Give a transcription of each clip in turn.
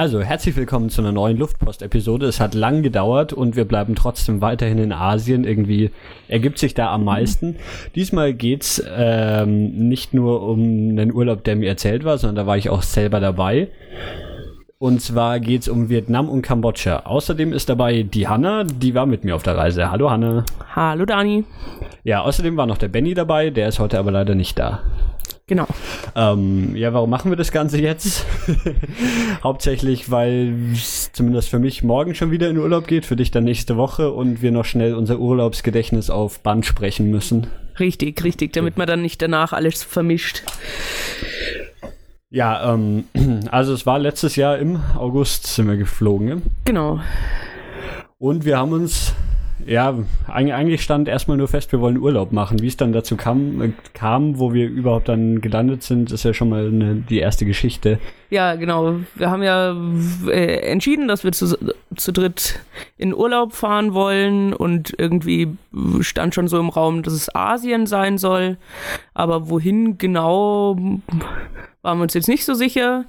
Also, herzlich willkommen zu einer neuen Luftpost-Episode. Es hat lang gedauert und wir bleiben trotzdem weiterhin in Asien. Irgendwie ergibt sich da am meisten. Diesmal geht's ähm, nicht nur um einen Urlaub, der mir erzählt war, sondern da war ich auch selber dabei. Und zwar geht's um Vietnam und Kambodscha. Außerdem ist dabei die Hanna, die war mit mir auf der Reise. Hallo Hanna. Hallo Dani. Ja, außerdem war noch der Benny dabei, der ist heute aber leider nicht da. Genau. Ähm, ja, warum machen wir das Ganze jetzt? Hauptsächlich, weil es zumindest für mich morgen schon wieder in Urlaub geht, für dich dann nächste Woche und wir noch schnell unser Urlaubsgedächtnis auf Band sprechen müssen. Richtig, richtig, damit man dann nicht danach alles vermischt. Ja, ähm, also es war letztes Jahr im August sind wir geflogen. Ne? Genau. Und wir haben uns, ja, eigentlich stand erstmal nur fest, wir wollen Urlaub machen. Wie es dann dazu kam, äh, kam, wo wir überhaupt dann gelandet sind, ist ja schon mal eine, die erste Geschichte. Ja, genau. Wir haben ja äh, entschieden, dass wir zu, zu dritt in Urlaub fahren wollen und irgendwie stand schon so im Raum, dass es Asien sein soll. Aber wohin genau waren wir uns jetzt nicht so sicher.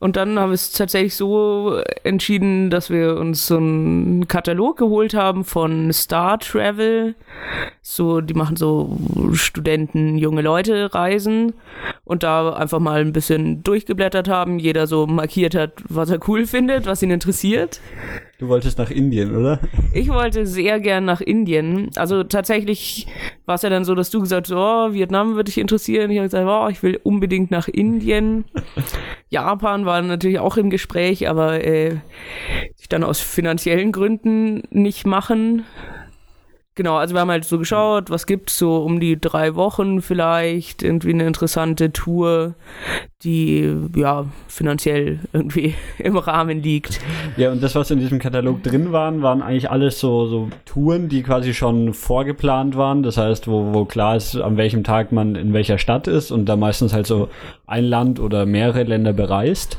Und dann haben wir es tatsächlich so entschieden, dass wir uns so einen Katalog geholt haben von Star Travel. So, die machen so Studenten, junge Leute Reisen und da einfach mal ein bisschen durchgeblättert haben. Jeder so markiert hat, was er cool findet, was ihn interessiert. Du wolltest nach Indien, oder? Ich wollte sehr gern nach Indien. Also tatsächlich war es ja dann so, dass du gesagt hast, oh, Vietnam würde dich interessieren. Ich habe gesagt, oh, ich will unbedingt nach Indien. Japan war natürlich auch im Gespräch, aber äh, ich dann aus finanziellen Gründen nicht machen. Genau, also wir haben halt so geschaut, was gibt's so um die drei Wochen vielleicht, irgendwie eine interessante Tour, die ja finanziell irgendwie im Rahmen liegt. Ja, und das, was in diesem Katalog drin waren, waren eigentlich alles so, so Touren, die quasi schon vorgeplant waren. Das heißt, wo, wo klar ist, an welchem Tag man in welcher Stadt ist und da meistens halt so ein Land oder mehrere Länder bereist.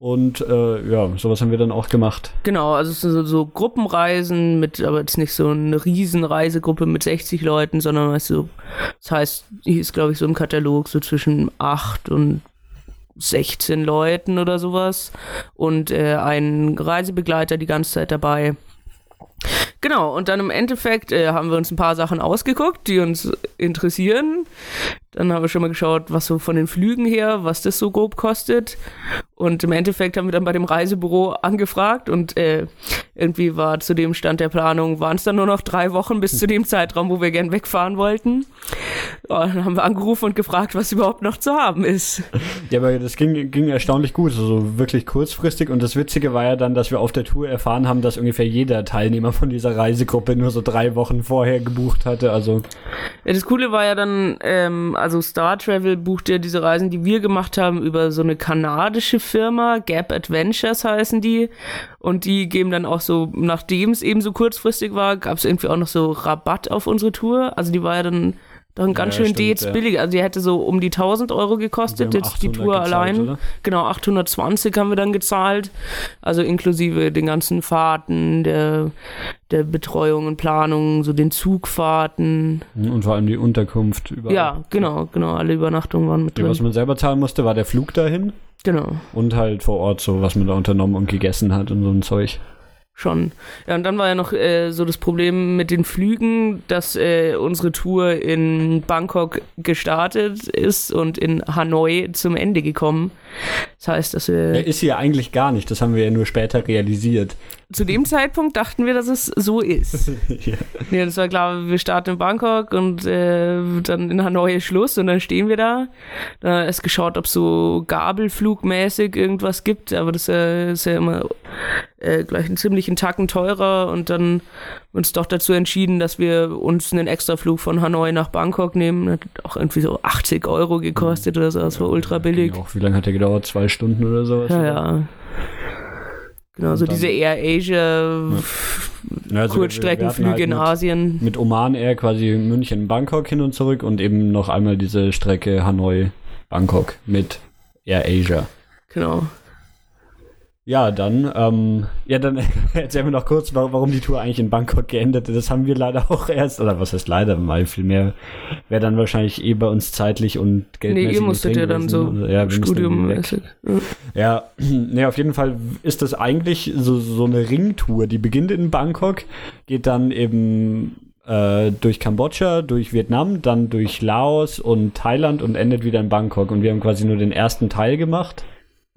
Und äh, ja, sowas haben wir dann auch gemacht. Genau, also es sind so, so Gruppenreisen mit, aber jetzt nicht so eine Riesenreisegruppe mit 60 Leuten, sondern weißt du, das heißt, hier ist glaube ich so im Katalog so zwischen 8 und 16 Leuten oder sowas und äh, ein Reisebegleiter die ganze Zeit dabei. Genau, und dann im Endeffekt äh, haben wir uns ein paar Sachen ausgeguckt, die uns interessieren. Dann haben wir schon mal geschaut, was so von den Flügen her, was das so grob kostet. Und im Endeffekt haben wir dann bei dem Reisebüro angefragt und äh, irgendwie war zu dem Stand der Planung, waren es dann nur noch drei Wochen bis zu dem Zeitraum, wo wir gern wegfahren wollten. Ja, dann haben wir angerufen und gefragt, was überhaupt noch zu haben ist. Ja, aber das ging, ging erstaunlich gut, also wirklich kurzfristig. Und das Witzige war ja dann, dass wir auf der Tour erfahren haben, dass ungefähr jeder Teilnehmer von dieser Reisegruppe nur so drei Wochen vorher gebucht hatte. Also ja, das Coole war ja dann, ähm, also Star Travel bucht ja diese Reisen, die wir gemacht haben, über so eine kanadische Firma, Gap Adventures heißen die. Und die geben dann auch so, nachdem es eben so kurzfristig war, gab es irgendwie auch noch so Rabatt auf unsere Tour. Also die war ja dann dann ganz ja, schön stimmt, ja. billig. Also die hätte so um die 1000 Euro gekostet, jetzt die Tour gezahlt, allein. Oder? Genau, 820 haben wir dann gezahlt. Also inklusive den ganzen Fahrten, der, der Betreuung und Planung, so den Zugfahrten. Und vor allem die Unterkunft. Überall. Ja, genau, genau. Alle Übernachtungen waren mit drin. Was man selber zahlen musste, war der Flug dahin. Genau. Und halt vor Ort so, was man da unternommen und gegessen hat und so ein Zeug schon. Ja, und dann war ja noch äh, so das Problem mit den Flügen, dass äh, unsere Tour in Bangkok gestartet ist und in Hanoi zum Ende gekommen. Das heißt, dass wir. Ja, ist sie ja eigentlich gar nicht, das haben wir ja nur später realisiert. Zu dem Zeitpunkt dachten wir, dass es so ist. ja. ja, das war klar, wir starten in Bangkok und äh, dann in Hanoi ist Schluss und dann stehen wir da. Dann ist geschaut, ob so Gabelflugmäßig irgendwas gibt, aber das äh, ist ja immer äh, gleich einen ziemlichen Tacken teurer und dann uns doch dazu entschieden, dass wir uns einen Extraflug von Hanoi nach Bangkok nehmen. Hat auch irgendwie so 80 Euro gekostet oder so, das war ultra billig. Auch, wie lange hat der gedauert? Zwei Stunden oder so? Ja, ja. Genau, so diese Air Asia ja. also Kurzstreckenflüge halt in Asien. Mit Oman Air quasi München, Bangkok hin und zurück und eben noch einmal diese Strecke Hanoi, Bangkok mit Air Asia. Genau. Ja, dann, ähm, ja, dann erzählen wir noch kurz, warum die Tour eigentlich in Bangkok geendet ist. Das haben wir leider auch erst, oder was heißt leider, mal viel mehr, wäre dann wahrscheinlich eh bei uns zeitlich und geldmäßig. Nee, ihr musstet ja dann so ja, Studium. Ja, ja nee, auf jeden Fall ist das eigentlich so, so eine Ringtour, die beginnt in Bangkok, geht dann eben äh, durch Kambodscha, durch Vietnam, dann durch Laos und Thailand und endet wieder in Bangkok. Und wir haben quasi nur den ersten Teil gemacht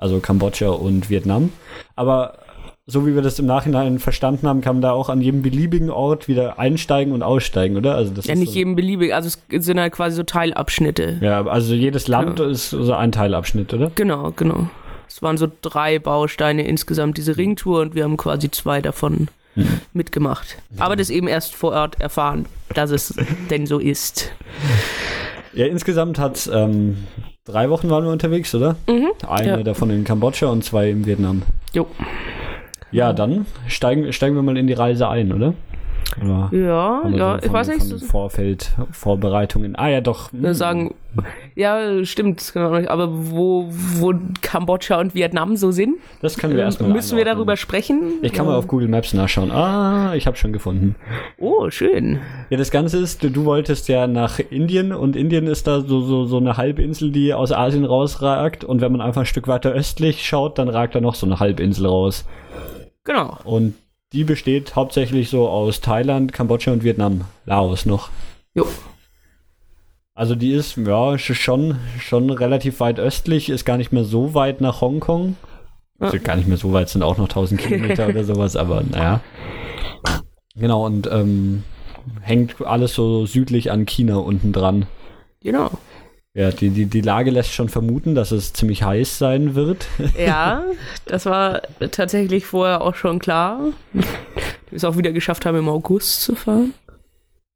also Kambodscha und Vietnam. Aber so wie wir das im Nachhinein verstanden haben, kann man da auch an jedem beliebigen Ort wieder einsteigen und aussteigen, oder? Also das ja, nicht so jedem beliebigen, also es sind halt quasi so Teilabschnitte. Ja, also jedes Land ja. ist so ein Teilabschnitt, oder? Genau, genau. Es waren so drei Bausteine insgesamt, diese Ringtour, und wir haben quasi zwei davon hm. mitgemacht. Aber das eben erst vor Ort erfahren, dass es denn so ist. Ja, insgesamt hat ähm, drei Wochen waren wir unterwegs, oder? Mhm, Eine ja. davon in Kambodscha und zwei in Vietnam. Jo. Ja, dann steigen, steigen wir mal in die Reise ein, oder? Oder ja, ja, so ich weiß nicht. Von Vorfeld, Vorbereitungen. Ah ja, doch. Sagen, ja, stimmt, aber wo, wo Kambodscha und Vietnam so sind? Das können wir ähm, erstmal Müssen wir darüber sprechen? Ich kann mal auf Google Maps nachschauen. Ah, ich habe schon gefunden. Oh, schön. Ja, das Ganze ist, du, du wolltest ja nach Indien und Indien ist da so, so, so eine Halbinsel, die aus Asien rausragt und wenn man einfach ein Stück weiter östlich schaut, dann ragt da noch so eine Halbinsel raus. Genau. Und die besteht hauptsächlich so aus Thailand, Kambodscha und Vietnam. Laos noch. Jo. Also die ist ja schon, schon relativ weit östlich, ist gar nicht mehr so weit nach Hongkong. Also gar nicht mehr so weit, sind auch noch 1000 Kilometer oder sowas, aber naja. Genau, und ähm, hängt alles so südlich an China unten dran. Genau. Ja, die, die, die Lage lässt schon vermuten, dass es ziemlich heiß sein wird. Ja, das war tatsächlich vorher auch schon klar. Die es auch wieder geschafft haben, im August zu fahren.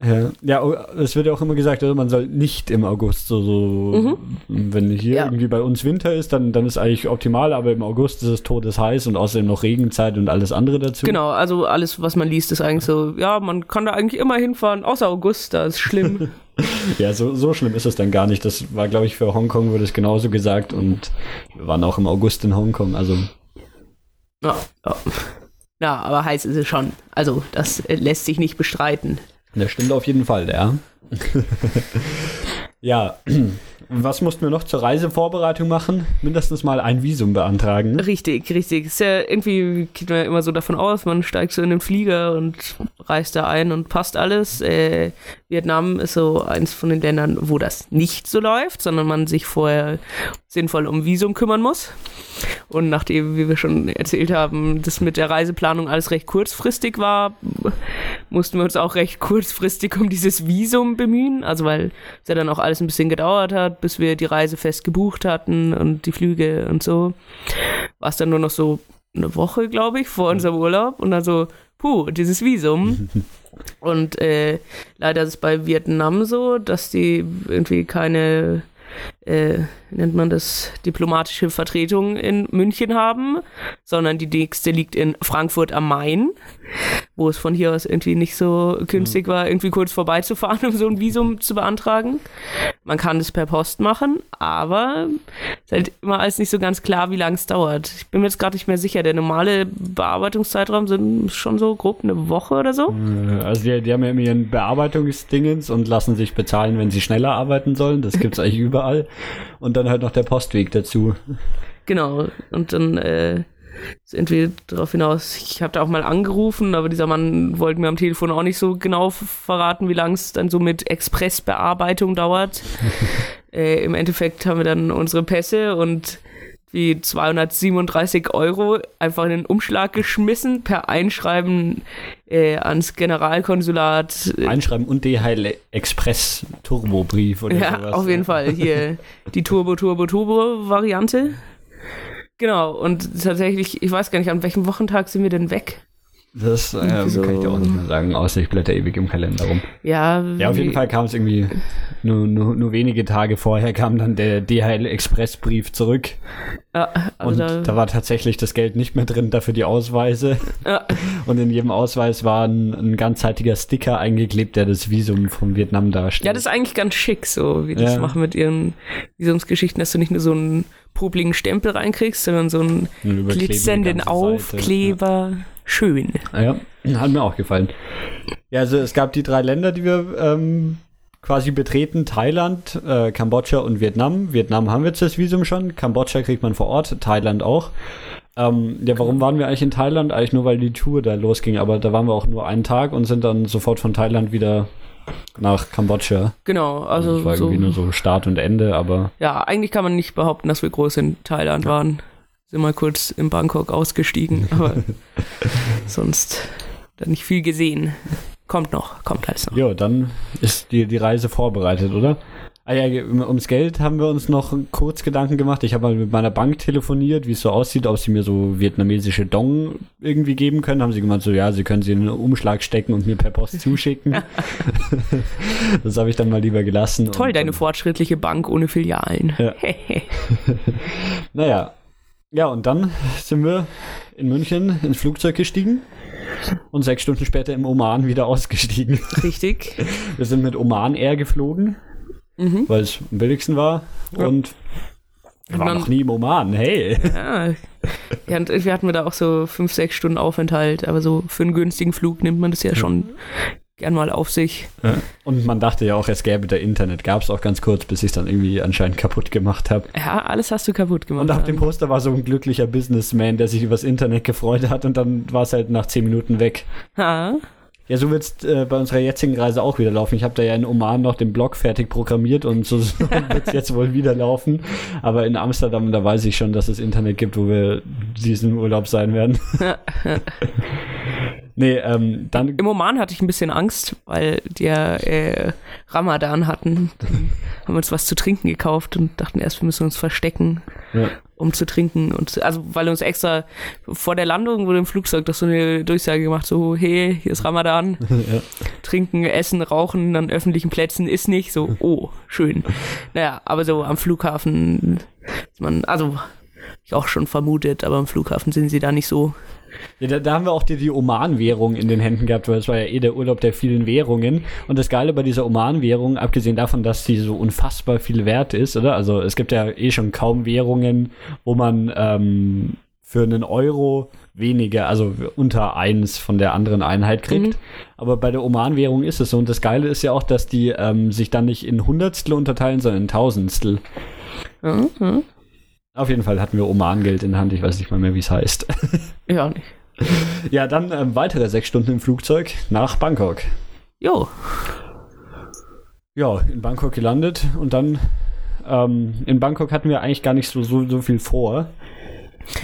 Ja, ja, es wird ja auch immer gesagt, also man soll nicht im August so, so mhm. wenn hier ja. irgendwie bei uns Winter ist, dann, dann ist eigentlich optimal, aber im August ist es todesheiß und außerdem noch Regenzeit und alles andere dazu. Genau, also alles, was man liest, ist eigentlich so, ja, man kann da eigentlich immer hinfahren, außer August, da ist schlimm. ja, so, so schlimm ist es dann gar nicht. Das war, glaube ich, für Hongkong wurde es genauso gesagt und wir waren auch im August in Hongkong, also. Ja, ja. ja aber heiß ist es schon. Also, das lässt sich nicht bestreiten. Das stimmt auf jeden Fall, ja. ja, was mussten wir noch zur Reisevorbereitung machen? Mindestens mal ein Visum beantragen. Richtig, richtig. Ist ja irgendwie geht man ja immer so davon aus, man steigt so in den Flieger und reist da ein und passt alles. Äh, Vietnam ist so eins von den Ländern, wo das nicht so läuft, sondern man sich vorher sinnvoll um Visum kümmern muss. Und nachdem, wie wir schon erzählt haben, das mit der Reiseplanung alles recht kurzfristig war, mussten wir uns auch recht kurzfristig um dieses Visum bemühen. Also weil es ja dann auch alles ein bisschen gedauert hat, bis wir die Reise fest gebucht hatten und die Flüge und so. War es dann nur noch so eine Woche, glaube ich, vor unserem Urlaub. Und dann so, puh, dieses Visum. Und äh, leider ist es bei Vietnam so, dass die irgendwie keine äh, nennt man das, diplomatische Vertretung in München haben, sondern die nächste liegt in Frankfurt am Main, wo es von hier aus irgendwie nicht so günstig mhm. war, irgendwie kurz vorbeizufahren, um so ein Visum zu beantragen. Man kann das per Post machen, aber es ist halt immer alles nicht so ganz klar, wie lange es dauert. Ich bin mir jetzt gerade nicht mehr sicher. Der normale Bearbeitungszeitraum sind schon so grob eine Woche oder so. Äh, also die, die haben ja immer ihren Bearbeitungsdingens und lassen sich bezahlen, wenn sie schneller arbeiten sollen. Das gibt es eigentlich überall. Und dann halt noch der Postweg dazu. Genau, und dann äh, sind wir darauf hinaus, ich habe da auch mal angerufen, aber dieser Mann wollte mir am Telefon auch nicht so genau verraten, wie lange es dann so mit Expressbearbeitung dauert. äh, Im Endeffekt haben wir dann unsere Pässe und wie 237 Euro einfach in den Umschlag geschmissen, per Einschreiben äh, ans Generalkonsulat. Einschreiben und DHL Express Turbobrief oder ja, sowas. Auf jeden Fall. Hier die Turbo, Turbo, Turbo Variante. Genau, und tatsächlich, ich weiß gar nicht, an welchem Wochentag sind wir denn weg? Das ähm, so. kann ich dir auch nicht mehr sagen, außer ich blätter ewig im Kalender rum. Ja, ja auf jeden Fall kam es irgendwie nur, nur, nur wenige Tage vorher kam dann der DHL Expressbrief zurück. Ja, also und da, da, war tatsächlich das Geld nicht mehr drin, dafür die Ausweise. ja, Und in jedem Ausweis war ein, ein ganzheitiger Sticker eingeklebt, der das Visum von Vietnam darstellt. ja, das ist eigentlich ganz schick, so wie die Ja. das machen mit ihren Visumsgeschichten, dass du nicht nur so einen popligen Stempel reinkriegst, sondern so einen glitzernden ganze Seite. Aufkleber. Schön. Ja, hat mir auch gefallen. Ja, also es gab die drei Länder, die wir ähm, quasi betreten. Thailand, äh, Kambodscha und Vietnam. Vietnam haben wir jetzt das Visum schon. Kambodscha kriegt man vor Ort, Thailand auch. Ähm, ja, warum waren wir eigentlich in Thailand? Eigentlich nur, weil die Tour da losging. Aber da waren wir auch nur einen Tag und sind dann sofort von Thailand wieder nach Kambodscha. Genau, also das war so, irgendwie nur so Start und Ende, aber ja, eigentlich kann man nicht behaupten, dass wir groß in Thailand waren. Sind mal kurz in Bangkok ausgestiegen, aber sonst da nicht viel gesehen. Kommt noch, kommt alles noch. ja, dann ist die, die Reise vorbereitet, oder? Ah ja, um- ums Geld haben wir uns noch kurz Gedanken gemacht. Ich habe mal mit meiner Bank telefoniert, wie es so aussieht, ob sie mir so vietnamesische Dong irgendwie geben können. Haben sie gemeint, so ja, sie können sie in einen Umschlag stecken und mir per Post zuschicken. das habe ich dann mal lieber gelassen. Toll, und, deine fortschrittliche Bank ohne Filialen. Ja. Naja, ja, und dann sind wir in München ins Flugzeug gestiegen und sechs Stunden später im Oman wieder ausgestiegen. Richtig. Wir sind mit Oman Air geflogen, Mhm. weil es am billigsten war. Ja. Und wir waren noch nie im Oman. Hey. Ja. ja, und irgendwie hatten wir da auch so fünf, sechs Stunden Aufenthalt, aber so für einen günstigen Flug nimmt man das ja schon gern mal auf sich. Und man dachte ja auch, es gäbe da Internet. Gab es auch ganz kurz, bis ich es dann irgendwie anscheinend kaputt gemacht habe. Ja, alles hast du kaputt gemacht. Und auf dem Poster war so ein glücklicher Businessman, der sich übers Internet gefreut hat und dann war es halt nach zehn Minuten weg. Ha, Ja, so wird es äh, bei unserer jetzigen Reise auch wieder laufen. Ich habe da ja in Oman noch den Blog fertig programmiert und so wird es jetzt wohl wieder laufen. Aber in Amsterdam, da weiß ich schon, dass es Internet gibt, wo wir diesen Urlaub sein werden. nee, ähm, dann Im Oman hatte ich ein bisschen Angst, weil die ja äh, Ramadan hatten. Dann haben wir uns was zu trinken gekauft und dachten erst, wir müssen uns verstecken, ja, um zu trinken. Und also weil uns extra vor der Landung wurde im Flugzeug doch so eine Durchsage gemacht, so, hey, hier ist Ramadan, ja. trinken, essen, rauchen an öffentlichen Plätzen ist nicht. So, oh, schön. Naja, aber so am Flughafen man, also ich auch schon vermutet, aber am Flughafen sind sie da nicht so. Ja, da, da haben wir auch die, die Oman-Währung in den Händen gehabt, weil es war ja eh der Urlaub der vielen Währungen. Und das Geile bei dieser Oman-Währung, abgesehen davon, dass sie so unfassbar viel wert ist, oder? Also es gibt ja eh schon kaum Währungen, wo man ähm, für einen Euro weniger, also unter eins von der anderen Einheit kriegt. Mhm. Aber bei der Oman-Währung ist es so. Und das Geile ist ja auch, dass die ähm, sich dann nicht in Hundertstel unterteilen, sondern in Tausendstel. Mhm. Auf jeden Fall hatten wir Oman-Geld in der Hand. Ich weiß nicht mal mehr, wie es heißt. Ja, nicht. Ja, dann ähm, weitere sechs Stunden im Flugzeug nach Bangkok. Jo, Ja, in Bangkok gelandet und dann ähm, in Bangkok hatten wir eigentlich gar nicht so, so, so viel vor.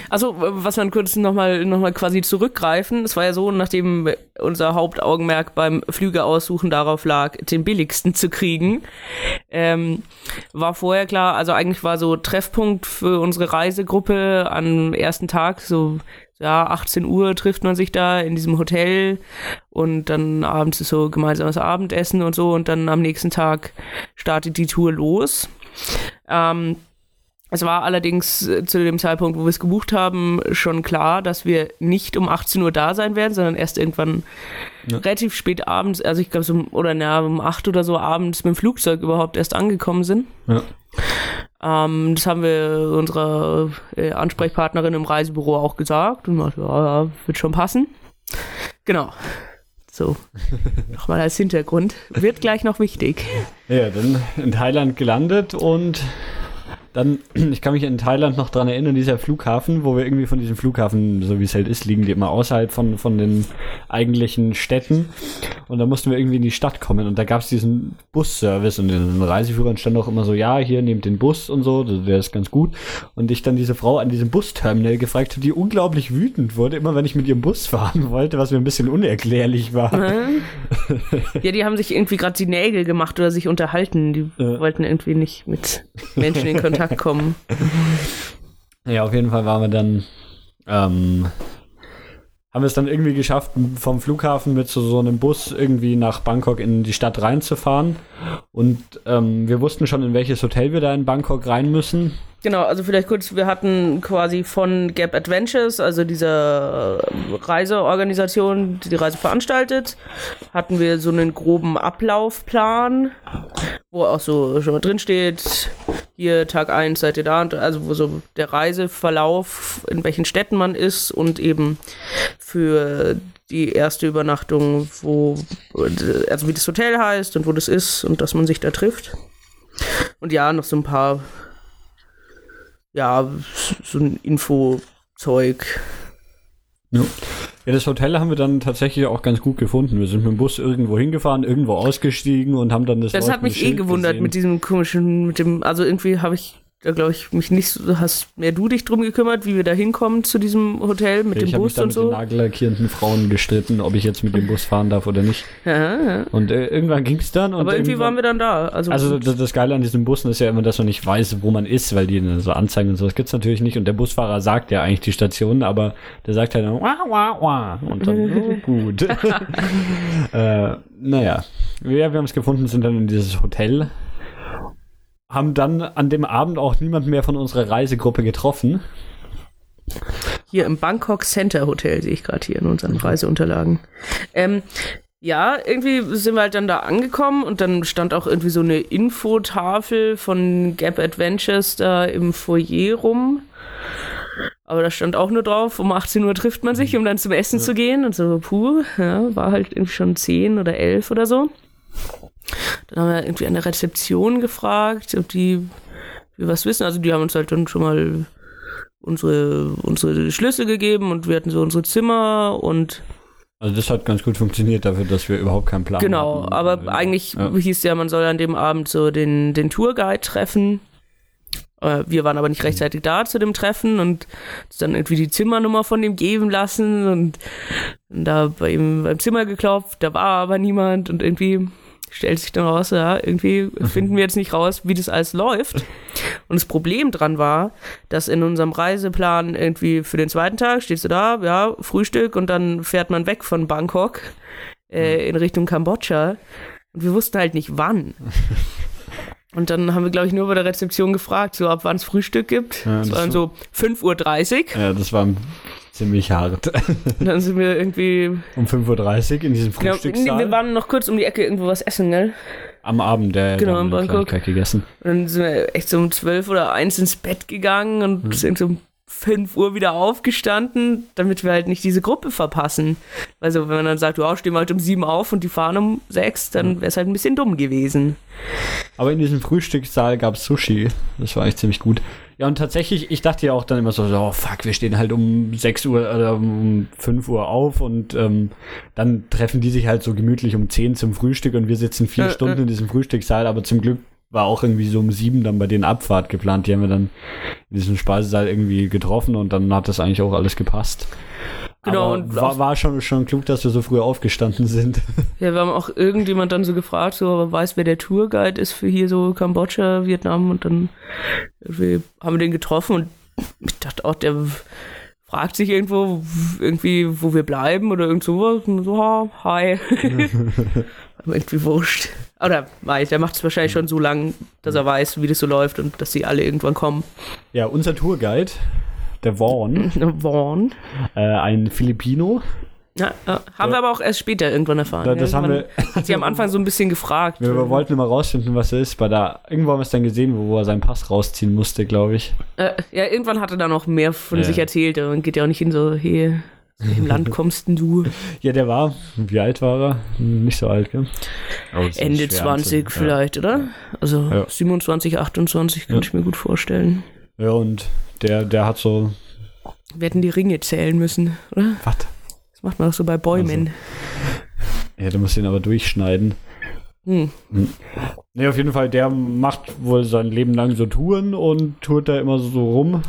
Also, was man kurz nochmal noch mal quasi zurückgreifen, es war ja so, nachdem unser Hauptaugenmerk beim Flüge aussuchen darauf lag, den billigsten zu kriegen, ähm, war vorher klar, also eigentlich war so Treffpunkt für unsere Reisegruppe am ersten Tag, so ja, 18 Uhr trifft man sich da in diesem Hotel und dann abends ist so gemeinsames Abendessen und so und dann am nächsten Tag startet die Tour los. Ähm, es war allerdings äh, zu dem Zeitpunkt, wo wir es gebucht haben, schon klar, dass wir nicht um 18 Uhr da sein werden, sondern erst irgendwann Ja. relativ spät abends, also ich glaube so um, oder na, um 8 oder so abends mit dem Flugzeug überhaupt erst angekommen sind. Ja. Ähm, das haben wir unserer äh, Ansprechpartnerin im Reisebüro auch gesagt und meinte, ja, ja, wird schon passen. Genau. So, nochmal als Hintergrund. Wird gleich noch wichtig. Ja, dann in Thailand gelandet und dann, ich kann mich in Thailand noch dran erinnern, dieser Flughafen, wo wir irgendwie von diesem Flughafen, so wie es halt ist, liegen die immer außerhalb von, von den eigentlichen Städten. Und da mussten wir irgendwie in die Stadt kommen und da gab es diesen Busservice und den Reiseführern stand auch immer so, ja, hier nehmt den Bus und so, das wäre ganz gut. Und ich dann diese Frau an diesem Busterminal gefragt habe, die unglaublich wütend wurde, immer wenn ich mit ihrem Bus fahren wollte, was mir ein bisschen unerklärlich war. Ja, die haben sich irgendwie gerade die Nägel gemacht oder sich unterhalten. Die Ja. wollten irgendwie nicht mit Menschen in Kontakt kommen. Ja, auf jeden Fall waren wir dann, ähm, haben wir es dann irgendwie geschafft, vom Flughafen mit so, so einem Bus irgendwie nach Bangkok in die Stadt reinzufahren. Und ähm, wir wussten schon, in welches Hotel wir da in Bangkok rein müssen. Genau, also vielleicht kurz, wir hatten quasi von Gap Adventures, also dieser Reiseorganisation, die die Reise veranstaltet, hatten wir so einen groben Ablaufplan, wo auch so schon mal drin steht, hier Tag 1 seid ihr da, und also wo so der Reiseverlauf, in welchen Städten man ist und eben für die erste Übernachtung, wo, also wie das Hotel heißt und wo das ist und dass man sich da trifft. Und ja, noch so ein paar ja, so ein Infozeug. Ja. ja, das Hotel haben wir dann tatsächlich auch ganz gut gefunden. Wir sind mit dem Bus irgendwo hingefahren, irgendwo ausgestiegen und haben dann das. Das hat mich eh gewundert gesehen. mit diesem komischen, mit dem, also irgendwie habe ich da glaube ich mich nicht so, hast mehr du dich drum gekümmert, wie wir da hinkommen zu diesem Hotel mit ich dem Bus und so. Ich habe mit den nagellackierenden Frauen gestritten, ob ich jetzt mit dem Bus fahren darf oder nicht. Ja, ja. Und äh, irgendwann ging es dann. Aber irgendwie waren wir dann da. Also, also das, das, Geile an diesen Bussen ist ja immer, dass man nicht weiß, wo man ist, weil die so anzeigen und so. Das gibt's natürlich nicht. Und der Busfahrer sagt ja eigentlich die Station, aber der sagt halt dann wah, wah, wah. Und dann, oh, gut. äh, naja, wir, wir haben es gefunden, sind dann in dieses Hotel haben dann an dem Abend auch niemand mehr von unserer Reisegruppe getroffen. Hier im Bangkok Center Hotel sehe ich gerade hier in unseren Reiseunterlagen. Ähm, ja, irgendwie sind wir halt dann da angekommen und dann stand auch irgendwie so eine Infotafel von Gap Adventures da im Foyer rum. Aber da stand auch nur drauf, um 18 Uhr trifft man sich, um dann zum Essen ja. zu gehen. Und so, puh, ja, war halt irgendwie schon 10 oder 11 oder so. Dann haben wir irgendwie an der Rezeption gefragt, ob die wir was wissen. Also die haben uns halt dann schon mal unsere, unsere Schlüssel gegeben und wir hatten so unsere Zimmer und also das hat ganz gut funktioniert dafür, dass wir überhaupt keinen Plan genau, hatten. Genau, aber ja. eigentlich ja. hieß ja, man soll an dem Abend so den, den Tourguide treffen. Wir waren aber nicht rechtzeitig da zu dem Treffen und dann irgendwie die Zimmernummer von dem geben lassen und da bei ihm beim Zimmer geklopft, da war aber niemand und irgendwie stellt sich dann raus, ja, irgendwie mhm. finden wir jetzt nicht raus, wie das alles läuft. Und das Problem dran war, dass in unserem Reiseplan irgendwie für den zweiten Tag stehst du da, ja, Frühstück und dann fährt man weg von Bangkok äh, mhm. in Richtung Kambodscha. Und wir wussten halt nicht wann. Und dann haben wir, glaube ich, nur bei der Rezeption gefragt, so ab wann es Frühstück gibt. Ja, das, das waren so 5.30 Uhr. Ja, das war ziemlich hart. Und dann sind wir irgendwie. Um 5.30 Uhr in diesem Frühstückssaal. Genau, wir waren noch kurz um die Ecke irgendwo was essen, gell? Am Abend, der genau, in Bangkok. gegessen. Und dann sind wir echt so um 12 oder 1 ins Bett gegangen und hm. sind so um 5 Uhr wieder aufgestanden, damit wir halt nicht diese Gruppe verpassen. Also wenn man dann sagt, ja, stehen wir halt um 7 auf und die fahren um 6, dann wäre es halt ein bisschen dumm gewesen. Aber in diesem Frühstückssaal gab es Sushi. Das war echt ziemlich gut. Ja, und tatsächlich, ich dachte ja auch dann immer so, oh fuck, wir stehen halt um 6 Uhr oder um 5 Uhr auf und ähm, dann treffen die sich halt so gemütlich um 10 zum Frühstück und wir sitzen vier äh, Stunden äh. in diesem Frühstückssaal, aber zum Glück war auch irgendwie so um sieben dann bei den Abfahrt geplant. Die haben wir dann in diesem Speisesaal irgendwie getroffen und dann hat das eigentlich auch alles gepasst. Genau, Aber und war, war schon, schon klug, dass wir so früh aufgestanden sind. Ja, wir haben auch irgendjemand dann so gefragt, so, aber weiß, wer der Tourguide ist für hier so Kambodscha, Vietnam und dann wir haben wir den getroffen und ich dachte auch, der fragt sich irgendwo irgendwie, wo wir bleiben oder irgend sowas. Und so, hi. irgendwie wurscht. Oder weiß, der macht es wahrscheinlich schon so lang, dass er weiß, wie das so läuft und dass sie alle irgendwann kommen. Ja, unser Tourguide, der Vaughn. Vaughn. Äh, ein Filipino. Ja, ja. haben ja. wir aber auch erst später irgendwann erfahren. Da, das ja. haben wir. Hat sie am Anfang so ein bisschen gefragt. Wir, wir wollten immer rausfinden, was er ist. Bei der, irgendwo haben wir es dann gesehen, wo, wo er seinen Pass rausziehen musste, glaube ich. Äh, ja, irgendwann hat er dann noch mehr von sich erzählt und geht ja auch nicht hin so, hey, welchem Land kommst denn du? Ja, der war, wie alt war er? Nicht so alt, gell? Ende 20 vielleicht, oder? Also ja. 27, 28 kann ja. ich mir gut vorstellen. Ja, und der, der hat so. Wir hätten die Ringe zählen müssen, oder? Was? Das macht man doch so bei Bäumen. Also. Ja, du musst ihn aber durchschneiden. Hm. Ne, auf jeden Fall, der macht wohl sein Leben lang so Touren und tourt da immer so rum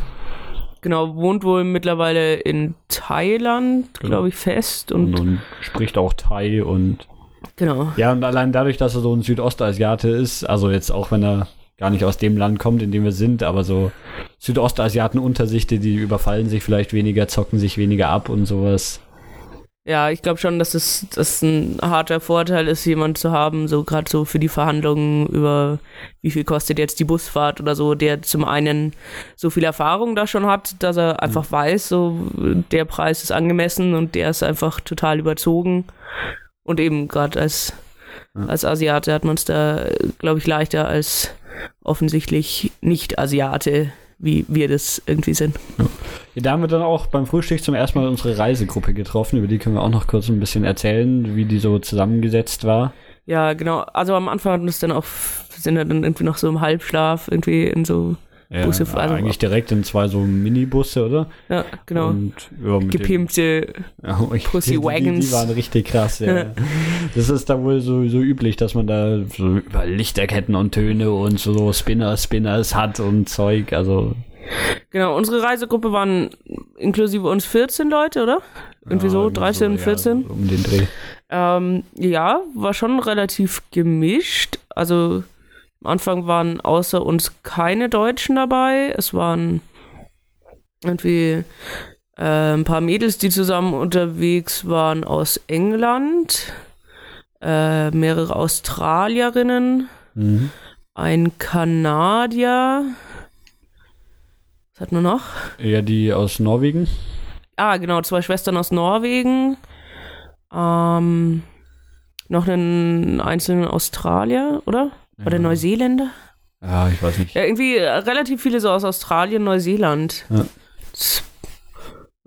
Genau, wohnt wohl mittlerweile in Thailand, genau. glaube ich, fest. Und, und, und, spricht auch Thai und. Genau. Ja, und allein dadurch, dass er so ein Südostasiate ist, also jetzt auch wenn er gar nicht aus dem Land kommt, in dem wir sind, aber so Südostasiaten unter sich, die, die überfallen sich vielleicht weniger, zocken sich weniger ab und sowas. Ja, ich glaube schon, dass es das ein harter Vorteil ist, jemand zu haben, so gerade so für die Verhandlungen über wie viel kostet jetzt die Busfahrt oder so, der zum einen so viel Erfahrung da schon hat, dass er einfach weiß, so der Preis ist angemessen und der ist einfach total überzogen. Und eben gerade als, Ja. als Asiate hat man es da, glaube ich, leichter als offensichtlich Nicht-Asiate, wie wir das irgendwie sind. Ja, da haben wir dann auch beim Frühstück zum ersten Mal unsere Reisegruppe getroffen. Über die können wir auch noch kurz ein bisschen erzählen, wie die so zusammengesetzt war. Ja, genau. Also am Anfang hatten wir es dann auch, sind wir dann irgendwie noch so im Halbschlaf irgendwie in so, Ja, Busse, eigentlich direkt in zwei so Minibusse, oder? ja, genau, Und, ja, gepimpte, Pussy die, die, die Wagons. waren richtig krass, ja. das ist da wohl so, so üblich, dass man da so über Lichterketten und Töne und so Spinner, Spinners hat und Zeug, also. genau. Unsere Reisegruppe waren inklusive uns 14 Leute, oder? Irgendwie ja, so, irgendwie 13, ja, 14. so um den Dreh. Ähm, ja, war schon relativ gemischt. Also am Anfang waren außer uns keine Deutschen dabei. Es waren irgendwie äh, ein paar Mädels, die zusammen unterwegs waren aus England, äh, mehrere Australierinnen, Mhm. ein Kanadier. Was hat man noch? Ja, die aus Norwegen. Ah, genau, zwei Schwestern aus Norwegen. Ähm, noch einen einzelnen Australier, oder? Oder Neuseeländer? Ja, ich weiß nicht. Ja, irgendwie äh, relativ viele so aus Australien, Neuseeland. Ja.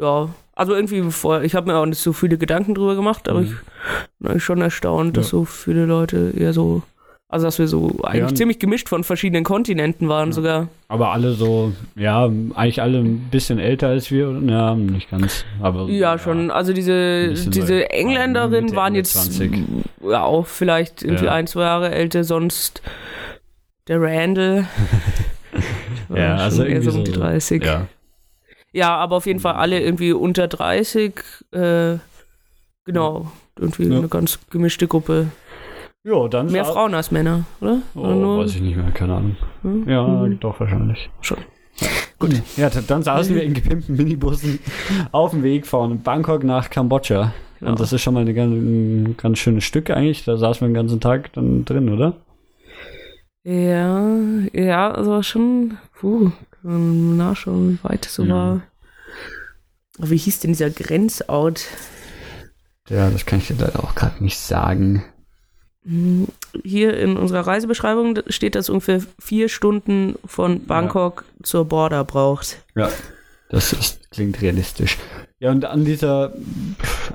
Ja, also irgendwie vorher, ich habe mir auch nicht so viele Gedanken drüber gemacht, aber Mhm. ich bin eigentlich schon erstaunt, dass Ja. so viele Leute eher so, also dass wir so eigentlich Ja. ziemlich gemischt von verschiedenen Kontinenten waren sogar. Aber alle so, ja, eigentlich alle ein bisschen älter als wir. Ja, nicht ganz. Aber Ja, schon. Also diese, diese Mitte, waren jetzt 20. ja auch vielleicht irgendwie Ja. ein, zwei Jahre älter, sonst der Randall. Ja, also eher irgendwie so um die 30. Ja. Ja. aber auf jeden Fall alle irgendwie unter 30. Äh, genau. Irgendwie Ja. eine ganz gemischte Gruppe. Ja, dann Mehr Frauen als Männer, oder? Oh, oder nur? weiß ich nicht mehr, keine Ahnung. Hm? Ja, Hm. doch wahrscheinlich. Schon. Gut. Ja, dann saßen wir in gepimpten Minibussen auf dem Weg von Bangkok nach Kambodscha. Ja. Und das ist schon mal eine ganz, ein ganz schönes Stück eigentlich. Da saßen wir den ganzen Tag dann drin, oder? Ja, ja, also schon, puh, man nachschauen, wie weit es so Ja. war. Aber Wie hieß denn dieser Grenzort? Ja, das kann ich dir leider auch gerade nicht sagen. Hm, Hier in unserer Reisebeschreibung steht, dass ungefähr vier Stunden von Bangkok zur Border braucht. Ja. Das ist, klingt realistisch. Ja, und an dieser,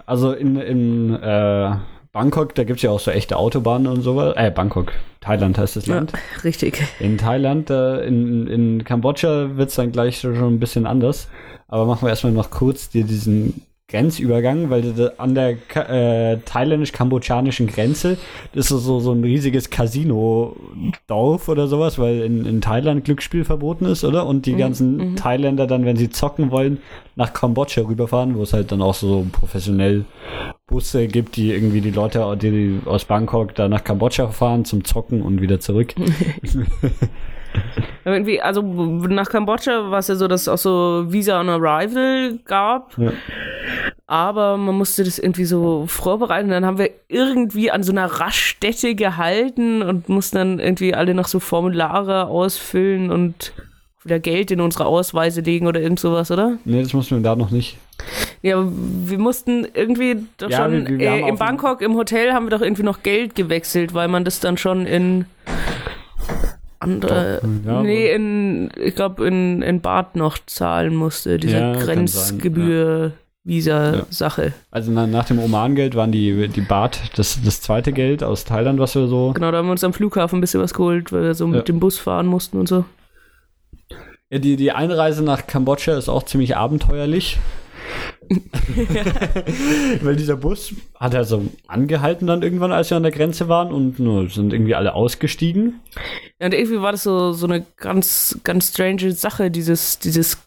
also in, in äh, Bangkok, da gibt es ja auch so echte Autobahnen und sowas. Äh, Bangkok, Thailand heißt das Land. Ja, richtig. In Thailand, äh, in, in Kambodscha wird es dann gleich schon ein bisschen anders. Aber machen wir erstmal noch kurz dir diesen Grenzübergang, weil an der äh, thailändisch-kambodschanischen Grenze das ist so, so ein riesiges Casino-Dorf oder sowas, weil in, in Thailand Glücksspiel verboten ist, oder? Und die Mhm, ganzen mhm. Thailänder dann, wenn sie zocken wollen, nach Kambodscha rüberfahren, wo es halt dann auch so professionell Busse gibt, die irgendwie die Leute, die aus Bangkok da nach Kambodscha fahren zum Zocken und wieder zurück. Irgendwie, also nach Kambodscha war es ja so, dass es auch so Visa on Arrival gab. Ja. Aber man musste das irgendwie so vorbereiten. Dann haben wir irgendwie an so einer Raststätte gehalten und mussten dann irgendwie alle noch so Formulare ausfüllen und wieder Geld in unsere Ausweise legen oder irgend sowas, oder? Nee, das mussten wir da noch nicht. Ja, wir mussten irgendwie doch Ja, schon, wir- wir äh, in Bangkok im Hotel haben wir doch irgendwie noch Geld gewechselt, weil man das dann schon in andere, Doch, ja, nee, in, ich glaube in, in Bad noch zahlen musste, diese Ja, Grenzgebühr, Visa-Sache. Also na, nach dem Oman-Geld waren die, die Baht das, das zweite Geld aus Thailand, was wir so. Genau, da haben wir uns am Flughafen ein bisschen was geholt, weil wir so mit Ja. dem Bus fahren mussten und so. Ja, die, die Einreise nach Kambodscha ist auch ziemlich abenteuerlich. Weil dieser Bus hat ja so angehalten dann irgendwann, als wir an der Grenze waren und nur sind irgendwie alle ausgestiegen. Ja, und irgendwie war das so, so eine ganz, ganz strange Sache, dieses, dieses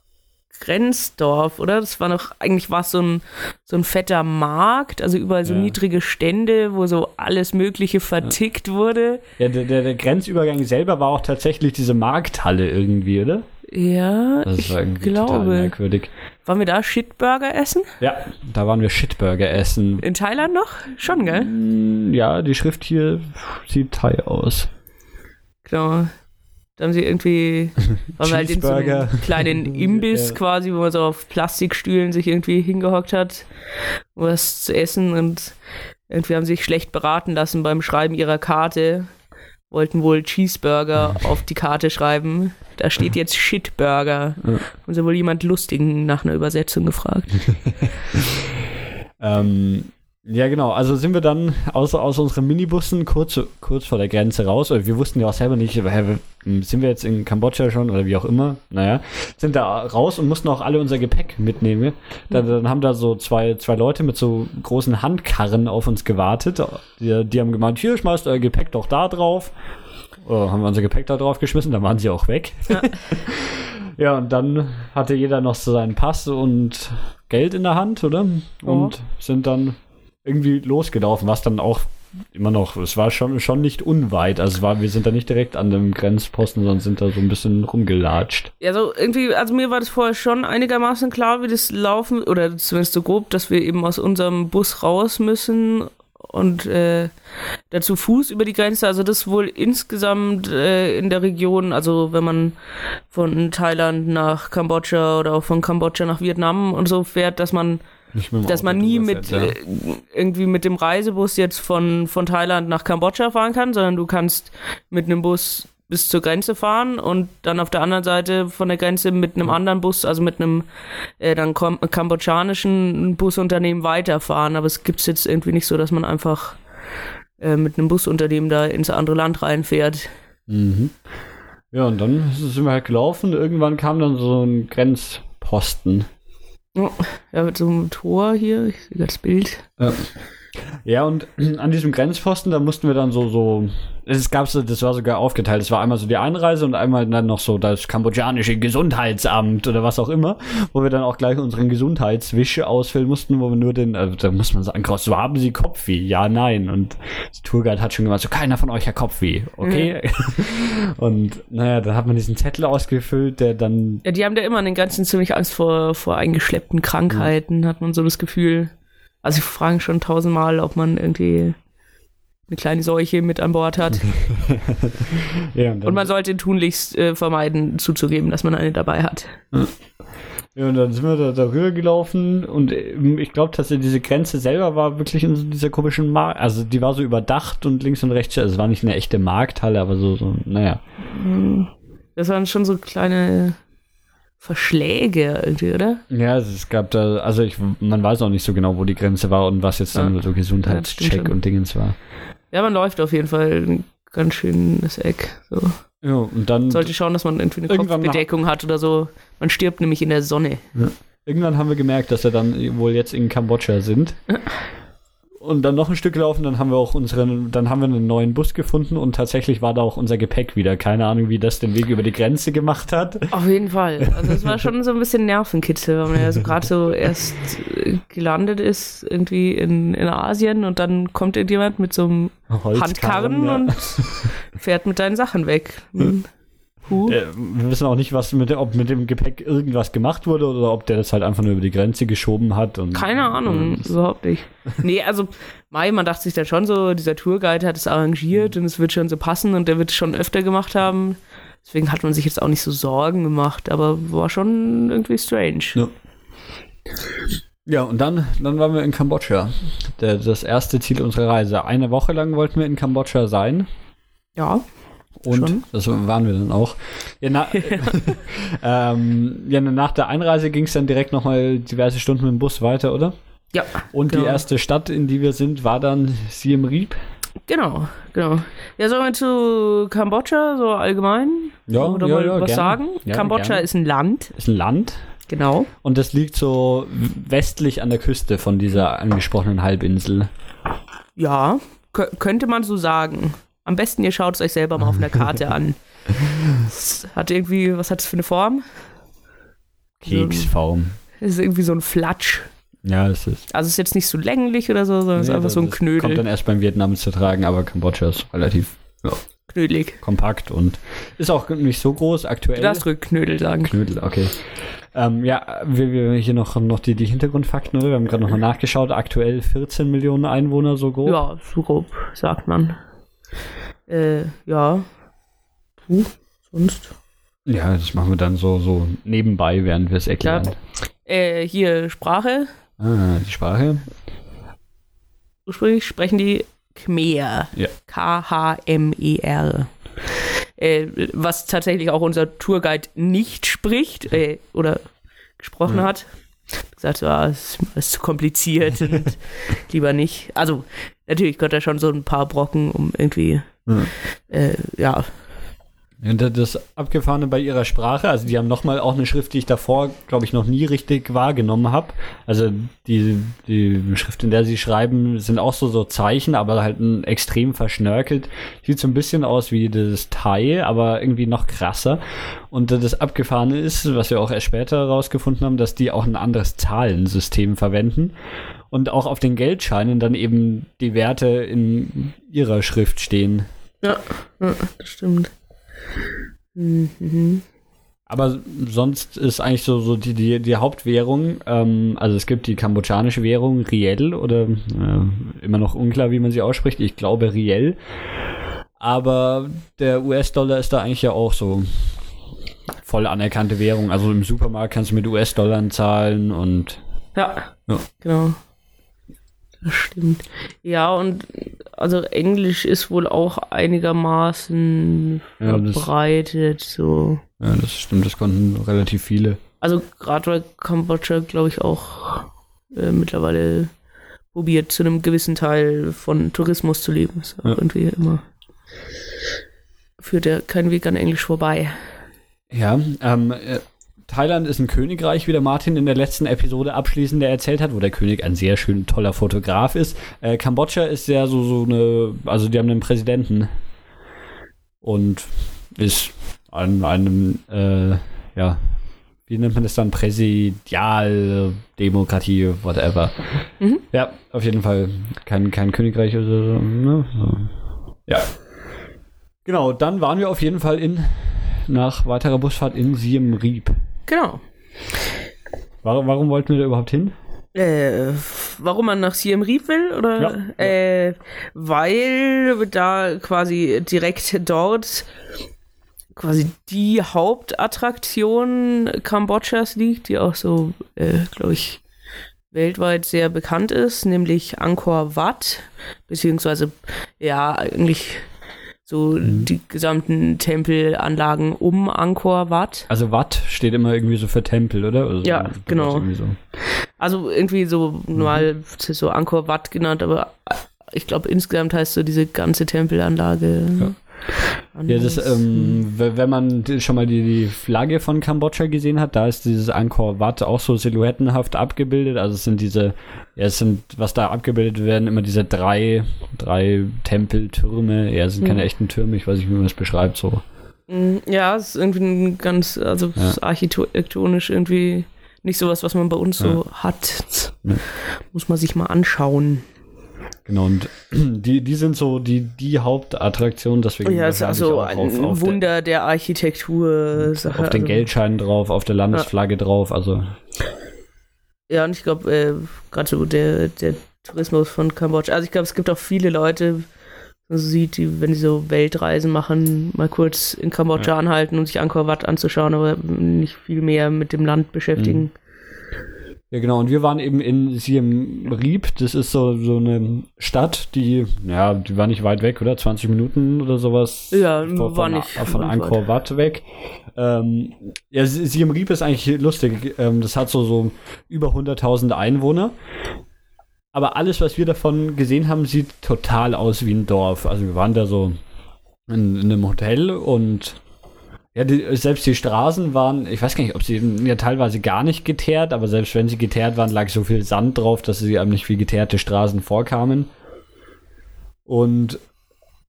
Grenzdorf, oder? Das war noch, eigentlich war es so ein, so ein fetter Markt, also überall so Ja. niedrige Stände, wo so alles Mögliche vertickt wurde. Ja, der, der, der Grenzübergang selber war auch tatsächlich diese Markthalle irgendwie, oder? Ja, Das ich war irgendwie total glaube. merkwürdig. Waren wir da Shitburger essen? Ja, da waren wir Shitburger essen. In Thailand noch? Schon, gell? Mm, Ja, die Schrift hier sieht Thai aus. Genau. Da haben sie irgendwie, waren wir halt in so einem kleinen Imbiss Ja. quasi, wo man so auf Plastikstühlen sich irgendwie hingehockt hat, um was zu essen und irgendwie haben sie sich schlecht beraten lassen beim Schreiben ihrer Karte. Wollten wohl Cheeseburger auf die Karte schreiben. Da steht jetzt Shitburger. Ja. Haben sie wohl jemand Lustigen nach einer Übersetzung gefragt. Ähm, ja, genau. Also sind wir dann aus, aus unseren Minibussen kurz, kurz vor der Grenze raus. Wir wussten ja auch selber nicht, sind wir jetzt in Kambodscha schon oder wie auch immer. Naja, sind da raus und mussten auch alle unser Gepäck mitnehmen. Dann, dann haben da so zwei, zwei Leute mit so großen Handkarren auf uns gewartet. Die, die haben gemeint, hier, schmeißt euer Gepäck doch da drauf. Oh, haben wir unser Gepäck da drauf geschmissen, dann waren sie auch weg. Ja. Ja, und dann hatte jeder noch so seinen Pass und Geld in der Hand, oder? Und sind dann irgendwie losgelaufen, was dann auch immer noch, es war schon, schon nicht unweit. Also war, wir sind da nicht direkt an dem Grenzposten, sondern sind da so ein bisschen rumgelatscht. Ja, so irgendwie, also mir war das vorher schon einigermaßen klar, wie das laufen, oder zumindest so grob, dass wir eben aus unserem Bus raus müssen und äh, dazu Fuß über die Grenze. Also das wohl insgesamt äh, in der Region, also wenn man von Thailand nach Kambodscha oder auch von Kambodscha nach Vietnam und so fährt, dass man dass man nie mit ja. äh, irgendwie mit dem Reisebus jetzt von, von Thailand nach Kambodscha fahren kann, sondern du kannst mit einem Bus bis zur Grenze fahren und dann auf der anderen Seite von der Grenze mit einem anderen Bus, also mit einem äh, dann kom kambodschanischen Busunternehmen weiterfahren. Aber es gibt's jetzt irgendwie nicht so, dass man einfach äh, mit einem Busunternehmen da ins andere Land reinfährt. Mhm. Ja, und dann sind wir halt gelaufen. Irgendwann kam dann so ein Grenzposten. Ja, mit so einem Tor hier, ich sehe das Bild. Ja. Ja, und an diesem Grenzposten, da mussten wir dann so, so, es gab so, das war sogar aufgeteilt. Es war einmal so die Einreise und einmal dann noch so das kambodschanische Gesundheitsamt oder was auch immer, wo wir dann auch gleich unseren Gesundheitswisch ausfüllen mussten, wo wir nur den, also da muss man sagen, so haben Sie Kopfweh? Ja, nein. Und der Tourguide hat schon gesagt, so keiner von euch hat Kopfweh, okay? und naja, dann hat man diesen Zettel ausgefüllt, der dann Ja, die haben da immer an den Grenzen ziemlich Angst vor, vor eingeschleppten Krankheiten, hat man so das Gefühl. Also, sie fragen schon tausendmal, ob man irgendwie eine kleine Seuche mit an Bord hat. ja, und Und man sollte tunlichst äh, vermeiden, zuzugeben, dass man eine dabei hat. Ja, und dann sind wir da darüber gelaufen und ähm, ich glaube tatsächlich, diese Grenze selber war wirklich in dieser komischen Markt, also die war so überdacht und links und rechts, also es war nicht eine echte Markthalle, aber so, so naja. Das waren schon so kleine Verschläge irgendwie, oder? Ja, es gab da, also ich, man weiß auch nicht so genau, wo die Grenze war und was jetzt dann Ja. so Ja, Gesundheitscheck schon. und Dingens war. Ja, man läuft auf jeden Fall ein ganz schönes Eck. So. Ja, und dann, Sollte schauen, dass man irgendwie eine Kopfbedeckung hat oder so. Man stirbt nämlich in der Sonne. irgendwann haben wir gemerkt, dass wir dann wohl jetzt in Kambodscha sind. Und dann noch ein Stück laufen, dann haben wir auch unseren, dann haben wir einen neuen Bus gefunden und tatsächlich war da auch unser Gepäck wieder. Keine Ahnung, wie das den Weg über die Grenze gemacht hat. Auf jeden Fall. Also es war schon so ein bisschen Nervenkitzel, weil man ja so gerade so erst äh, gelandet ist irgendwie in, in Asien und dann kommt irgendjemand mit so einem Handkarren ja. und fährt mit deinen Sachen weg. Hm. Huh. Äh, wir wissen auch nicht, was mit, ob mit dem Gepäck irgendwas gemacht wurde oder ob der das halt einfach nur über die Grenze geschoben hat. Und, Keine Ahnung, Und, überhaupt nicht. Nee, also, Mai, man dachte sich dann schon so, dieser Tourguide hat es arrangiert und es wird schon so passen und der wird es schon öfter gemacht haben. Deswegen hat man sich jetzt auch nicht so Sorgen gemacht, aber war schon irgendwie strange. Ja. ja, und dann, dann waren wir in Kambodscha. Der, das erste Ziel unserer Reise. Eine Woche lang wollten wir in Kambodscha sein. Ja, Und Schon? das waren wir dann auch. Ja, na, ähm, ja nach der Einreise ging es dann direkt nochmal diverse Stunden mit dem Bus weiter, oder? ja, Und die Genau. erste Stadt, in die wir sind, war dann Siem Reap. genau, genau. Ja, sollen wir zu Kambodscha so allgemein? Ja, Oder ja, mal ja, was gerne. sagen? Ja, Kambodscha gerne. ist ein Land, Ist ein Land. genau. Und das liegt so westlich an der Küste von dieser angesprochenen Halbinsel. Ja, kö- könnte man so sagen. Am besten ihr schaut es euch selber mal auf einer Karte an. Es hat irgendwie, was hat es für eine Form? Keksform. Es ist irgendwie so ein Flatsch. Ja, es ist. Also es ist jetzt nicht so länglich oder so, sondern es ist einfach so ein das Kommt Knödel. dann erst beim Vietnam zu tragen, aber Kambodscha ist relativ. Ja. Knödelig. kompakt und ist auch nicht so groß aktuell. Du darfst ruhig Knödel sagen. Knödel, okay. Ähm, ja, wir, wir hier noch, noch die, die Hintergrundfakten, oder? Wir haben gerade nochmal nachgeschaut. Aktuell 14 Millionen Einwohner, so grob. Ja, so grob, sagt man. Äh, ja. Puh, sonst. Ja, das machen wir dann so, so nebenbei, während wir es erklären. Äh, hier Sprache. Ah, die Sprache. Ursprünglich sprechen die Khmer. Ja. K-H-M-E-R. Äh, was tatsächlich auch unser Tourguide nicht spricht äh, oder gesprochen Mhm. hat. Gesagt, ah, es ist zu kompliziert und lieber nicht. Also, natürlich konnte er schon so ein paar Brocken, um irgendwie, Mhm. äh, ja, Und das Abgefahrene bei ihrer Sprache, also die haben nochmal auch eine Schrift, die ich davor, glaube ich, noch nie richtig wahrgenommen habe. Also die, die Schrift, in der sie schreiben, sind auch so, so Zeichen, aber halt ein extrem verschnörkelt. Sieht so ein bisschen aus wie das Thai, aber irgendwie noch krasser. Und das Abgefahrene ist, was wir auch erst später herausgefunden haben, dass die auch ein anderes Zahlensystem verwenden. Und auch auf den Geldscheinen dann eben die Werte in ihrer Schrift stehen. ja, ja das stimmt. Mhm. Aber sonst ist eigentlich so, so die, die, die Hauptwährung, ähm, also es gibt die kambodschanische Währung Riel oder äh, immer noch unklar, wie man sie ausspricht. Ich glaube Riel. Aber der US-Dollar ist da eigentlich ja auch so voll anerkannte Währung. Also im Supermarkt kannst du mit US-Dollar zahlen und Ja, Ja. genau. Das stimmt. Ja, und also Englisch ist wohl auch einigermaßen Ja, verbreitet. So. ja, das stimmt, das konnten relativ viele. Also gerade weil Kambodscha, glaube ich, auch äh, mittlerweile probiert, zu einem gewissen Teil von Tourismus zu leben. Ist Ja. irgendwie immer führt ja kein Weg an Englisch vorbei. Ja, ähm, äh, Thailand ist ein Königreich, wie der Martin in der letzten Episode abschließend erzählt hat, wo der König ein sehr schön toller Fotograf ist. Äh, Kambodscha ist ja so, so eine, also die haben einen Präsidenten und ist an einem, äh, ja, wie nennt man das dann? Präsidialdemokratie, whatever. Mhm. Ja, auf jeden Fall kein, kein Königreich oder so. Ne? so. Ja. Genau, dann waren wir auf jeden Fall in, nach weiterer Busfahrt in Siem Reap. Genau. Warum, warum wollten wir da überhaupt hin? Äh, warum man nach Siem Reap will? Oder? Ja. Äh, weil da quasi direkt dort quasi die Hauptattraktion Kambodschas liegt, die auch so, äh, glaube ich, weltweit sehr bekannt ist, nämlich Angkor Wat, beziehungsweise ja, eigentlich so die gesamten Tempelanlagen um Angkor Wat. Also Watt steht immer irgendwie so für Tempel, oder? oder so, Ja, genau. irgendwie So. Also irgendwie so mal so Angkor Wat genannt, aber ich glaube insgesamt heißt so diese ganze Tempelanlage. Ja, das, anders. ähm, w- wenn man schon mal die, die Flagge von Kambodscha gesehen hat, da ist dieses Angkor Wat auch so silhouettenhaft abgebildet. Also es sind diese, ja, es sind, was da abgebildet werden, immer diese drei, drei Tempeltürme. Ja, es sind keine Mhm. echten Türme, ich weiß nicht, wie man es beschreibt, so. Mm, Ja, es ist irgendwie ein ganz, also ist architektonisch irgendwie nicht sowas, was man bei uns so hat. Ja. Muss man sich mal anschauen. Genau, und die, die sind so die, die Hauptattraktion, deswegen Ja, es ist also auch ein auf, auf, Wunder der Architektur. der, auf den Geldschein drauf, auf der Landesflagge drauf, also Ja, und ich glaube, äh, gerade so der, der Tourismus von Kambodscha. Also ich glaube, es gibt auch viele Leute, man so sieht, die, wenn sie so Weltreisen machen, mal kurz in Kambodscha anhalten und sich Angkor Wat anzuschauen, aber nicht viel mehr mit dem Land beschäftigen. Ja, genau. Und wir waren eben in Siem Reap. Das ist so, so eine Stadt, die, ja, die war nicht weit weg, oder? 20 Minuten oder sowas. Ja, von, war nicht Von. Angkor Wat weg. Ähm, ja, Sie- Siem Reap ist eigentlich lustig. Ähm, das hat so, so über 100.000 Einwohner. Aber alles, was wir davon gesehen haben, sieht total aus wie ein Dorf. Also wir waren da so in, in einem Hotel und ja, die, selbst die Straßen waren, ich weiß gar nicht, ob sie ja teilweise gar nicht geteert, aber selbst wenn sie geteert waren, lag so viel Sand drauf, dass sie einem nicht wie geteerte Straßen vorkamen. Und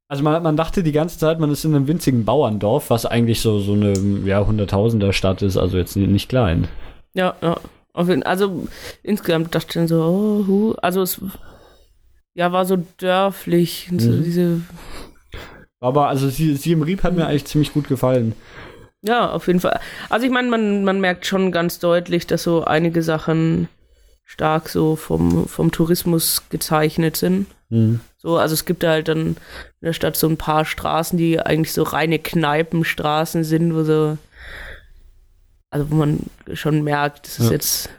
also man, man dachte die ganze Zeit, man ist in einem winzigen Bauerndorf, was eigentlich so, so eine ja, Hunderttausender Stadt ist, also jetzt nicht, klein. Ja, ja. Also insgesamt dachte ich dann so, oh, hu. also es ja, war so dörflich, so Mhm. diese Aber also sie, sie im Rieb hat mir eigentlich ziemlich gut gefallen. Ja, auf jeden Fall. Also ich meine, man, man merkt schon ganz deutlich, dass so einige Sachen stark so vom, vom Tourismus gezeichnet sind. Mhm. So, also es gibt da halt dann in der Stadt so ein paar Straßen, die eigentlich so reine Kneipenstraßen sind, wo so, also wo man schon merkt, das ist Ja. jetzt,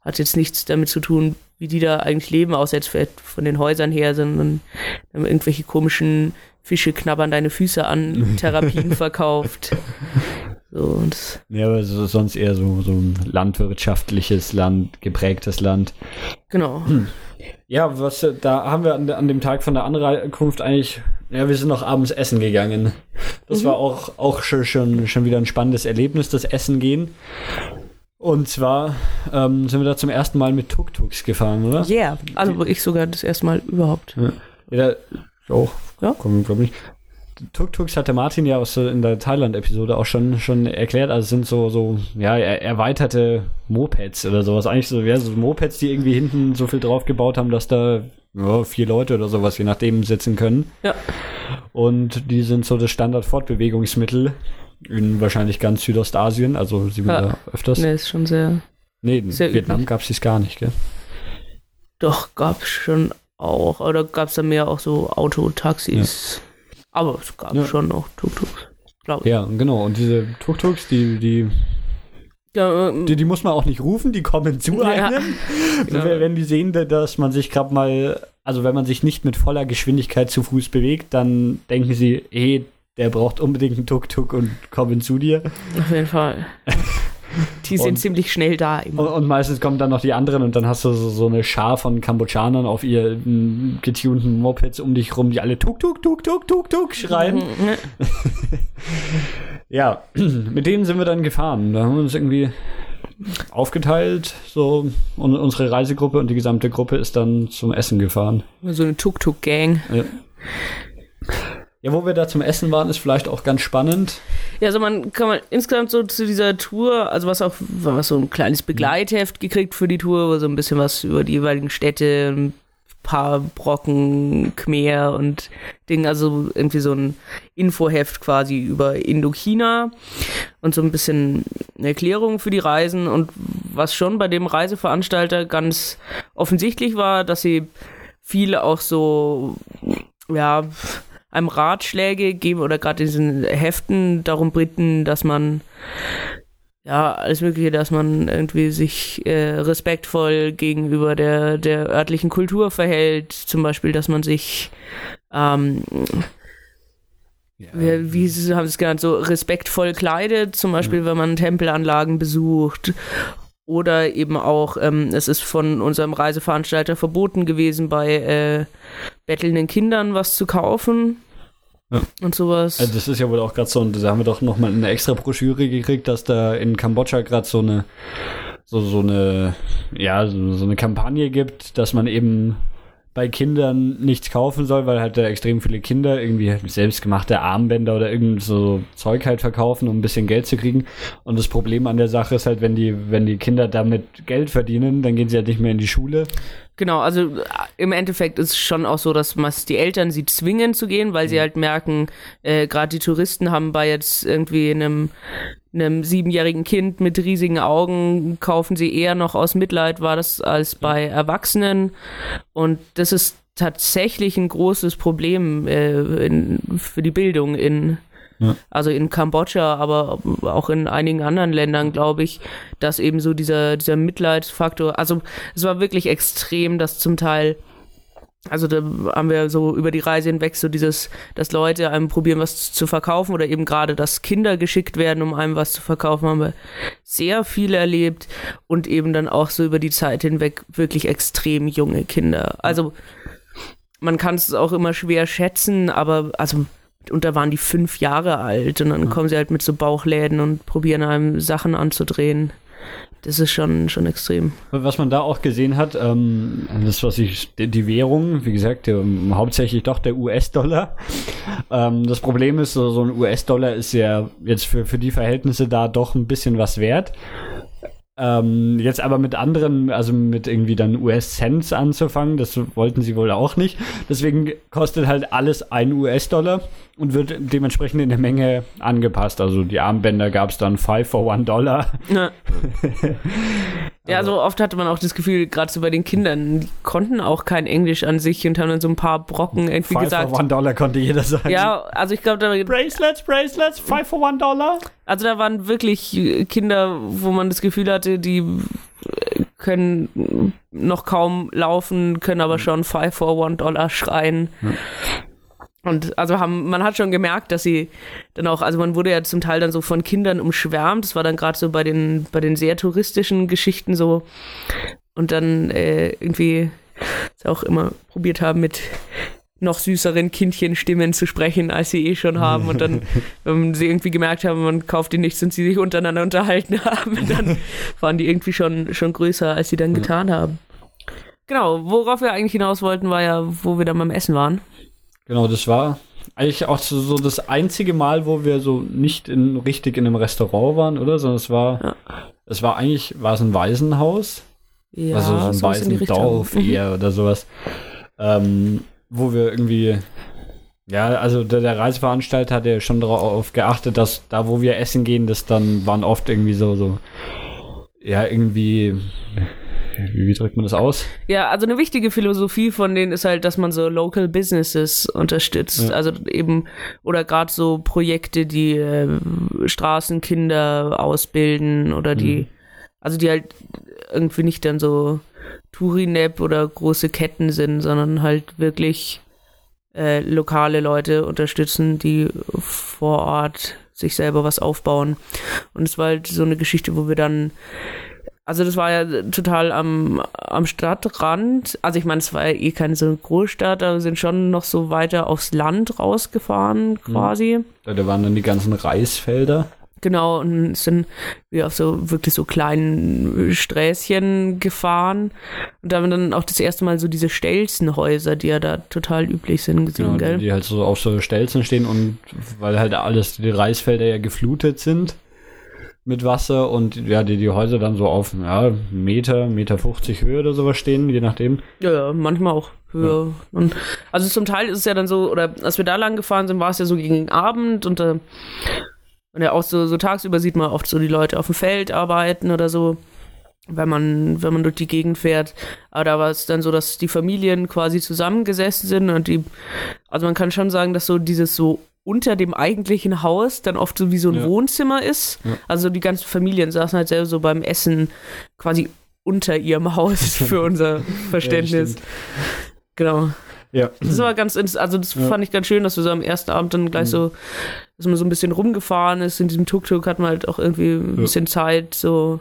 hat jetzt nichts damit zu tun, wie die da eigentlich leben, außer jetzt vielleicht von den Häusern her, sondern haben irgendwelche komischen Fische knabbern deine Füße an, Therapien verkauft. So, und Ja, aber so, sonst eher so, so ein landwirtschaftliches Land, geprägtes Land. genau. Ja, was äh, da haben wir an, an dem Tag von der Ankunft eigentlich, ja, wir sind noch abends essen gegangen. Das war auch, auch schon, schon, schon wieder ein spannendes Erlebnis, das Essen gehen. Und zwar ähm, sind wir da zum ersten Mal mit Tuk-Tuks gefahren, oder? Yeah, also ich sogar das erste Mal überhaupt. Ja, ich auch. Ja. Komm, glaub nicht. Tuk-Tuks hatte Martin ja auch so in der Thailand-Episode auch schon, schon erklärt. Also sind so, so, ja, er, erweiterte Mopeds oder sowas. Eigentlich so, ja, so Mopeds, die irgendwie hinten so viel drauf gebaut haben, dass da ja, vier Leute oder sowas, je nachdem, sitzen können. Ja. Und die sind so das Standard-Fortbewegungsmittel in wahrscheinlich ganz Südostasien. Also sie Ja. ja. öfters. Ne, ist schon sehr, Nee, in Sehr Vietnam gab es dies gar nicht, gell? doch, gab's schon auch. Oder gab's da mehr auch so Autotaxis? Aber es gab Ja. schon auch Tuk-Tuks, glaube ich. Ja, genau. Und diese Tuk-Tuks, die, die Ja, ähm, Die, die muss man auch nicht rufen, die kommen zu Ja. einem. Genau. Wenn wenn die sehen, dass man sich gerade mal, also wenn man sich nicht mit voller Geschwindigkeit zu Fuß bewegt, dann denken sie, hey, der braucht unbedingt einen Tuk-Tuk und kommen zu dir. auf jeden Fall. Die sind Und- ziemlich schnell da Und, und meistens kommen dann noch die anderen und dann hast du so, so eine Schar von Kambodschanern auf ihren getunten Mopeds um dich rum, die alle Tuk, Tuk, Tuk, Tuk, Tuk, Tuk schreien. Mhm. Ja, mit denen sind wir dann gefahren. Da haben wir uns irgendwie aufgeteilt, so und unsere Reisegruppe und die gesamte Gruppe ist dann zum Essen gefahren. So eine Tuk-Tuk-Gang. Ja. Ja, wo wir da zum Essen waren, ist vielleicht auch ganz spannend. Ja, also man kann man insgesamt so zu dieser Tour, also was auch, was so ein kleines Begleitheft gekriegt für die Tour, wo so ein bisschen was über die jeweiligen Städte, ein paar Brocken, Khmer und Ding, also irgendwie so ein Infoheft quasi über Indochina und so ein bisschen eine Erklärung für die Reisen und was schon bei dem Reiseveranstalter ganz offensichtlich war, dass sie viel auch so, ja, einem Ratschläge geben oder gerade diesen Heften darum bitten, dass man ja alles Mögliche, dass man irgendwie sich äh, respektvoll gegenüber der der örtlichen Kultur verhält, zum Beispiel, dass man sich ähm, wie, wie sie- haben sie es genannt, so respektvoll kleidet, zum Beispiel, wenn man Tempelanlagen besucht. Oder eben auch, ähm, es ist von unserem Reiseveranstalter verboten gewesen, bei äh, bettelnden Kindern was zu kaufen. Ja. Und sowas. Also das ist ja wohl auch gerade so, und da haben wir doch noch mal eine extra Broschüre gekriegt, dass da in Kambodscha gerade so eine so, so eine ja so, so eine Kampagne gibt, dass man eben bei Kindern nichts kaufen soll, weil halt da extrem viele Kinder irgendwie halt selbstgemachte Armbänder oder irgend so Zeug halt verkaufen, um ein bisschen Geld zu kriegen. Und das Problem an der Sache ist halt, wenn die, wenn die Kinder damit Geld verdienen, dann gehen sie halt nicht mehr in die Schule. Genau, also äh, im Endeffekt ist es schon auch so, dass mas- die Eltern sie zwingen zu gehen, weil sie halt merken, äh, gerade die Touristen haben bei jetzt irgendwie einem, einem siebenjährigen Kind mit riesigen Augen, kaufen sie eher noch aus Mitleid, war das als bei Erwachsenen. Und das ist tatsächlich ein großes Problem äh, in, für die Bildung in Also in Kambodscha, aber auch in einigen anderen Ländern, glaube ich, dass eben so dieser, dieser Mitleidsfaktor, also es war wirklich extrem, dass zum Teil, also da haben wir so über die Reise hinweg so dieses, dass Leute einem probieren, was zu verkaufen oder eben gerade, dass Kinder geschickt werden, um einem was zu verkaufen, haben wir sehr viel erlebt und eben dann auch so über die Zeit hinweg wirklich extrem junge Kinder. Also man kann es auch immer schwer schätzen, aber also und da waren die fünf Jahre alt und dann kommen sie halt mit so Bauchläden und probieren einem Sachen anzudrehen. Das ist schon, schon extrem. Was man da auch gesehen hat, ähm, das was ich, die, die Währung, wie gesagt, ähm, hauptsächlich doch der US-Dollar. Ähm, das Problem ist, so, so ein US-Dollar ist ja jetzt für, für die Verhältnisse da doch ein bisschen was wert. Ähm, jetzt aber mit anderen, also mit irgendwie dann US-Cents anzufangen, das wollten sie wohl auch nicht. Deswegen kostet halt alles ein US-Dollar und wird dementsprechend in der Menge angepasst. Also die Armbänder gab es dann 5 for 1 Dollar. Ja. ja, so oft hatte man auch das Gefühl, gerade so bei den Kindern, die konnten auch kein Englisch an sich und haben dann so ein paar Brocken irgendwie 5 gesagt. for 1 Dollar konnte jeder sagen. Ja, also ich glaube, da, Bracelets, Bracelets, 5 for 1 Dollar. also da waren wirklich Kinder, wo man das Gefühl hatte, die äh, können noch kaum laufen, können aber schon 5 for 1 Dollar schreien. Und also haben, man hat schon gemerkt, dass sie dann auch, also man wurde ja zum Teil dann so von Kindern umschwärmt. Das war dann gerade so bei den, bei den sehr touristischen Geschichten so. Und dann äh, irgendwie auch immer probiert haben, mit noch süßeren Kindchenstimmen zu sprechen, als sie eh schon haben. Und dann, wenn sie irgendwie gemerkt haben, man kauft die nichts und sie sich untereinander unterhalten haben, dann waren die irgendwie schon, schon größer, als sie dann getan haben. Genau, worauf wir eigentlich hinaus wollten, war ja, wo wir dann beim Essen waren. Genau, das war eigentlich auch so, so das einzige Mal, wo wir so nicht in, richtig in einem Restaurant waren, oder? Sondern es war, Ja. es war eigentlich, war es ein Waisenhaus? Ja, also so ein. Waisendorf Mhm. eher oder sowas. Ähm, wo wir irgendwie, ja, also der, der Reiseveranstalter hat ja schon darauf geachtet, dass da, wo wir essen gehen, das dann waren oft irgendwie so, so, ja, irgendwie, wie, wie drückt man das aus? Ja, also eine wichtige Philosophie von denen ist halt, dass man so Local Businesses unterstützt. Ja. Also eben, oder gerade so Projekte, die äh, Straßenkinder ausbilden oder die, Mhm. also die halt irgendwie nicht dann so Tourinep oder große Ketten sind, sondern halt wirklich äh, lokale Leute unterstützen, die vor Ort sich selber was aufbauen. Und es war halt so eine Geschichte, wo wir dann also das war ja total am, am Stadtrand. Also ich meine, es war ja eh keine so eine Großstadt, aber wir sind schon noch so weiter aufs Land rausgefahren quasi. Da, da waren dann die ganzen Reisfelder. Genau, und sind wir auf so wirklich so kleinen Sträßchen gefahren. Und da haben wir dann auch das erste Mal so diese Stelzenhäuser, die ja da total üblich sind, gesehen, Genau, gell? die, halt so auf so Stelzen stehen und weil halt alles, die Reisfelder ja geflutet sind mit Wasser und ja, die, die Häuser dann so auf ja, Meter, Meter 50 Höhe oder sowas stehen, je nachdem. Ja, ja, manchmal auch höher. Und also zum Teil ist es ja dann so, oder als wir da lang gefahren sind, war es ja so gegen Abend und, äh, und ja auch so, so tagsüber sieht man oft so die Leute auf dem Feld arbeiten oder so, wenn man, wenn man durch die Gegend fährt. Aber da war es dann so, dass die Familien quasi zusammengesessen sind und die, also man kann schon sagen, dass so dieses so unter dem eigentlichen Haus dann oft so wie so ein Ja. Wohnzimmer ist. Ja. Also die ganzen Familien saßen halt selber so beim Essen quasi unter ihrem Haus für unser Verständnis. genau. Ja. Das war ganz, also das Ja. Mhm. fand ich ganz schön, dass wir so am ersten Abend dann gleich so, dass man so ein bisschen rumgefahren ist. In diesem Tuk-Tuk hat man halt auch irgendwie ein Ja. bisschen Zeit, so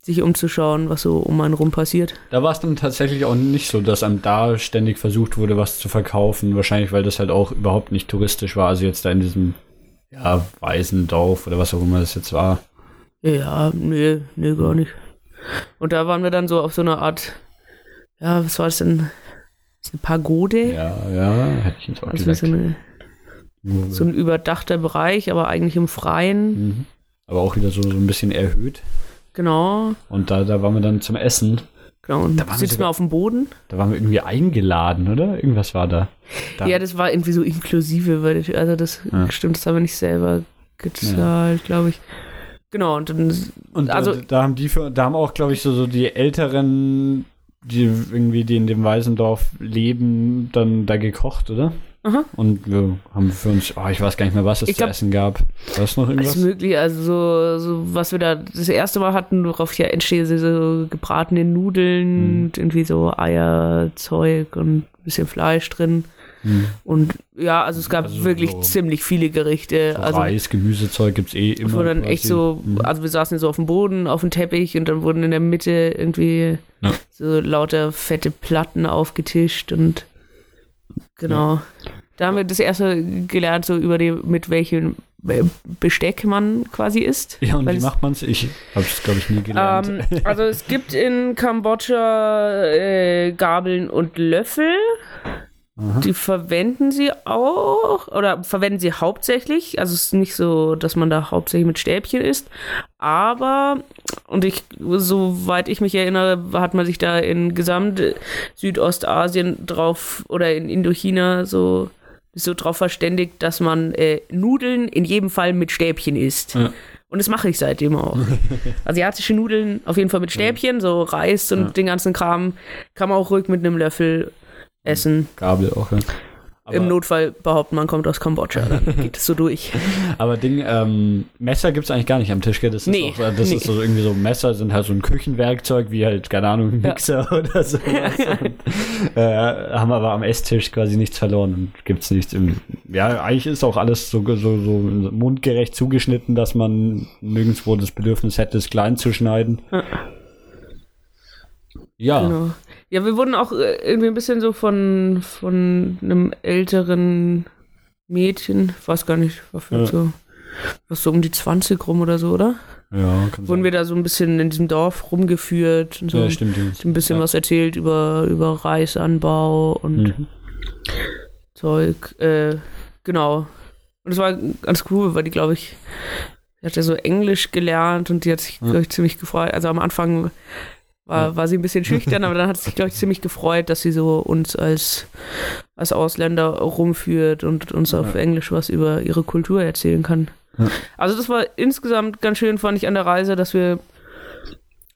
sich umzuschauen, was so um einen rum passiert. Da war es dann tatsächlich auch nicht so, dass einem da ständig versucht wurde, was zu verkaufen. Wahrscheinlich, weil das halt auch überhaupt nicht touristisch war. Also jetzt da in diesem ja, Waisendorf oder was auch immer das jetzt war. Ja, nee, nee, gar nicht. Und da waren wir dann so auf so einer Art, ja, was war das denn? Das ist eine Pagode? Ja, ja, hätte ich jetzt auch Also gesagt. so, eine, so ein überdachter Bereich, aber eigentlich im Freien. Mhm. Aber auch wieder so, so ein bisschen erhöht. Genau. Und da, da waren wir dann zum Essen. Genau. Und Da sitzen wir auf dem Boden. Da waren wir irgendwie eingeladen, oder? Irgendwas war da. da Ja, das war irgendwie so inklusive, weil ich, also das Ja. stimmt, das haben wir nicht selber gezahlt, glaube ich. Genau, und dann und also- da, da haben die für, da haben auch, glaube ich, so, so die Älteren, die irgendwie, die in dem Waisendorf leben, dann da gekocht, oder? Aha. Und wir haben für uns, oh, ich weiß gar nicht mehr, was es Ich zu glaub- essen gab. War es noch alles irgendwas? möglich, also so, so, was wir da das erste Mal hatten, worauf ja entsteht, so, gebratene Nudeln, Mhm. und irgendwie so Eierzeug und ein bisschen Fleisch drin. Hm. Und ja, also es gab Also wirklich so- ziemlich viele Gerichte. So also Reis, Gemüsezeug gibt's eh immer. wo dann quasi. echt so, Mhm. also wir saßen so auf dem Boden, auf dem Teppich und dann wurden in der Mitte irgendwie Ja. so lauter fette Platten aufgetischt und genau. Da haben wir das erste gelernt, so über die, mit welchem Besteck man quasi isst. Ja, und wie es- macht man's? Ich hab's, glaube ich, nie gelernt. Ähm, also es gibt in Kambodscha äh, Gabeln und Löffel. Die verwenden sie auch oder verwenden sie hauptsächlich. Also es ist nicht so, dass man da hauptsächlich mit Stäbchen isst. Aber, und ich, soweit ich mich erinnere, hat man sich da in gesamt Südostasien drauf oder in Indochina so, so drauf verständigt, dass man äh, Nudeln in jedem Fall mit Stäbchen isst. Ja. Und das mache ich seitdem auch. Asiatische Nudeln auf jeden Fall mit Stäbchen, so Reis und ja. den ganzen Kram kann man auch ruhig mit einem Löffel essen. Gabel auch, ja. Aber Im Notfall behaupten, man kommt aus Kambodscha, dann geht es so durch. Aber Ding, ähm, Messer gibt es eigentlich gar nicht am Tisch, gell? Das ist, nee, auch, das nee. ist so irgendwie so, Messer sind halt so ein Küchenwerkzeug, wie halt, keine Ahnung, ein Mixer ja. oder so. und, äh, haben aber am Esstisch quasi nichts verloren und gibt es nichts. Im, ja, eigentlich ist auch alles so, so, so mundgerecht zugeschnitten, dass man nirgendwo das Bedürfnis hätte, es klein zu schneiden. Ja. Ja. Genau. Ja, wir wurden auch äh, irgendwie ein bisschen so von, von einem älteren Mädchen, ich weiß gar nicht, was ja. so, was so um die 20 rum oder so, oder? Ja, kann Wurden sein. wir da so ein bisschen in diesem Dorf rumgeführt und so. Ja, stimmt. Ein bisschen ja. was erzählt über, über Reisanbau und mhm. Zeug. Äh, genau. Und es war ganz cool, weil die, glaube ich, die hat ja so Englisch gelernt und die hat sich, ja. glaube ich, ziemlich gefreut. Also am Anfang war, war sie ein bisschen schüchtern, aber dann hat sie sich, glaube ich, ziemlich gefreut, dass sie so uns als, als Ausländer rumführt und uns auf Englisch was über ihre Kultur erzählen kann. Ja. Also das war insgesamt ganz schön, fand ich an der Reise, dass wir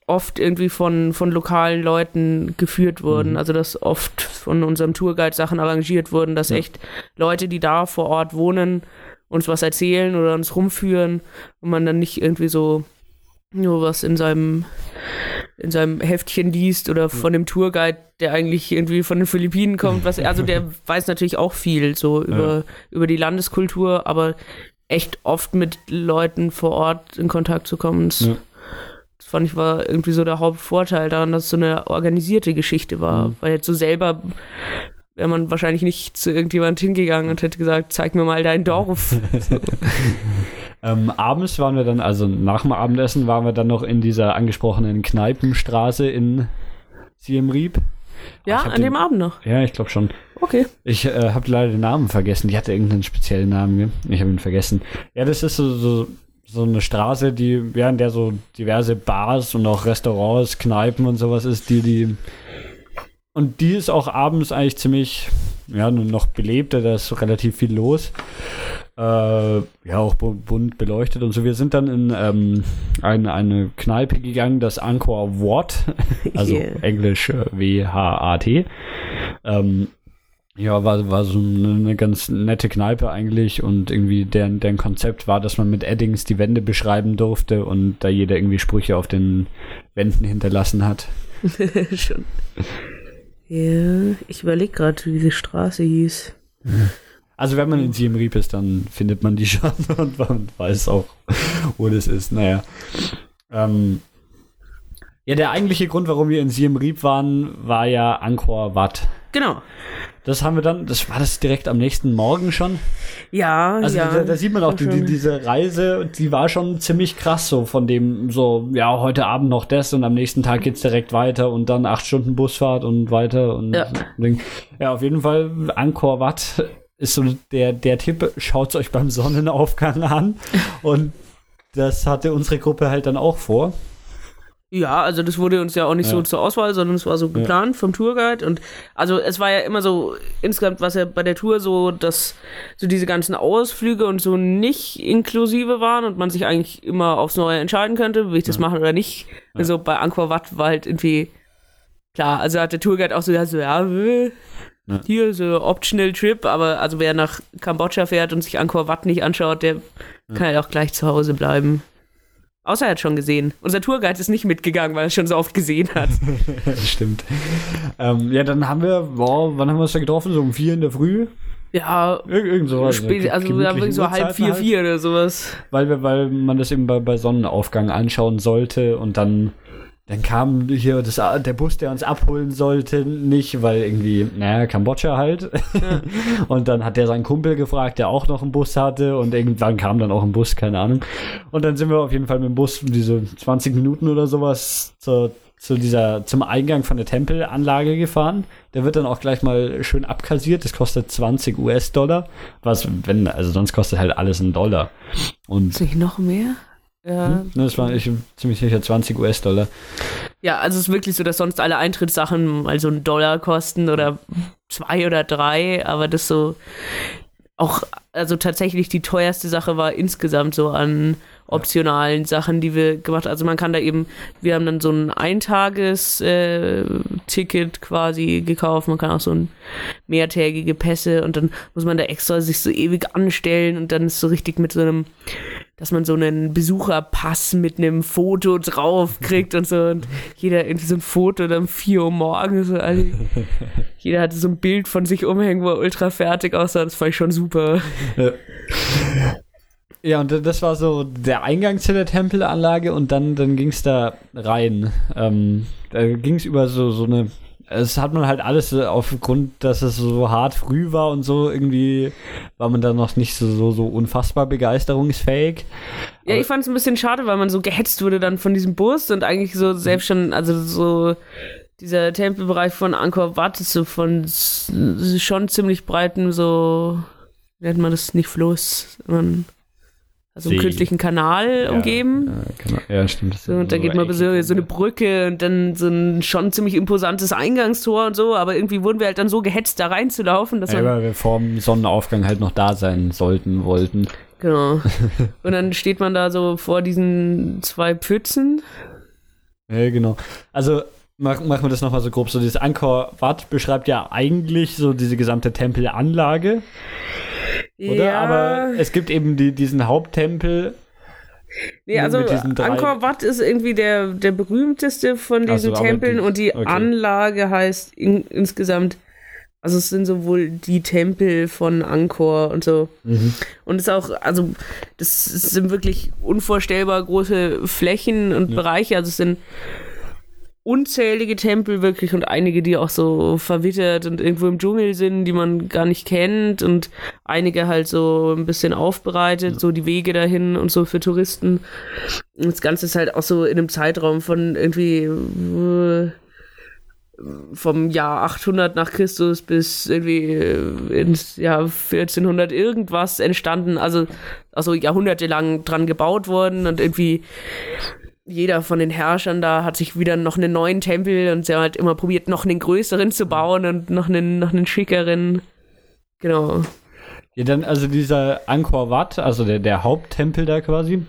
oft irgendwie von, von lokalen Leuten geführt wurden. Mhm. Also dass oft von unserem Tourguide Sachen arrangiert wurden, dass ja. echt Leute, die da vor Ort wohnen, uns was erzählen oder uns rumführen und man dann nicht irgendwie so nur was in seinem in seinem Heftchen liest oder von dem Tourguide, der eigentlich irgendwie von den Philippinen kommt, was also der weiß natürlich auch viel so über ja. über die Landeskultur, aber echt oft mit Leuten vor Ort in Kontakt zu kommen. Das, ja. das fand ich war irgendwie so der Hauptvorteil daran, dass es so eine organisierte Geschichte war, mhm. weil jetzt so selber wäre man wahrscheinlich nicht zu irgendjemand hingegangen und hätte gesagt, zeig mir mal dein Dorf. Ähm, abends waren wir dann, also nach dem Abendessen waren wir dann noch in dieser angesprochenen Kneipenstraße in Siem Reap. Ja, an den, dem Abend noch. Ja, ich glaube schon. Okay. Ich äh, habe leider den Namen vergessen. Die hatte irgendeinen speziellen Namen. Ich habe ihn vergessen. Ja, das ist so, so, so eine Straße, die, ja, in der so diverse Bars und auch Restaurants, Kneipen und sowas ist, die, die. Und die ist auch abends eigentlich ziemlich, ja, noch belebter, da ist relativ viel los äh, ja auch bunt beleuchtet und so. Wir sind dann in ähm, eine, eine Kneipe gegangen, das Angkor Wat, also yeah. Englisch äh, W-H-A-T. Ähm, ja, war, war so eine, eine, ganz nette Kneipe eigentlich und irgendwie deren, deren Konzept war, dass man mit Eddings die Wände beschreiben durfte und da jeder irgendwie Sprüche auf den Wänden hinterlassen hat. Schon. Ja, ich überlege gerade, wie diese Straße hieß. Also wenn man in Siem Reap ist, dann findet man die schon und man weiß auch, wo das ist. Naja. Ähm, ja, der eigentliche Grund, warum wir in Siem Reap waren, war ja Angkor Wat. Genau. Das haben wir dann, das war das direkt am nächsten Morgen schon. Ja, also ja. Da, da sieht man auch, die, die, diese Reise, die war schon ziemlich krass so von dem, so, ja, heute Abend noch das und am nächsten Tag geht's direkt weiter und dann acht Stunden Busfahrt und weiter und ja, ja auf jeden Fall Angkor Wat ist so der, der Tipp, schaut euch beim Sonnenaufgang an. Und das hatte unsere Gruppe halt dann auch vor. Ja, also das wurde uns ja auch nicht ja. so zur Auswahl, sondern es war so geplant ja. vom Tourguide und also es war ja immer so insgesamt was ja bei der Tour so, dass so diese ganzen Ausflüge und so nicht inklusive waren und man sich eigentlich immer aufs Neue entscheiden könnte, will ich das ja. machen oder nicht. Also bei Angkor Wat war halt irgendwie klar, also hat der Tourguide auch so, ja, so ja, ja. Hier so Optional Trip, aber also wer nach Kambodscha fährt und sich Angkor Wat nicht anschaut, der ja. kann halt auch gleich zu Hause bleiben. Außer er hat schon gesehen. Unser Tourguide ist nicht mitgegangen, weil er schon so oft gesehen hat. Stimmt. Ähm, ja, dann haben wir, boah, wann haben wir uns da getroffen? So um vier in der Früh? Ja, Ir irgend sowas. Spät, also ja, so halb vier, halt. vier oder sowas. Weil wir, weil man das eben bei, bei Sonnenaufgang anschauen sollte und dann dann kam hier das, der Bus, der uns abholen sollte, nicht, weil irgendwie, naja, Kambodscha halt. Und dann hat der seinen Kumpel gefragt, der auch noch einen Bus hatte und irgendwann kam dann auch ein Bus, keine Ahnung. Und dann sind wir auf jeden Fall mit dem Bus diese 20 Minuten oder sowas zur zu dieser, zum Eingang von der Tempelanlage gefahren. Der wird dann auch gleich mal schön abkassiert. Das kostet 20 US-Dollar. Was, wenn, also sonst kostet halt alles einen Dollar. Und Ist nicht noch mehr? Ja. hm, das war ich ziemlich sicher 20 US-Dollar. Ja, also es ist wirklich so, dass sonst alle Eintrittssachen mal so einen Dollar kosten oder zwei oder drei, aber das so auch, also tatsächlich die teuerste Sache war insgesamt so an optionalen Sachen, die wir gemacht haben. Also man kann da eben, wir haben dann so ein Eintages-Ticket quasi gekauft, man kann auch so ein mehrtägige Pässe und dann muss man da extra sich so ewig anstellen und dann ist so richtig mit so einem dass man so einen Besucherpass mit einem Foto drauf kriegt und so und jeder irgendwie so ein Foto dann um 4 Uhr morgens so alle, jeder hatte so ein Bild von sich umhängen, wo er ultra fertig aussah, das fand ich schon super. Ja, und das war so der Eingang zu der Tempelanlage und dann, dann ging es da rein. Ähm, da ging es über so, so eine. Es hat man halt alles äh, aufgrund, dass es so hart früh war und so, irgendwie war man da noch nicht so, so, so unfassbar begeisterungsfähig. Ja, ich fand es ein bisschen schade, weil man so gehetzt wurde dann von diesem Bus und eigentlich so selbst schon, also so dieser Tempelbereich von Angkor Wat ist so von schon ziemlich breiten, so nennt man das nicht Fluss, man also einen künstlichen Kanal umgeben. Ja, genau. ja stimmt. So, und da geht man so, so eine Brücke und dann so ein schon ziemlich imposantes Eingangstor und so, aber irgendwie wurden wir halt dann so gehetzt, da reinzulaufen, dass Ja, weil wir vor dem Sonnenaufgang halt noch da sein sollten, wollten. genau. Und dann steht man da so vor diesen zwei Pfützen. Ja, genau. Also mach, machen wir das nochmal so grob. So dieses Angkor Wat beschreibt ja eigentlich so diese gesamte Tempelanlage, oder? Ja. Aber es gibt eben die, diesen Haupttempel. Nee, also Angkor Wat ist irgendwie der, der berühmteste von so, diesen aber Tempeln die- und die okay. Anlage heißt in, insgesamt, also es sind sowohl die Tempel von Angkor und so. Und es ist auch, also das sind wirklich unvorstellbar große Flächen und Ja. Bereiche, also es sind unzählige Tempel wirklich und einige, die auch so verwittert und irgendwo im Dschungel sind, die man gar nicht kennt und einige halt so ein bisschen aufbereitet, so die Wege dahin und so für Touristen. Und das Ganze ist halt auch so in einem Zeitraum von irgendwie äh, vom Jahr 800 nach Christus bis irgendwie äh, ins Jahr 1400 irgendwas entstanden, also also jahrhundertelang dran gebaut worden und irgendwie jeder von den Herrschern da hat sich wieder noch einen neuen Tempel und sie haben halt immer probiert, noch einen größeren zu bauen und noch einen, noch einen schickeren. Genau. Ja, dann also dieser Angkor Wat, also der, der Haupttempel da quasi.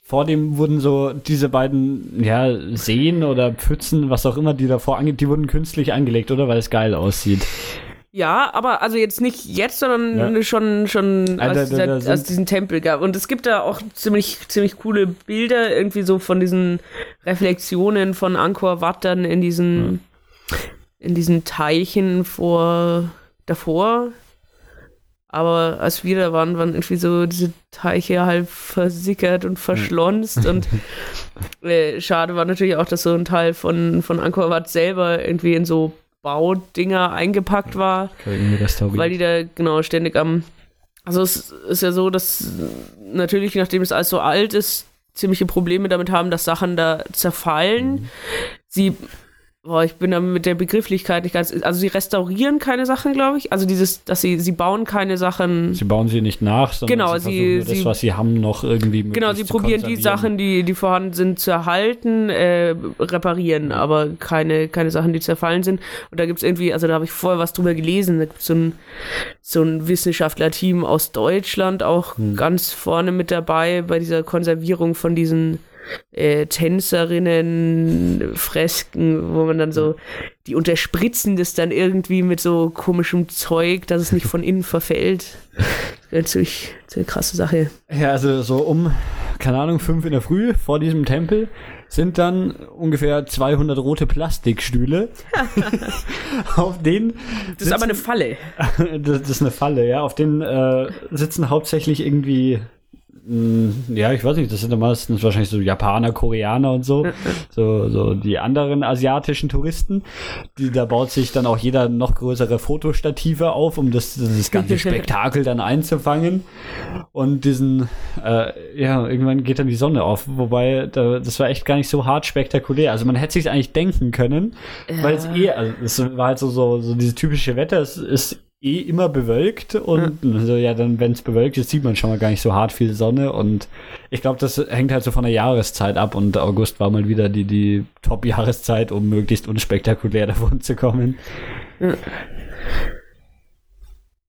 Vor dem wurden so diese beiden, ja, Seen oder Pfützen, was auch immer, die davor angeht, die wurden künstlich angelegt, oder? Weil es geil aussieht. Ja, aber also jetzt nicht jetzt, sondern Ja. schon, schon da- als, da- da sind- als diesen Tempel gab. Und es gibt da auch ziemlich, ziemlich coole Bilder, irgendwie so von diesen Reflexionen von Angkor Wat dann in diesen, in diesen Teilchen vor, davor. Aber als wir da waren, waren irgendwie so diese Teiche halb versickert und verschlonzt. und äh, schade war natürlich auch, dass so ein Teil von, von Angkor Wat selber irgendwie in so Baudinger eingepackt war weil die da genau ständig am. Also es ist ja so, dass natürlich, nachdem es alles so alt ist, ziemliche Probleme damit haben, dass Sachen da zerfallen. Sie, boah, ich bin da mit der Begrifflichkeit nicht ganz. Also sie restaurieren keine Sachen, glaube ich. Also dieses, dass sie, sie bauen keine Sachen. sie bauen sie nicht nach, sondern Genau, sie, sie- das, sie- was sie haben, noch irgendwie Genau, sie probieren die. Sachen, die, die vorhanden sind, zu erhalten, äh, reparieren, aber keine, keine Sachen, die zerfallen sind. Und da gibt's irgendwie, also da habe ich vorher was drüber gelesen, da gibt's so ein, so ein Wissenschaftlerteam aus Deutschland auch ganz vorne mit dabei bei dieser Konservierung von diesen äh, Tänzerinnen, Fresken, wo man dann so, die unterspritzen das dann irgendwie mit so komischem Zeug, dass es nicht von innen verfällt. Das ist natürlich eine krasse Sache. Ja, also so um, keine Ahnung, fünf in der Früh vor diesem Tempel sind dann ungefähr 200 rote Plastikstühle, auf denen Das ist aber eine Falle. das, das ist eine Falle, ja. Auf denen äh, sitzen hauptsächlich irgendwie Ja, ich weiß nicht, das sind dann meistens wahrscheinlich so Japaner, Koreaner und so, so, so die anderen asiatischen Touristen. Die, da baut sich dann auch jeder noch größere Fotostative auf, um das, das ganze Spektakel dann einzufangen. Und diesen, äh, ja, irgendwann geht dann die Sonne auf, wobei da, das war echt gar nicht so hart spektakulär. Also man hätte sich eigentlich denken können, weil es eh, also es war halt so, so, so dieses typische Wetter, es ist eh immer bewölkt und so, ja, dann, wenn es bewölkt ist, sieht man schon mal gar nicht so hart viel Sonne und ich glaube, das hängt halt so von der Jahreszeit ab und August war mal wieder die, die Top-Jahreszeit, um möglichst unspektakulär davon zu kommen.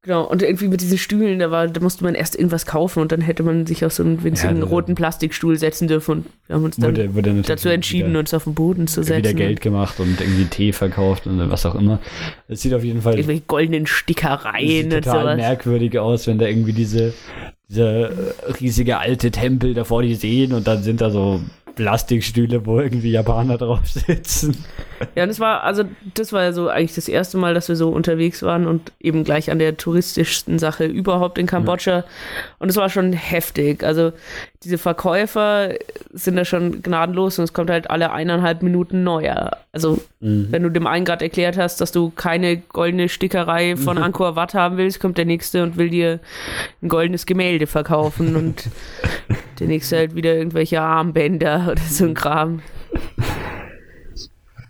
Genau, und irgendwie mit diesen Stühlen, da, war, da musste man erst irgendwas kaufen und dann hätte man sich auf so einen winzigen Ja, roten Plastikstuhl setzen dürfen und wir haben uns dann Wurde, wurde dazu entschieden, wieder, uns auf den Boden zu setzen. wieder Geld gemacht und irgendwie Tee verkauft und was auch immer. Es sieht auf jeden Fall Irgendwelche goldenen sieht Stickereien und total sowas. merkwürdig aus, wenn da irgendwie diese, dieser äh, riesige alte Tempel davor die sehen und dann sind da so Plastikstühle, wo irgendwie Japaner drauf sitzen. Ja, und es war, also das war ja so eigentlich das erste Mal, dass wir so unterwegs waren und eben gleich an der touristischsten Sache überhaupt in Kambodscha. Und es war schon heftig. Also diese Verkäufer sind da schon gnadenlos und es kommt halt alle eineinhalb Minuten neuer. Also wenn du dem einen gerade erklärt hast, dass du keine goldene Stickerei von Angkor Wat haben willst, kommt der nächste und will dir ein goldenes Gemälde verkaufen und der nächste halt wieder irgendwelche Armbänder oder so ein Kram.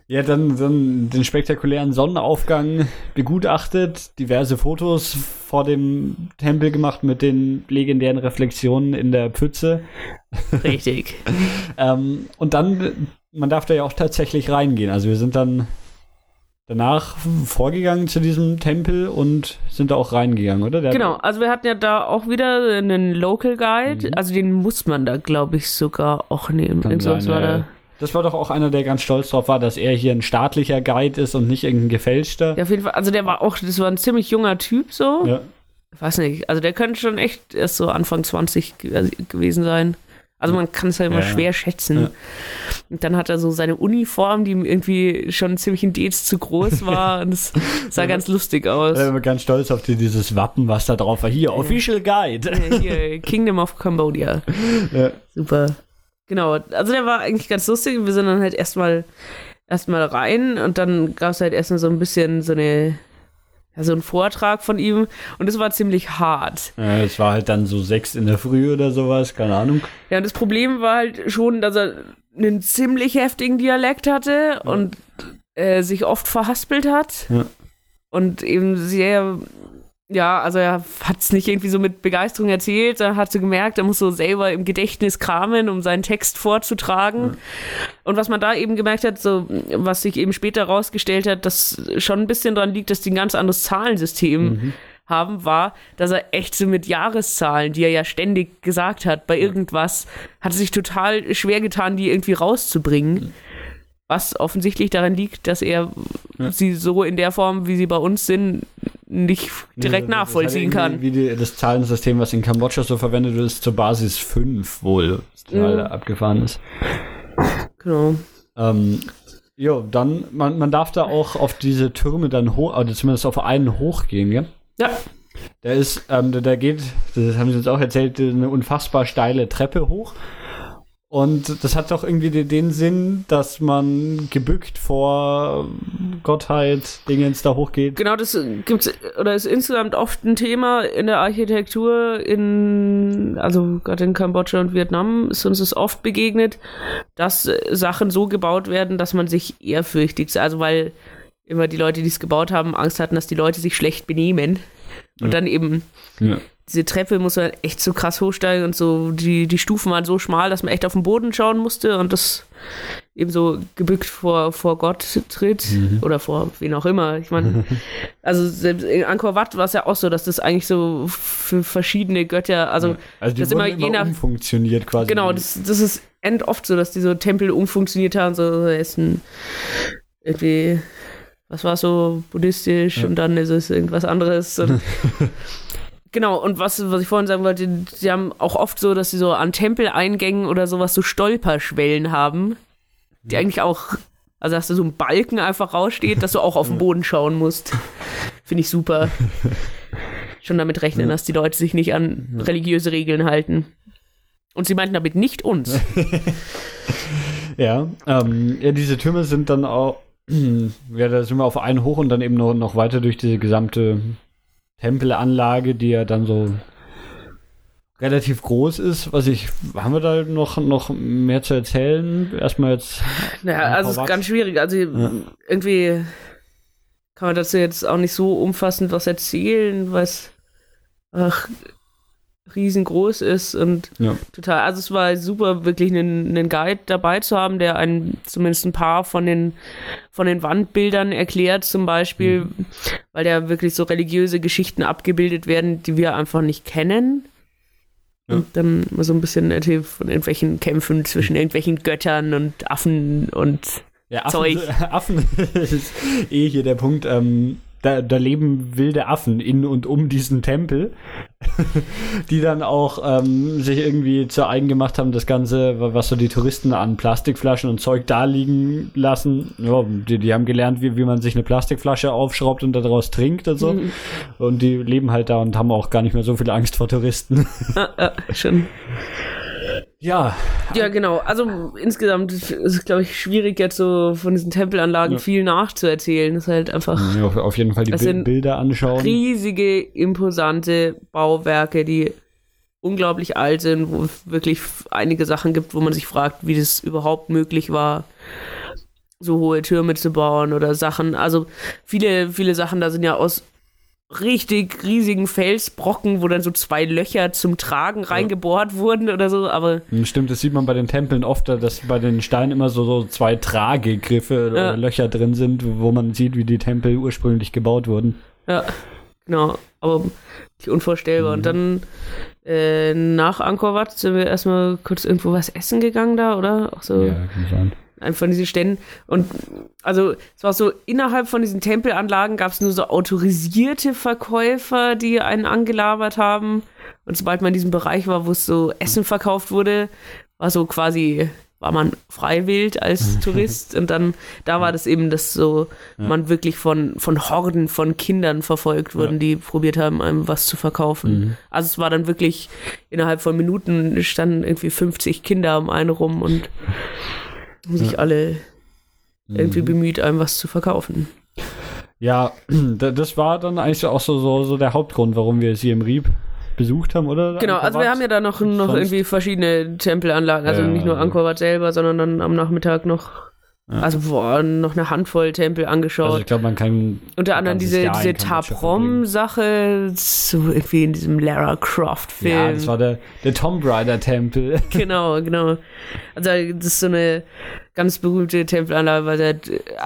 Ja, dann, dann den spektakulären Sonnenaufgang begutachtet, diverse Fotos vor dem Tempel gemacht mit den legendären Reflexionen in der Pfütze. Richtig. Ähm, und dann, man darf da ja auch tatsächlich reingehen. Also wir sind dann danach vorgegangen zu diesem Tempel und sind da auch reingegangen, oder? Der Genau, also wir hatten ja da auch wieder einen Local Guide, also den muss man da, glaube ich, sogar auch nehmen. Mhm. Kann war da. Das war doch auch einer, der ganz stolz drauf war, dass er hier ein staatlicher Guide ist und nicht irgendein gefälschter. Ja, auf jeden Fall, also der war auch, das war ein ziemlich junger Typ so. Ja. Ich weiß nicht, also der könnte schon echt erst so Anfang 20 ge also gewesen sein. Also man kann es halt immer Ja, ja. schwer schätzen. Ja. Und dann hat er so seine Uniform, die ihm irgendwie schon ziemlich ein Dez zu groß war. und es sah ganz lustig aus. Er war ganz stolz auf die, dieses Wappen, was da drauf war. Hier, Official Guide. Hier, Kingdom of Cambodia. Ja. Super. Genau, also der war eigentlich ganz lustig. Wir sind dann halt erstmal erstmal rein und dann gab es halt erstmal so ein bisschen so eine ja, so ein Vortrag von ihm und das war ziemlich hart. Ja, es war halt dann so sechs in der Früh oder sowas, keine Ahnung. Ja, und das Problem war halt schon, dass er einen ziemlich heftigen Dialekt hatte und äh, sich oft verhaspelt hat. Ja. Und eben sehr, ja, also er hat es nicht irgendwie so mit Begeisterung erzählt, er hat so gemerkt, er muss so selber im Gedächtnis kramen, um seinen Text vorzutragen. Und was man da eben gemerkt hat, so was sich eben später rausgestellt hat, dass schon ein bisschen dran liegt, dass die ein ganz anderes Zahlensystem haben, war, dass er echt so mit Jahreszahlen, die er ja ständig gesagt hat, bei irgendwas, hat er sich total schwer getan, die irgendwie rauszubringen. Was offensichtlich daran liegt, dass er Ja. sie so in der Form, wie sie bei uns sind, nicht direkt Das- das nachvollziehen kann. Wie die, das Zahlensystem, was in Kambodscha so verwendet wird, ist zur Basis 5 wohl. Mhm. abgefahren ist. Genau. Ähm, jo, dann, man, man darf da auch auf diese Türme dann hoch, oder zumindest auf einen hochgehen, gell? Ja, Der ist, ähm, der, der geht, das haben sie uns auch erzählt, eine unfassbar steile Treppe hoch. Und das hat doch irgendwie den, Sinn, dass man gebückt vor Gottheit Dingens da hochgeht. genau, das gibt's oder ist insgesamt oft ein Thema in der Architektur in also gerade in Kambodscha und Vietnam ist uns das oft begegnet, dass äh, Sachen so gebaut werden, dass man sich ehrfürchtig, also weil immer die Leute, die es gebaut haben, Angst hatten, dass die Leute sich schlecht benehmen und Ja. dann eben Ja. Diese Treppe muss man echt so krass hochsteigen und so, die, die Stufen waren so schmal, dass man echt auf den Boden schauen musste und das eben so gebückt vor, vor Gott tritt oder vor wen auch immer. Ich meine, also selbst in Angkor Wat war es ja auch so, dass das eigentlich so für verschiedene Götter, also Also die das immer immer, je nach- umfunktioniert quasi. genau, das, das ist end oft so, dass die so Tempel umfunktioniert haben, so ist ein irgendwie, was war so buddhistisch Ja. und dann ist es irgendwas anderes. Genau, und was, was ich vorhin sagen wollte, die haben auch oft so, dass sie so an Tempeleingängen oder sowas so Stolperschwellen haben, die eigentlich auch, also dass da so ein Balken einfach raussteht, dass du auch auf den Boden schauen musst. Finde ich super. Schon damit rechnen, dass die Leute sich nicht an religiöse Regeln halten. Und sie meinten damit nicht uns. ja, ähm, ja, diese Türme sind dann auch, ja, da sind wir auf einen hoch und dann eben noch, noch weiter durch diese gesamte Tempelanlage, die ja dann so relativ groß ist. Was ich, haben wir da noch, noch mehr zu erzählen? Erstmal jetzt. Naja, also es ist ganz schwierig. Also ja. irgendwie kann man dazu jetzt auch nicht so umfassend was erzählen, was ach, riesengroß ist und ja. total. Also es war super, wirklich einen, einen Guide dabei zu haben, der einen zumindest ein paar von den von den Wandbildern erklärt, zum Beispiel, mhm. weil da wirklich so religiöse Geschichten abgebildet werden, die wir einfach nicht kennen. Ja. Und dann mal so ein bisschen von irgendwelchen Kämpfen zwischen irgendwelchen Göttern und Affen und ja, Affen, Zeug. Affen ist eh hier der Punkt. Ähm, da, da leben wilde Affen in und um diesen Tempel, die dann auch ähm, sich irgendwie zu eigen gemacht haben, das Ganze, was so die Touristen an Plastikflaschen und Zeug da liegen lassen. Ja, die, die haben gelernt, wie, wie man sich eine Plastikflasche aufschraubt und daraus trinkt und so. Mhm. Und die leben halt da und haben auch gar nicht mehr so viel Angst vor Touristen. Ah, ah, schon. Ja. Ja, genau. Also insgesamt ist es, glaube ich, schwierig, jetzt so von diesen Tempelanlagen ja. viel nachzuerzählen. Das ist halt einfach. Ja, auf, jeden Fall die Bi Bilder anschauen. Riesige, imposante Bauwerke, die unglaublich alt sind, wo es wirklich einige Sachen gibt, wo man sich fragt, wie das überhaupt möglich war, so hohe Türme zu bauen oder Sachen. Also viele, viele Sachen da sind ja aus richtig riesigen Felsbrocken, wo dann so zwei Löcher zum Tragen reingebohrt wurden oder so, aber. Hm, stimmt, das sieht man bei den Tempeln oft, dass bei den Steinen immer so, so zwei Tragegriffe ja. oder Löcher drin sind, wo man sieht, wie die Tempel ursprünglich gebaut wurden. Ja, genau. Aber unvorstellbar. Mhm. Und dann äh, nach Angkor Wat sind wir erstmal kurz irgendwo was essen gegangen da, oder? Auch so. Ja, kann sein von diesen Ständen. Und also es war so, innerhalb von diesen Tempelanlagen gab es nur so autorisierte Verkäufer, die einen angelabert haben. Und sobald man in diesem Bereich war, wo es so Essen verkauft wurde, war so quasi, war man freiwillig als Tourist. Und dann, da war das eben, dass so ja. man wirklich von, von Horden von Kindern verfolgt wurden, ja. die probiert haben, einem was zu verkaufen. Mhm. Also es war dann wirklich, innerhalb von Minuten standen irgendwie 50 Kinder um einen rum und haben sich ja. alle irgendwie mhm. bemüht, einem was zu verkaufen. Ja, das war dann eigentlich auch so, so, so der Hauptgrund, warum wir sie im Rieb besucht haben, oder? Genau, also wir haben ja da noch, noch irgendwie verschiedene Tempelanlagen, also ja, nicht nur Angkor Wat selber, sondern dann am Nachmittag noch ja. Also boah, noch eine Handvoll Tempel angeschaut. Also ich glaube, man kann unter anderem diese, diese Taprom-Sache, so irgendwie in diesem Lara Croft-Film. Ja, das war der, der Tomb Raider-Tempel. Genau, genau. Also das ist so eine ganz berühmte Tempelanlage, weil der,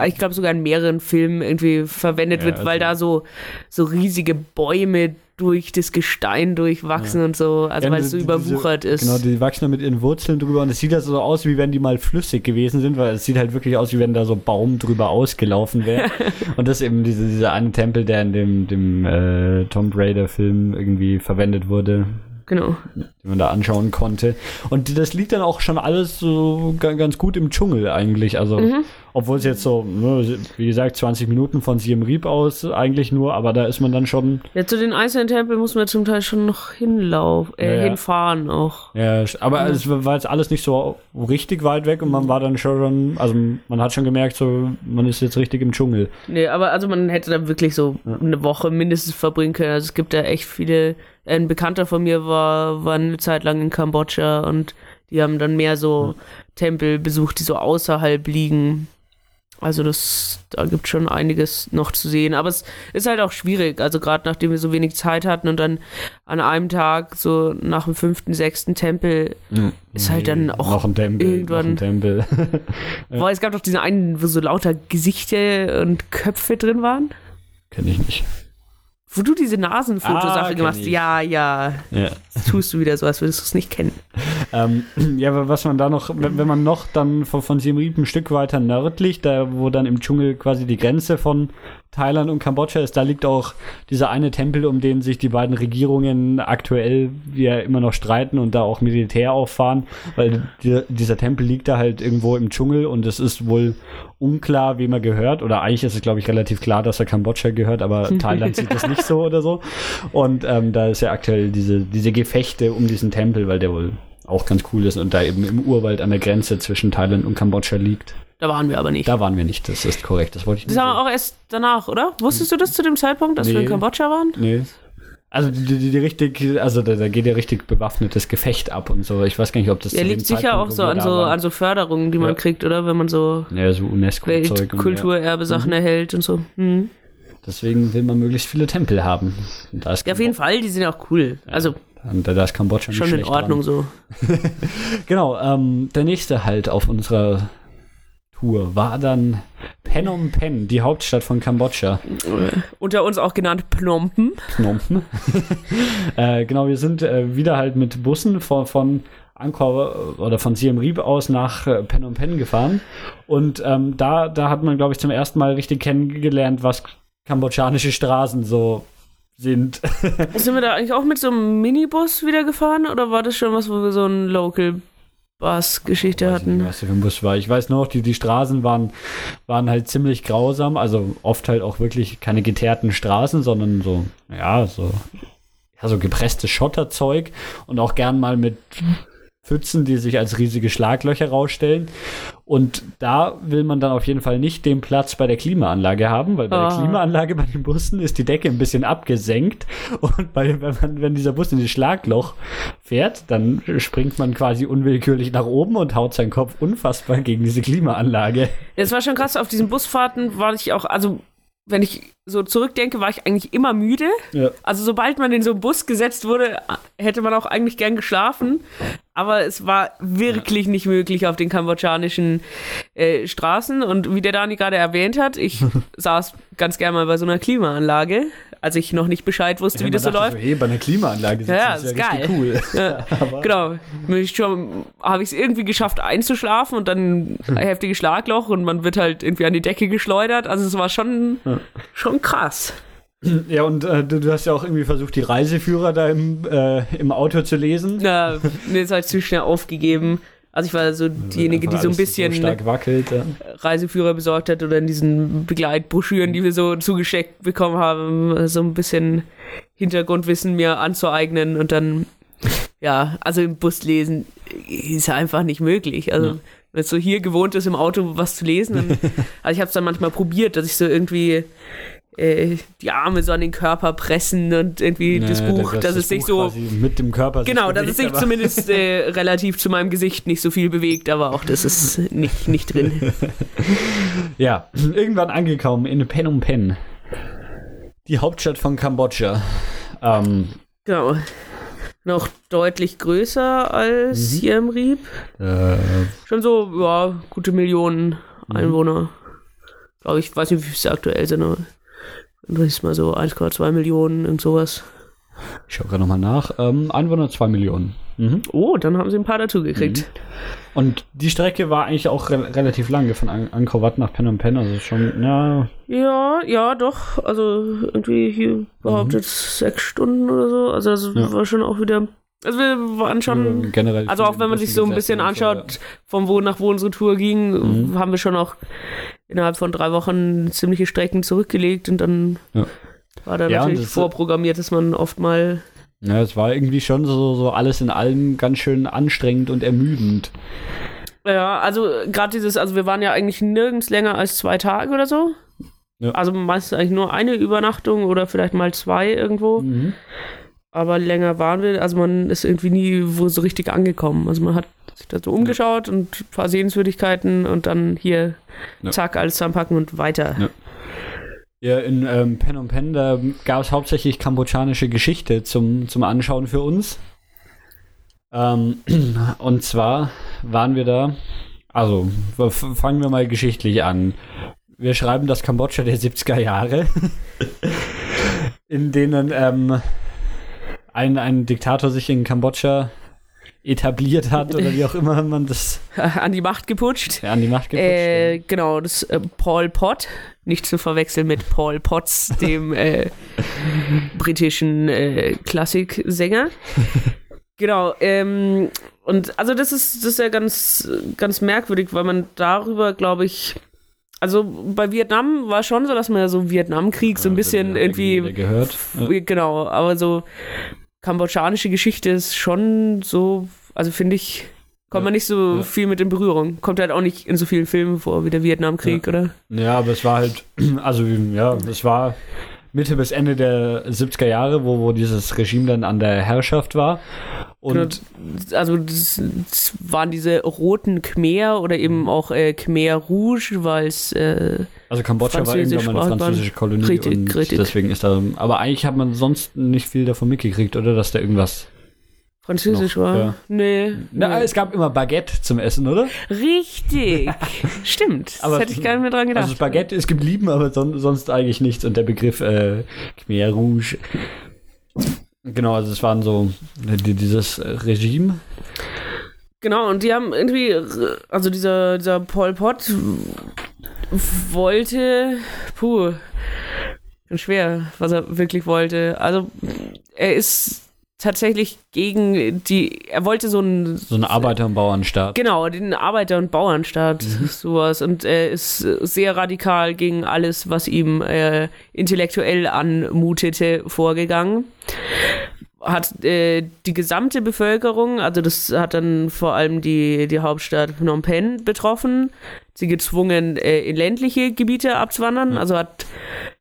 ich glaube sogar in mehreren Filmen irgendwie verwendet ja, wird, also weil da so so riesige Bäume durch das Gestein durchwachsen ja. und so, also ja, weil es so überwuchert diese, ist. Genau, die wachsen da mit ihren Wurzeln drüber und es sieht halt so aus, wie wenn die mal flüssig gewesen sind, weil es sieht halt wirklich aus, wie wenn da so Baum drüber ausgelaufen wäre. und das ist eben diese, dieser eine Tempel, der in dem, dem äh, Tomb Raider Film irgendwie verwendet wurde. Genau. Die man da anschauen konnte. Und das liegt dann auch schon alles so ganz gut im Dschungel eigentlich. Also, mhm. obwohl es jetzt so, ne, wie gesagt, 20 Minuten von Siem Reap aus eigentlich nur, aber da ist man dann schon. Ja, zu den einzelnen Tempeln muss man zum Teil schon noch hinlaufen, äh, ja, hinfahren auch. Ja, aber ja. es war jetzt alles nicht so richtig weit weg und man war dann schon, also man hat schon gemerkt, so, man ist jetzt richtig im Dschungel. Nee, aber also man hätte da wirklich so ja. eine Woche mindestens verbringen können. Also es gibt da echt viele ein Bekannter von mir war, war eine Zeit lang in Kambodscha und die haben dann mehr so. Tempel besucht, die so außerhalb liegen. Also das, da gibt schon einiges noch zu sehen. Aber es ist halt auch schwierig. Also gerade nachdem wir so wenig Zeit hatten und dann an einem Tag so nach dem fünften, sechsten Tempel mhm. ist halt dann auch noch ein Tempel, irgendwann. Noch ein Tempel. Boah, es gab doch diesen einen, wo so lauter Gesichter und Köpfe drin waren. Kenn ich nicht. Wo du diese Nasenfotosache ah, gemacht hast. Ja, ja. ja. tust du wieder so, als würdest du es nicht kennen. Ähm, ja, was man da noch, wenn, wenn man noch dann von, von Siem Reap ein Stück weiter nördlich, da wo dann im Dschungel quasi die Grenze von Thailand und Kambodscha ist, da liegt auch dieser eine Tempel, um den sich die beiden Regierungen aktuell ja immer noch streiten und da auch Militär auffahren, weil die, dieser Tempel liegt da halt irgendwo im Dschungel und es ist wohl unklar, wem er gehört oder eigentlich ist es, glaube ich, relativ klar, dass er Kambodscha gehört, aber Thailand sieht das nicht so oder so und ähm, da ist ja aktuell diese, diese Gefechte um diesen Tempel, weil der wohl auch ganz cool ist und da eben im Urwald an der Grenze zwischen Thailand und Kambodscha liegt. Da waren wir aber nicht. Da waren wir nicht, das ist korrekt. Das wollte ich das nur haben wir auch erst danach, oder? Wusstest du das zu dem Zeitpunkt, dass wir in Nee. Kambodscha waren? Nee. Also die, die, die richtig, also da, da geht ja richtig bewaffnetes Gefecht ab und so. Ich weiß gar nicht, ob das dem liegt sicher Zeitpunkt, auch so an so, an so Förderungen, die man Ja. kriegt, oder? Wenn man so ja, so und Weltkulturerbe-Sachen erhält und so. Hm. Ja. Deswegen will man möglichst viele Tempel haben. Und da ist Ja, auf jeden Fall, die sind ja auch cool. Also Und da ist Kambodscha nicht schon in Ordnung dran. so. Genau, ähm, der nächste Halt auf unserer Tour war dann Phnom Penh, die Hauptstadt von Kambodscha. Unter uns auch genannt Plompen. Phnom Penh. äh, genau, wir sind äh, wieder halt mit Bussen von, von Angkor oder von Siem Reap aus nach äh, Phnom Penh gefahren. Und ähm, da, da hat man, glaube ich, zum ersten Mal richtig kennengelernt, was kambodschanische Straßen so sind. Sind wir da eigentlich auch mit so einem Minibus wieder gefahren oder war das schon was, wo wir so eine Local Bus Geschichte weiß ich nicht, hatten? was für ein Bus war. Ich weiß noch, die, die Straßen waren, waren halt ziemlich grausam. Also oft halt auch wirklich keine geteerten Straßen, sondern so, ja, so, ja, so gepresstes Schotterzeug und auch gern mal mit Pfützen, die sich als riesige Schlaglöcher rausstellen. Und da will man dann auf jeden Fall nicht den Platz bei der Klimaanlage haben, weil bei Ah. der Klimaanlage bei den Bussen ist die Decke ein bisschen abgesenkt. Und bei, wenn, man, wenn dieser Bus in das Schlagloch fährt, dann springt man quasi unwillkürlich nach oben und haut seinen Kopf unfassbar gegen diese Klimaanlage. Es war schon krass, auf diesen Busfahrten war ich auch, also wenn ich so zurückdenke, war ich eigentlich immer müde. Ja. Also sobald man in so einen Bus gesetzt wurde, hätte man auch eigentlich gern geschlafen. Aber es war wirklich nicht möglich auf den kambodschanischen äh, Straßen. Und wie der Dani gerade erwähnt hat, ich saß ganz gern mal bei so einer Klimaanlage, als ich noch nicht Bescheid wusste, wie das so läuft. hey, bei einer Klimaanlage Ja, ist ist ja geil. richtig cool. Ja, genau. Habe ich es irgendwie geschafft einzuschlafen und dann ein heftiges Schlagloch und man wird halt irgendwie an die Decke geschleudert. Also es war schon, schon krass. Ja, und äh, du, du hast ja auch irgendwie versucht, die Reiseführer da im, äh, im Auto zu lesen. Ja, mir ist halt zu schnell aufgegeben. Also ich war so diejenige, die so ein bisschen So stark wackelt. Ja. Reiseführer besorgt hat oder in diesen Begleitbroschüren, die wir so zugesteckt bekommen haben, so ein bisschen Hintergrundwissen mir anzueignen und dann, ja, also im Bus lesen ist einfach nicht möglich. Also Ja. wenn es so hier gewohnt ist, im Auto was zu lesen, dann, also ich habe es dann manchmal probiert, dass ich so irgendwie äh, die Arme so an den Körper pressen und irgendwie das Ja, Buch, dass es sich so mit dem Körper Genau, dass es sich zumindest äh, relativ zu meinem Gesicht nicht so viel bewegt, aber auch das ist nicht, nicht drin. Ja, irgendwann angekommen in Phnom Penh. Die Hauptstadt von Kambodscha. Ähm, Genau. Noch deutlich größer als Mhm. Siem Reap. äh, Schon so, ja, gute Millionen Mhm. Einwohner. Glaube ich, weiß nicht, wie viele aktuell sind, aber das ist mal so 1,2 Millionen, irgend sowas. ich schaue gerade nochmal nach. Ähm, Einwohner 2 Millionen. Mhm. Oh, dann haben sie ein paar dazu gekriegt. Und die Strecke war eigentlich auch re relativ lange von An Angkor Wat nach Phnom Penh. Also schon, ja, Ja, ja, doch. Also irgendwie hier behauptet sechs Stunden oder so. Also das Mhm. Ja. war schon auch wieder. Also wir waren schon. generell. Also auch wenn man sich so ein bisschen anschaut, von wo nach wo unsere Tour ging, Mhm. haben wir schon auch innerhalb von drei Wochen ziemliche Strecken zurückgelegt und dann Ja. war da Ja, natürlich das- vorprogrammiert, dass man oft mal. Ja, es war irgendwie schon so, so alles in allem ganz schön anstrengend und ermüdend. Ja, also gerade dieses, also wir waren ja eigentlich nirgends länger als zwei Tage oder so. Ja. Also meistens eigentlich nur eine Übernachtung oder vielleicht mal zwei irgendwo. Mhm. Aber länger waren wir, also man ist irgendwie nie wo so richtig angekommen. Also man hat sich da so umgeschaut und ein paar Sehenswürdigkeiten und dann hier Ja. zack, alles zusammenpacken und weiter. Ja. Ja, in ähm, Phnom Penh, da gab es hauptsächlich kambodschanische Geschichte zum, zum Anschauen für uns. Ähm, und zwar waren wir da, also fangen wir mal geschichtlich an. Wir schreiben das Kambodscha der 70er Jahre, in denen ähm, ein, ein Diktator sich in Kambodscha etabliert hat oder wie auch immer man das An die Macht geputscht. an die Macht geputscht Äh, genau, das äh, Paul Pot, nicht zu verwechseln mit Paul Potts, dem äh, britischen äh, Klassiksänger. Genau, ähm, und also das ist, das ist ja ganz, ganz merkwürdig, weil man darüber, glaube ich, also bei Vietnam war schon so, dass man ja so Vietnamkrieg so ein bisschen irgendwie gehört. Ja. Genau, aber so kambodschanische Geschichte ist schon so Also finde ich, kommt man nicht so ja. viel mit in Berührung. Kommt halt auch nicht in so vielen Filmen vor wie der Vietnamkrieg, oder? Ja, aber es war halt, also ja, es war Mitte bis Ende der 70er Jahre, wo, wo dieses Regime dann an der Herrschaft war. Und Genau, also das, das waren diese roten Khmer oder eben auch äh, Khmer Rouge, weil es äh, also Kambodscha war irgendwann mal eine Französisch französische Kolonie Richtig, und richtig. deswegen ist da, aber eigentlich hat man sonst nicht viel davon mitgekriegt, oder, dass da irgendwas. Französisch Noch, war. ja. Nee. Na, nee. es gab immer Baguette zum Essen, oder? Richtig. Stimmt. Das Aber- hätte ich gar nicht mehr dran gedacht. Also Spaghetti ist geblieben, aber son sonst eigentlich nichts. Und der Begriff äh, Khmer Rouge. Genau, also es waren so äh, die, dieses äh, Regime. Genau, und die haben irgendwie, also dieser, dieser Pol Pot wollte, puh, schwer, was er wirklich wollte. Also er ist tatsächlich gegen die, er wollte so ein, So eine Arbeiter- und Bauernstaat. genau, den Arbeiter- und Bauernstaat, sowas. Und er ist sehr radikal gegen alles, was ihm äh, intellektuell anmutete, vorgegangen hat äh, die gesamte Bevölkerung, also das hat dann vor allem die, die Hauptstadt Phnom Penh betroffen, sie gezwungen, äh, in ländliche Gebiete abzuwandern. Also hat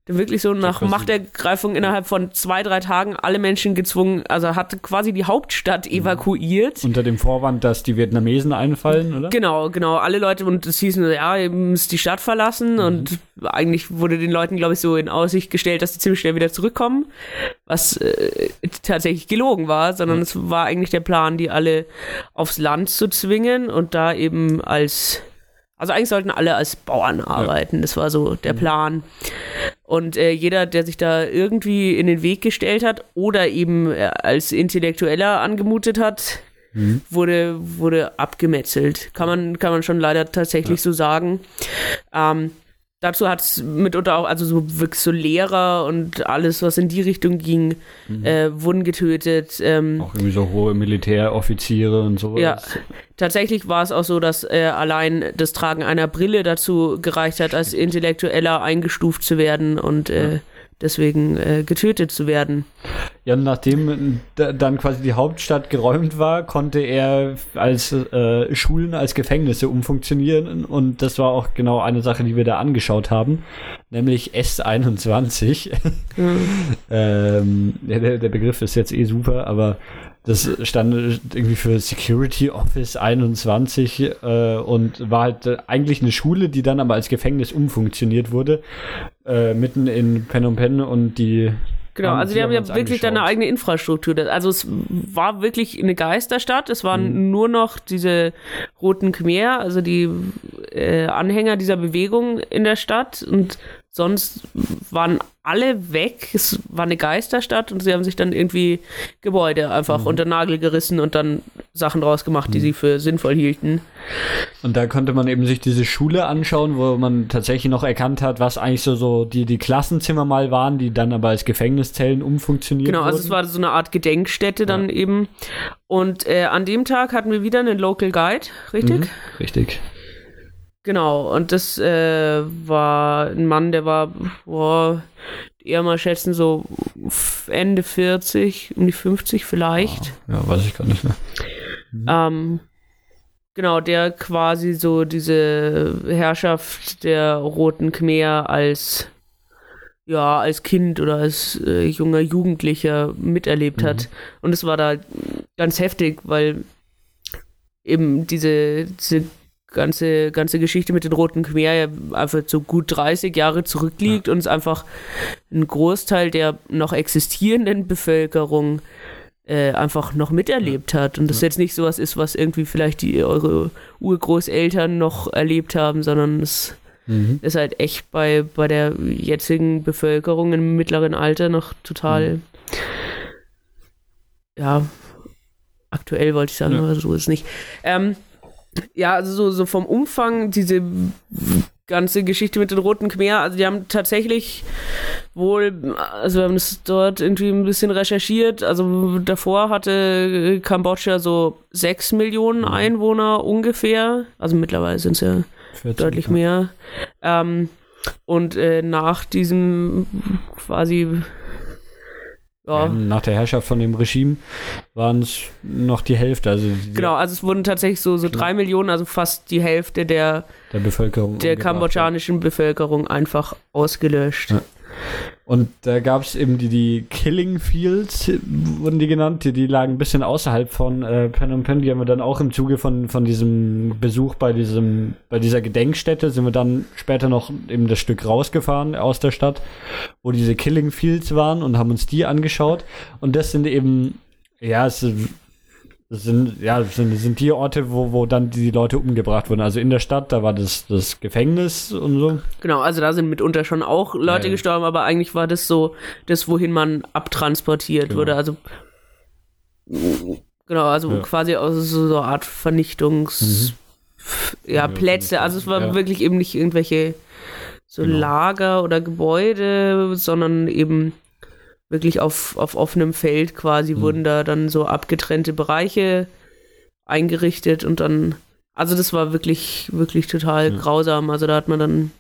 dann wirklich so nach Machtergreifung innerhalb von zwei, drei Tagen alle Menschen gezwungen, also hat quasi die Hauptstadt evakuiert. Unter dem Vorwand, dass die Vietnamesen einfallen, oder? Genau, genau, alle Leute und es hieß nur, ja, ihr müsst die Stadt verlassen und eigentlich wurde den Leuten, glaube ich, so in Aussicht gestellt, dass sie ziemlich schnell wieder zurückkommen, was äh, tatsächlich gelogen war, sondern es war eigentlich der Plan, die alle aufs Land zu zwingen und da eben als, also eigentlich sollten alle als Bauern arbeiten, das war so der Plan. Und äh, jeder, der sich da irgendwie in den Weg gestellt hat oder eben äh, als Intellektueller angemutet hat, wurde, wurde abgemetzelt. Kann man, kann man schon leider tatsächlich so sagen. Ähm, dazu hat es mitunter auch, also so wirklich so Lehrer und alles, was in die Richtung ging, äh, wurden getötet. Ähm, Auch irgendwie so hohe Militäroffiziere und so. ja, tatsächlich war es auch so, dass äh, allein das Tragen einer Brille dazu gereicht hat, als Intellektueller eingestuft zu werden und äh, deswegen äh, getötet zu werden. Ja, nachdem d- dann quasi die Hauptstadt geräumt war, konnte er als äh, Schulen als Gefängnisse umfunktionieren und das war auch genau eine Sache, die wir da angeschaut haben, nämlich S21. ähm, ja, der, der Begriff ist jetzt eh super, aber das stand irgendwie für Security Office 21 äh, und war halt äh, eigentlich eine Schule, die dann aber als Gefängnis umfunktioniert wurde, äh, mitten in Phnom Penh und die Genau, also die haben ja wirklich da eine angeschaut. eigene Infrastruktur. Also es war wirklich eine Geisterstadt. Es waren Mhm. nur noch diese roten Khmer, also die äh, Anhänger dieser Bewegung in der Stadt und sonst waren alle weg. Es war eine Geisterstadt und sie haben sich dann irgendwie Gebäude einfach Mhm. unter Nagel gerissen und dann Sachen draus gemacht, die sie für sinnvoll hielten. Und da konnte man eben sich diese Schule anschauen, wo man tatsächlich noch erkannt hat, was eigentlich so, so die, die Klassenzimmer mal waren, die dann aber als Gefängniszellen umfunktioniert Genau, wurden. also es war so eine Art Gedenkstätte dann eben. Und äh, an dem Tag hatten wir wieder einen Local Guide, richtig? Mhm, richtig. Genau, und das äh, war ein Mann, der war, boah, eher mal schätzen, so Ende 40, um die 50 vielleicht. Ja, weiß ich gar nicht mehr. Ähm, genau, der quasi so diese Herrschaft der Roten Khmer als ja, als Kind oder als äh, junger Jugendlicher miterlebt hat. Und es war da ganz heftig, weil eben diese, diese ganze, ganze Geschichte mit den Roten Khmer ja einfach so gut 30 Jahre zurückliegt und es einfach ein Großteil der noch existierenden Bevölkerung äh, einfach noch miterlebt hat. Und das jetzt nicht sowas ist, was irgendwie vielleicht die eure Urgroßeltern noch erlebt haben, sondern es Mhm. ist halt echt bei, bei der jetzigen Bevölkerung im mittleren Alter noch total, ja, aktuell wollte ich sagen, Ja. aber so ist es nicht. Ähm, ja, also so, so vom Umfang, diese ganze Geschichte mit den Roten Khmer, also die haben tatsächlich wohl, also wir haben es dort irgendwie ein bisschen recherchiert, also davor hatte Kambodscha so 6 Millionen Einwohner ungefähr, also mittlerweile sind es ja 14, deutlich mehr. Ähm, und äh, nach diesem quasi Ja. Nach der Herrschaft von dem Regime waren es noch die Hälfte, also Genau, also es wurden tatsächlich so, so drei Millionen, also fast die Hälfte der, der Bevölkerung. der kambodschanischen Bevölkerung einfach ausgelöscht. Ja. Und da gab es eben die, die Killing Fields, wurden die genannt, die, die lagen ein bisschen außerhalb von äh, Phnom Penh. Die haben wir dann auch im Zuge von, von diesem Besuch bei diesem, bei dieser Gedenkstätte, sind wir dann später noch eben das Stück rausgefahren aus der Stadt, wo diese Killing Fields waren und haben uns die angeschaut. Und das sind eben, ja, es sind- das sind, ja, sind, sind die Orte, wo, wo dann die Leute umgebracht wurden. Also in der Stadt, da war das, das Gefängnis und so. Genau, also da sind mitunter schon auch Leute Ja, ja. gestorben, aber eigentlich war das so das, wohin man abtransportiert Genau. wurde. Also genau, also Ja. quasi aus so, so eine Art Vernichtungs ja, Ja, Plätze. Also es war wirklich eben nicht irgendwelche so Genau. Lager oder Gebäude, sondern eben wirklich auf, auf offenem Feld quasi Mhm. wurden da dann so abgetrennte Bereiche eingerichtet und dann also das war wirklich, wirklich total Ja. grausam. Also da hat man dann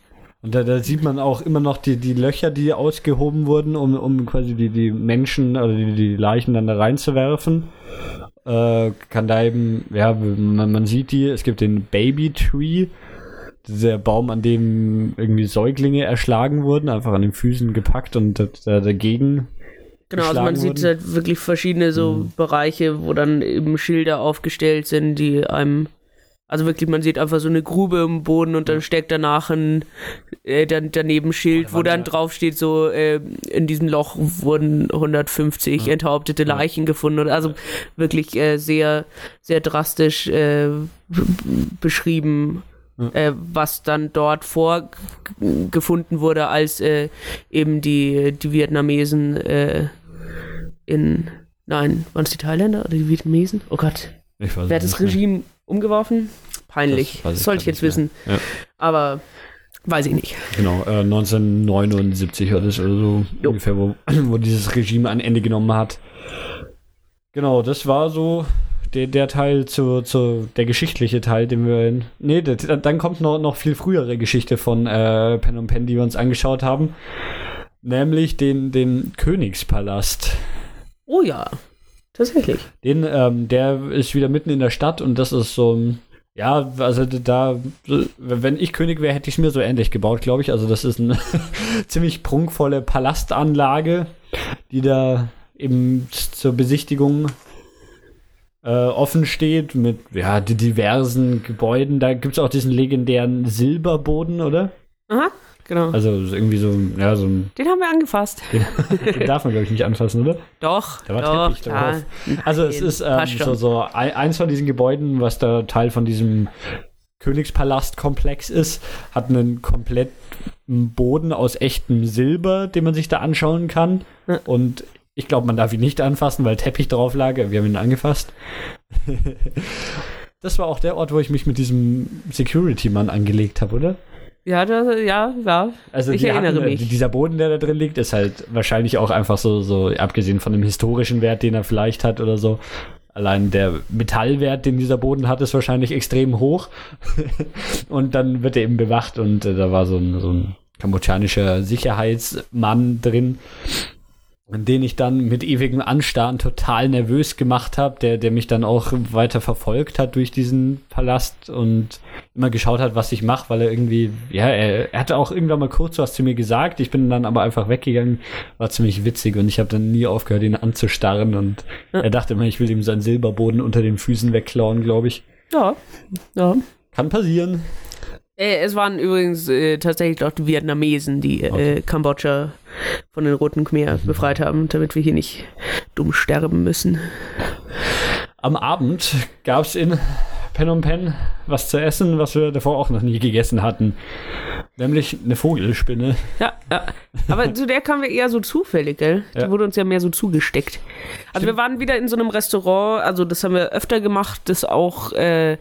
Und da, da sieht man auch immer noch die, die Löcher, die ausgehoben wurden, um, um quasi die, die Menschen oder die, die Leichen dann da reinzuwerfen. Äh, kann da eben, ja, man, man sieht die, es gibt den Baby Tree, dieser Baum, an dem irgendwie Säuglinge erschlagen wurden, einfach an den Füßen gepackt und da, da dagegen. Genau, also man geschlagen sieht wurden. halt wirklich verschiedene so Mhm. Bereiche, wo dann eben Schilder aufgestellt sind, die einem, also wirklich, man sieht einfach so eine Grube im Boden und dann steckt danach ein äh, dann daneben Schild, wo dann ja- drauf steht, so äh, in diesem Loch wurden 150 Ja. enthauptete Ja. Leichen gefunden. Und Also wirklich äh, sehr, sehr drastisch äh, beschrieben. Ja. Äh, was dann dort vorgefunden wurde, als äh, eben die, die Vietnamesen äh, in, nein, waren es die Thailänder oder die Vietnamesen? Oh Gott, Ich weiß wer hat das nicht mehr. Regime umgeworfen? Peinlich, Das das sollte ich jetzt wissen. Ja. Aber weiß ich nicht. Genau, äh, 1979 oder so, Jo. ungefähr, wo, wo dieses Regime ein Ende genommen hat. Genau, das war so der, der Teil zu, zu der geschichtliche Teil, den wir in, nee, das, dann kommt noch, noch viel frühere Geschichte von äh, Phnom Penh, die wir uns angeschaut haben, nämlich den, den Königspalast. Oh ja, tatsächlich. Den, ähm, der ist wieder mitten in der Stadt und das ist so ein, ja, also da, wenn ich König wäre, hätte ich es mir so ähnlich gebaut, glaube ich. Also das ist eine ziemlich prunkvolle Palastanlage, die da eben zur Besichtigung äh, offen steht mit ja, die diversen Gebäuden. Da gibt es auch diesen legendären Silberboden, oder? Aha, genau. Also irgendwie so, ja, so ein, Den haben wir angefasst. den darf man, glaube ich, nicht anfassen, oder? Doch, Da war doch, Teppich klar. drauf. Also es ist ähm, so, so ein, eins von diesen Gebäuden, was da Teil von diesem Königspalastkomplex ist, hat einen kompletten Boden aus echtem Silber, den man sich da anschauen kann. Ja. Und ich glaube, man darf ihn nicht anfassen, weil Teppich drauf lag. Wir haben ihn angefasst. das war auch der Ort, wo ich mich mit diesem Security-Mann angelegt habe, oder? Ja, da, ja, ja. Also Ich erinnere hatten, äh, mich. Dieser Boden, der da drin liegt, ist halt wahrscheinlich auch einfach so, so, abgesehen von dem historischen Wert, den er vielleicht hat oder so. Allein der Metallwert, den dieser Boden hat, ist wahrscheinlich extrem hoch. und dann wird er eben bewacht und äh, da war so ein, so ein kambodschanischer Sicherheitsmann drin, den ich dann mit ewigem Anstarren total nervös gemacht habe, der, der mich dann auch weiter verfolgt hat durch diesen Palast und immer geschaut hat, was ich mache, weil er irgendwie, ja, er, er hatte auch irgendwann mal kurz was zu mir gesagt, ich bin dann aber einfach weggegangen, war ziemlich witzig und ich habe dann nie aufgehört, ihn anzustarren und Ja. er dachte immer, ich will ihm seinen Silberboden unter den Füßen wegklauen, glaube ich. Ja, ja. Kann passieren. Äh, es waren übrigens äh, tatsächlich auch die Vietnamesen, die äh, Okay. Mhm. Kambodscha von den Roten Khmer befreit haben, damit wir hier nicht dumm sterben müssen. Am Abend gab es in Phnom Penh was zu essen, was wir davor auch noch nie gegessen hatten. Nämlich eine Vogelspinne. Ja, ja. Aber zu der kamen wir eher so zufällig, gell? Die Ja. wurde uns ja mehr so zugesteckt. Also wir waren wieder in so einem Restaurant, also das haben wir öfter gemacht, das auch äh,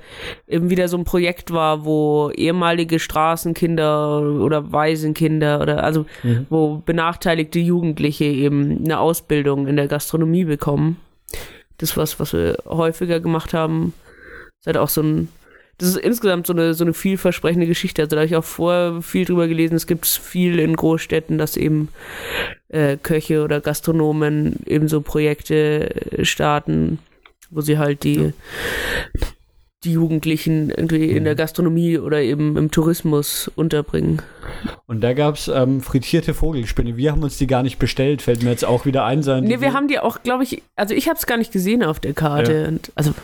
eben wieder so ein Projekt war, wo ehemalige Straßenkinder oder Waisenkinder oder also Mhm. wo benachteiligte Jugendliche eben eine Ausbildung in der Gastronomie bekommen. Das was, was wir häufiger gemacht haben. Ist halt auch so ein das ist insgesamt so eine, so eine vielversprechende Geschichte. Also da habe ich auch vorher viel drüber gelesen. Es gibt viel in Großstädten, dass eben äh, Köche oder Gastronomen eben so Projekte äh, starten, wo sie halt die, die Jugendlichen irgendwie in der Gastronomie oder eben im Tourismus unterbringen. Und da gab es ähm, frittierte Vogelspinne. Wir haben uns die gar nicht bestellt, fällt mir jetzt auch wieder ein. Sein. Nee, wir haben die auch, glaube ich, also ich habe es gar nicht gesehen auf der Karte. Ja. Und, also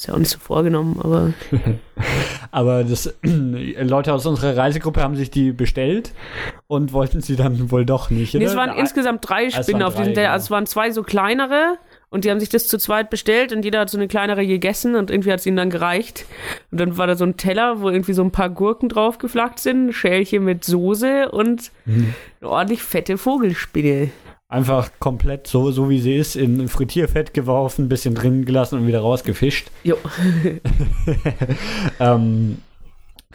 ist ja auch nicht so vorgenommen, aber Aber das, Leute aus unserer Reisegruppe haben sich die bestellt und wollten sie dann wohl doch nicht. nee, es waren insgesamt drei Spinnen auf diesem Teller. genau. Also es waren zwei so kleinere und die haben sich das zu zweit bestellt und jeder hat so eine kleinere gegessen und irgendwie hat es ihnen dann gereicht. Und dann war da so ein Teller, wo irgendwie so ein paar Gurken drauf geflackt sind, Schälchen mit Soße und Mhm. eine ordentlich fette Vogelspinne. Einfach komplett so, so wie sie ist, in Frittierfett geworfen, bisschen drin gelassen und wieder rausgefischt. Jo. Ähm,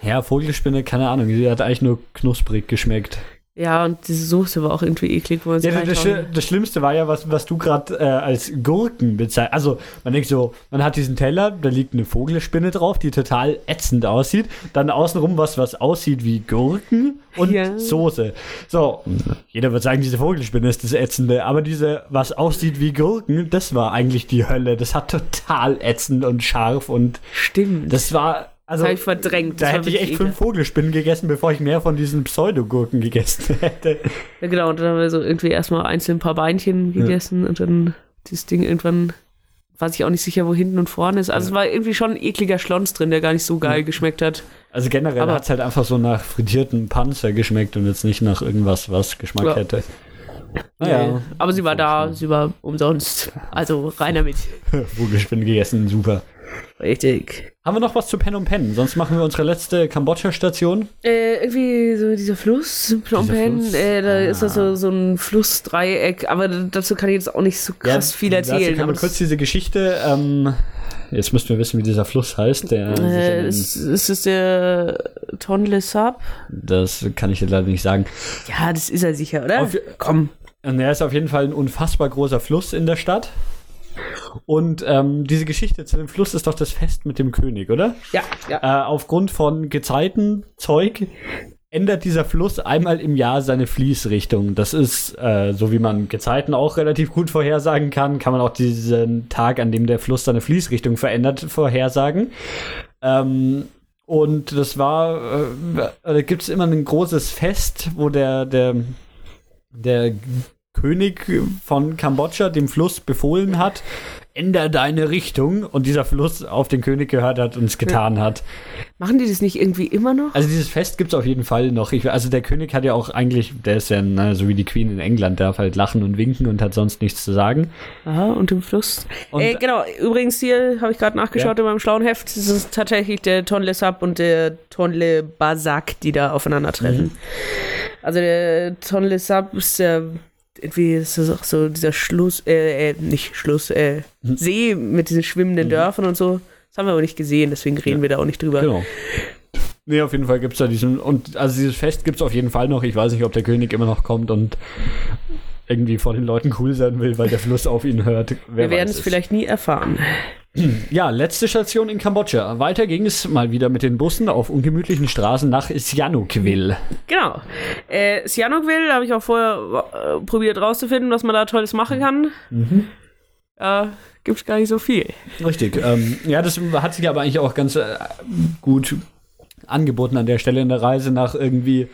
ja, Vogelspinne, keine Ahnung, sie hat eigentlich nur knusprig geschmeckt. Ja, und diese Soße war auch irgendwie eklig, wo Ja, das, reinschauen- das Schlimmste war ja, was, was du gerade äh, als Gurken bezeichnest. Also, man denkt so, man hat diesen Teller, da liegt eine Vogelspinne drauf, die total ätzend aussieht. Dann außenrum was, was aussieht wie Gurken und Ja. Soße. So, jeder wird sagen, diese Vogelspinne ist das Ätzende. Aber diese, was aussieht wie Gurken, das war eigentlich die Hölle. Das hat total ätzend und scharf und Stimmt. das war. Also, Das ich verdrängt. Da war hätte ich echt fünf Vogelspinnen gegessen, bevor ich mehr von diesen Pseudogurken gegessen hätte. Ja, genau, und dann haben wir so irgendwie erstmal einzeln ein paar Beinchen gegessen und dann dieses Ding irgendwann, weiß ich auch nicht sicher, wo hinten und vorne ist. Also es war irgendwie schon ein ekliger Schlons drin, der gar nicht so geil geschmeckt hat. Also generell hat es halt einfach so nach frittierten Panzer geschmeckt und jetzt nicht nach irgendwas, was Geschmack Ja. hätte. Nee. Naja, Aber sie war da, sie war umsonst. Also rein damit. Vogelspinnen gegessen, super. Richtig. Haben wir noch was zu Pen und Pen? Sonst machen wir unsere letzte Kambodscha-Station. Äh, irgendwie so dieser Fluss, Phnom Penh, äh, da ist das Ah. so, so ein Flussdreieck, aber dazu kann ich jetzt auch nicht so krass viel Dazu erzählen. können Aber wir kurz diese Geschichte. Ähm, jetzt müssten wir wissen, wie dieser Fluss heißt. Der äh, in- ist, ist das der Tonle Sap? das kann ich dir leider nicht sagen. Ja, das ist er sicher, oder? Auf- Komm. Und er ist auf jeden Fall ein unfassbar großer Fluss in der Stadt. Und ähm, diese Geschichte zu dem Fluss ist doch das Fest mit dem König, oder? Ja, ja. Äh, aufgrund von Gezeitenzeug ändert dieser Fluss einmal im Jahr seine Fließrichtung. Das ist, äh, so wie man Gezeiten auch relativ gut vorhersagen kann, kann man auch diesen Tag, an dem der Fluss seine Fließrichtung verändert, vorhersagen. Ähm, und das war, äh, da gibt es immer ein großes Fest, wo der, der, der König von Kambodscha dem Fluss befohlen hat, änder deine Richtung und dieser Fluss auf den König gehört hat und es getan hat. Machen die das nicht irgendwie immer noch? Also dieses Fest gibt es auf jeden Fall noch. Ich, also der König hat ja auch eigentlich, der ist ja na, so wie die Queen in England, darf halt lachen und winken und hat sonst nichts zu sagen. Aha, und im Fluss. Und- äh, genau, übrigens hier habe ich gerade nachgeschaut in meinem schlauen Heft. Das ist tatsächlich der Tonle Sap und der Tonle Basak, die da aufeinandertreffen. Also der Tonle Sap ist der irgendwie ist das auch so dieser Schluss, äh, äh nicht Schluss, äh, See mit diesen schwimmenden Dörfern und so. Das haben wir aber nicht gesehen, deswegen reden wir da auch nicht drüber. Genau. Nee, auf jeden Fall gibt es da diesen, und also dieses Fest gibt es auf jeden Fall noch. Ich weiß nicht, ob der König immer noch kommt und irgendwie vor den Leuten cool sein will, weil der Fluss auf ihn hört. Wer Wir werden es vielleicht nie erfahren. Ja, letzte Station in Kambodscha. Weiter ging es mal wieder mit den Bussen auf ungemütlichen Straßen nach Sihanoukville. Genau. Äh, Sihanoukville habe ich auch vorher äh, probiert rauszufinden, was man da Tolles machen kann. Äh, gibt's gar nicht so viel. Richtig. Ähm, ja, das hat sich aber eigentlich auch ganz äh, gut angeboten an der Stelle in der Reise nach irgendwie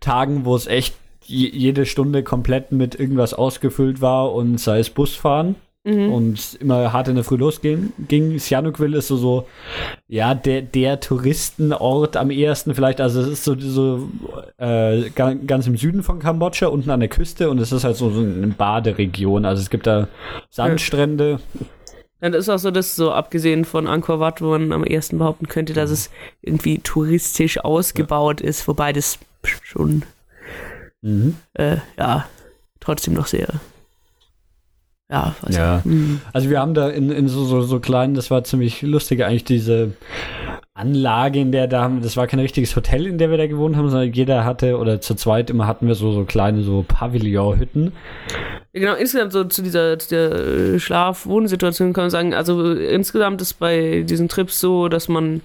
Tagen, wo es echt jede Stunde komplett mit irgendwas ausgefüllt war und sei es Busfahren und immer hart in der Früh losging. Ging. Sihanoukville ist so, so ja, der, der Touristenort am ehesten vielleicht. Also es ist so, so äh, ga- ganz im Süden von Kambodscha, unten an der Küste und es ist halt so, so eine Baderegion. Also es gibt da Sandstrände. Dann ist auch so, dass so abgesehen von Angkor Wat, wo man am ersten behaupten könnte, dass es irgendwie touristisch ausgebaut ist, wobei das schon, Mhm. äh, ja, trotzdem noch sehr, ja, was Ja. Hm. Also wir haben da in, in so, so, so kleinen, das war ziemlich lustig eigentlich, diese Anlage, in der da haben, das war kein richtiges Hotel, in der wir da gewohnt haben, sondern jeder hatte, oder zu zweit immer hatten wir so, so kleine so Pavillonhütten. Genau, insgesamt so zu dieser, zu der äh, Schlaf-Wohnsituation kann man sagen, also insgesamt ist bei diesen Trips so, dass man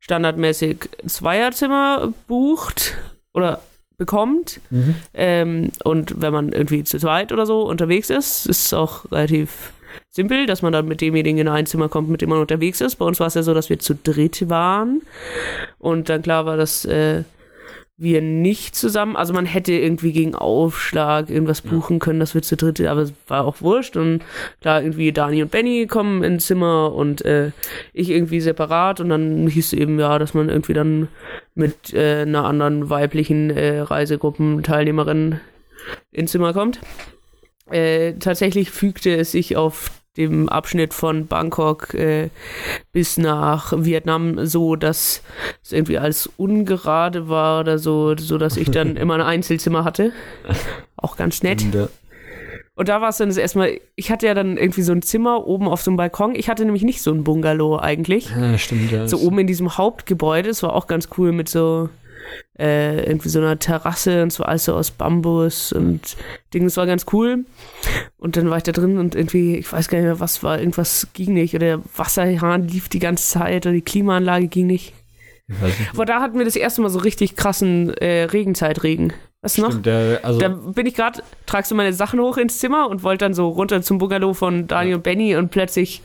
standardmäßig Zweierzimmer bucht oder bekommt. Mhm. Ähm, und wenn man irgendwie zu zweit oder so unterwegs ist, ist es auch relativ simpel, dass man dann mit demjenigen in ein Zimmer kommt, mit dem man unterwegs ist. Bei uns war es ja so, dass wir zu dritt waren. Und dann klar war, dass äh, wir nicht zusammen, also man hätte irgendwie gegen Aufschlag irgendwas buchen können, dass wir zu dritt, aber es war auch wurscht. Und klar, irgendwie Dani und Benny kommen ins Zimmer und äh, ich irgendwie separat. Und dann hieß es eben ja, dass man irgendwie dann mit äh, einer anderen weiblichen äh, Reisegruppenteilnehmerin ins Zimmer kommt. Äh, tatsächlich fügte es sich auf dem Abschnitt von Bangkok äh, bis nach Vietnam so, dass es irgendwie als ungerade war oder so, so dass ich dann immer ein Einzelzimmer hatte. Auch ganz nett. Und, da war es dann das erste Mal, ich hatte ja dann irgendwie so ein Zimmer oben auf so einem Balkon. Ich hatte nämlich nicht so ein Bungalow eigentlich. ja, stimmt, ja. So oben in diesem Hauptgebäude. Es war auch ganz cool mit so äh, irgendwie so einer Terrasse und so alles so aus Bambus und Ding. Das war ganz cool. Und dann war ich da drin und irgendwie, ich weiß gar nicht mehr, was war, irgendwas ging nicht. Oder der Wasserhahn lief die ganze Zeit oder die Klimaanlage ging nicht. Aber da hatten wir das erste Mal so richtig krassen äh, Regenzeitregen. Weißt du noch? Der, also, Da bin ich gerade, tragst du meine Sachen hoch ins Zimmer und wollte dann so runter zum Bungalow von Daniel und Benny und plötzlich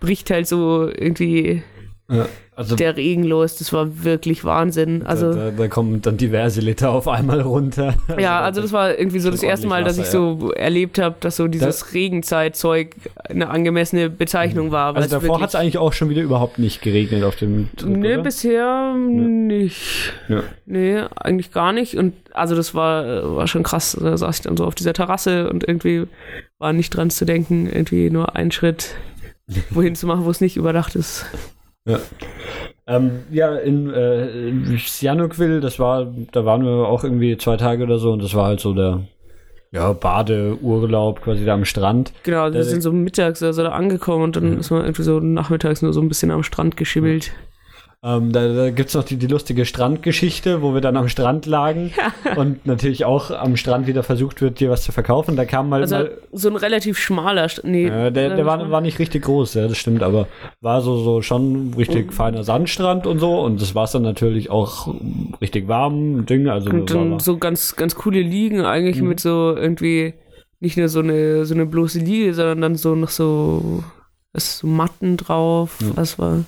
bricht halt so irgendwie ja, also der Regen los. Das war wirklich Wahnsinn. Also da, da, da kommen dann diverse Liter auf einmal runter. ja, also das war irgendwie so das erste Mal, dass ich so erlebt habe, dass so dieses Regenzeitzeug eine angemessene Bezeichnung war. weil Also davor hat es eigentlich auch schon wieder überhaupt nicht geregnet auf dem Trip, Nee, oder? bisher nicht. Ja. Nee, eigentlich gar nicht. Und also das war, war schon krass. Da saß ich dann so auf dieser Terrasse und irgendwie war nicht dran zu denken, irgendwie nur einen Schritt wohin zu machen, wo es nicht überdacht ist. Ähm, ja, in äh, Sihanoukville, das war, da waren wir auch irgendwie zwei Tage oder so und das war halt so der ja, Badeurlaub quasi da am Strand. Genau, wir Ja, sind so mittags also da angekommen und dann ist man irgendwie so nachmittags nur so ein bisschen am Strand geschimmelt. Ähm, da da gibt es noch die, die lustige Strandgeschichte, wo wir dann am Strand lagen und natürlich auch am Strand wieder versucht wird, dir was zu verkaufen. Da kam mal, Also mal so ein relativ schmaler St Nee, äh, der, der war, war nicht richtig groß, ja, das stimmt, aber war so, so schon richtig feiner Sandstrand und so und das war dann natürlich auch richtig warm, Ding, also Und dann so ganz, ganz coole Liegen eigentlich mit so irgendwie nicht nur so eine, so eine bloße Liege, sondern dann so noch so, was, so Matten drauf. Das war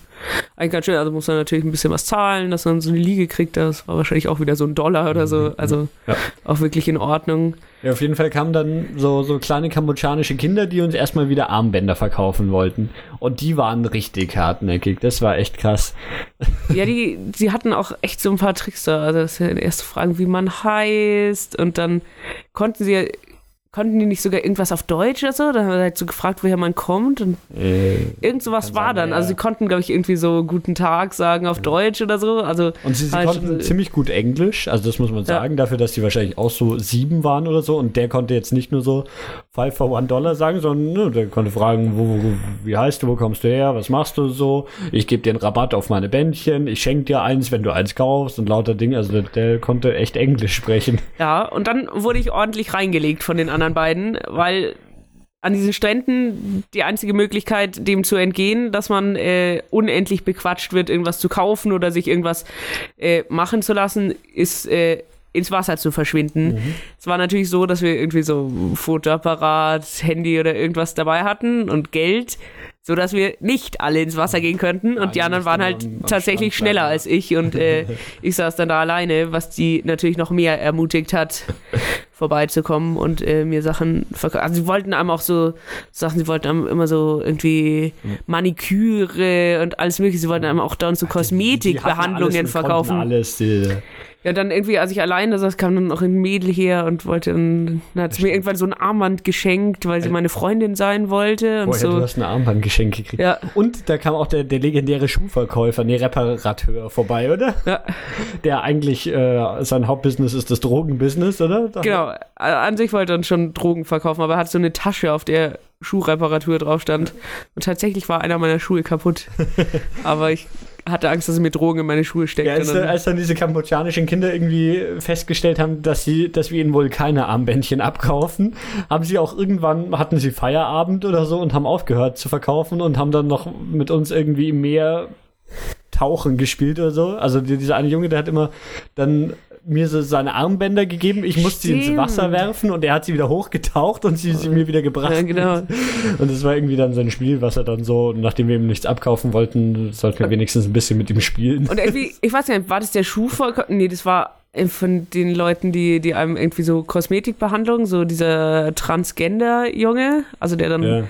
eigentlich ganz schön. Also muss man natürlich ein bisschen was zahlen, dass man so eine Liege kriegt. Das war wahrscheinlich auch wieder so ein Dollar oder so. Also Ja. auch wirklich in Ordnung. Ja, auf jeden Fall kamen dann so, so kleine kambodschanische Kinder, die uns erstmal wieder Armbänder verkaufen wollten. Und die waren richtig hartnäckig. Das war echt krass. Ja, die, die hatten auch echt so ein paar Tricks da. Also das ist ja erste Fragen, wie man heißt. Und dann konnten sie ja, konnten die nicht sogar irgendwas auf Deutsch oder so? Da haben wir halt so gefragt, woher man kommt. Und Äh, Irgend sowas war sein, dann. ja. Also sie konnten, glaube ich, irgendwie so guten Tag sagen auf Deutsch oder so. Also Und sie, sie halt konnten schon- ziemlich gut Englisch, also das muss man Ja. sagen, dafür, dass die wahrscheinlich auch so sieben waren oder so. Und der konnte jetzt nicht nur so five for one Dollar sagen, sondern ne, der konnte fragen, wo, wo, wie heißt du, wo kommst du her, was machst du so? Ich gebe dir einen Rabatt auf meine Bändchen, ich schenke dir eins, wenn du eins kaufst und lauter Dinge. Also der, der konnte echt Englisch sprechen. ja, und dann wurde ich ordentlich reingelegt von den anderen beiden, weil an diesen Stränden die einzige Möglichkeit, dem zu entgehen, dass man äh, unendlich bequatscht wird, irgendwas zu kaufen oder sich irgendwas äh, machen zu lassen, ist äh, ins Wasser zu verschwinden. Es war natürlich so, dass wir irgendwie so Fotoapparat, Handy oder irgendwas dabei hatten und Geld, so dass wir nicht alle ins Wasser gehen könnten und Ja, die anderen waren halt am- am tatsächlich Strand schneller bleiben, als ich und äh, ich saß dann da alleine, was die natürlich noch mehr ermutigt hat, vorbeizukommen und äh, mir Sachen verkaufen. Also sie wollten einem auch so Sachen, sie wollten einem immer so irgendwie Maniküre und alles mögliche. Sie wollten einem auch dann so Kosmetikbehandlungen verkaufen. Alles, die, Ja, dann irgendwie, als ich alleine saß, kam dann noch ein Mädel her und wollte, dann dann hat sie mir irgendwann so ein Armband geschenkt, weil sie meine Freundin sein wollte und du so. hast ein Armbandgeschenk gekriegt. Ja, Und da kam auch der, der legendäre Schuhverkäufer, nee, Reparateur vorbei, oder? ja, Der eigentlich äh, sein Hauptbusiness ist das Drogenbusiness, oder? Da- genau. An sich wollte er dann schon Drogen verkaufen, aber er hat so eine Tasche, auf der Schuhreparatur drauf stand. Und tatsächlich war einer meiner Schuhe kaputt. aber ich hatte Angst, dass er mir Drogen in meine Schuhe steckt. Ja, als, dann, als dann diese kambodschanischen Kinder irgendwie festgestellt haben, dass sie, dass wir ihnen wohl keine Armbändchen abkaufen, haben sie auch irgendwann, hatten sie Feierabend oder so und haben aufgehört zu verkaufen und haben dann noch mit uns irgendwie mehr Tauchen gespielt oder so. Also die, dieser eine Junge, der hat immer dann mir so seine Armbänder gegeben. Ich musste sie ins Stimmt. Wasser werfen und er hat sie wieder hochgetaucht und sie, sie mir wieder gebracht. Ja, genau. Und das war irgendwie dann sein Spiel, was er dann so, nachdem wir ihm nichts abkaufen wollten, sollten wir wenigstens ein bisschen mit ihm spielen. Und irgendwie, ich weiß nicht, war das der Schuhverkäufer? Nee, das war von den Leuten, die, die einem irgendwie so Kosmetikbehandlung, so dieser Transgender-Junge, also der dann ja.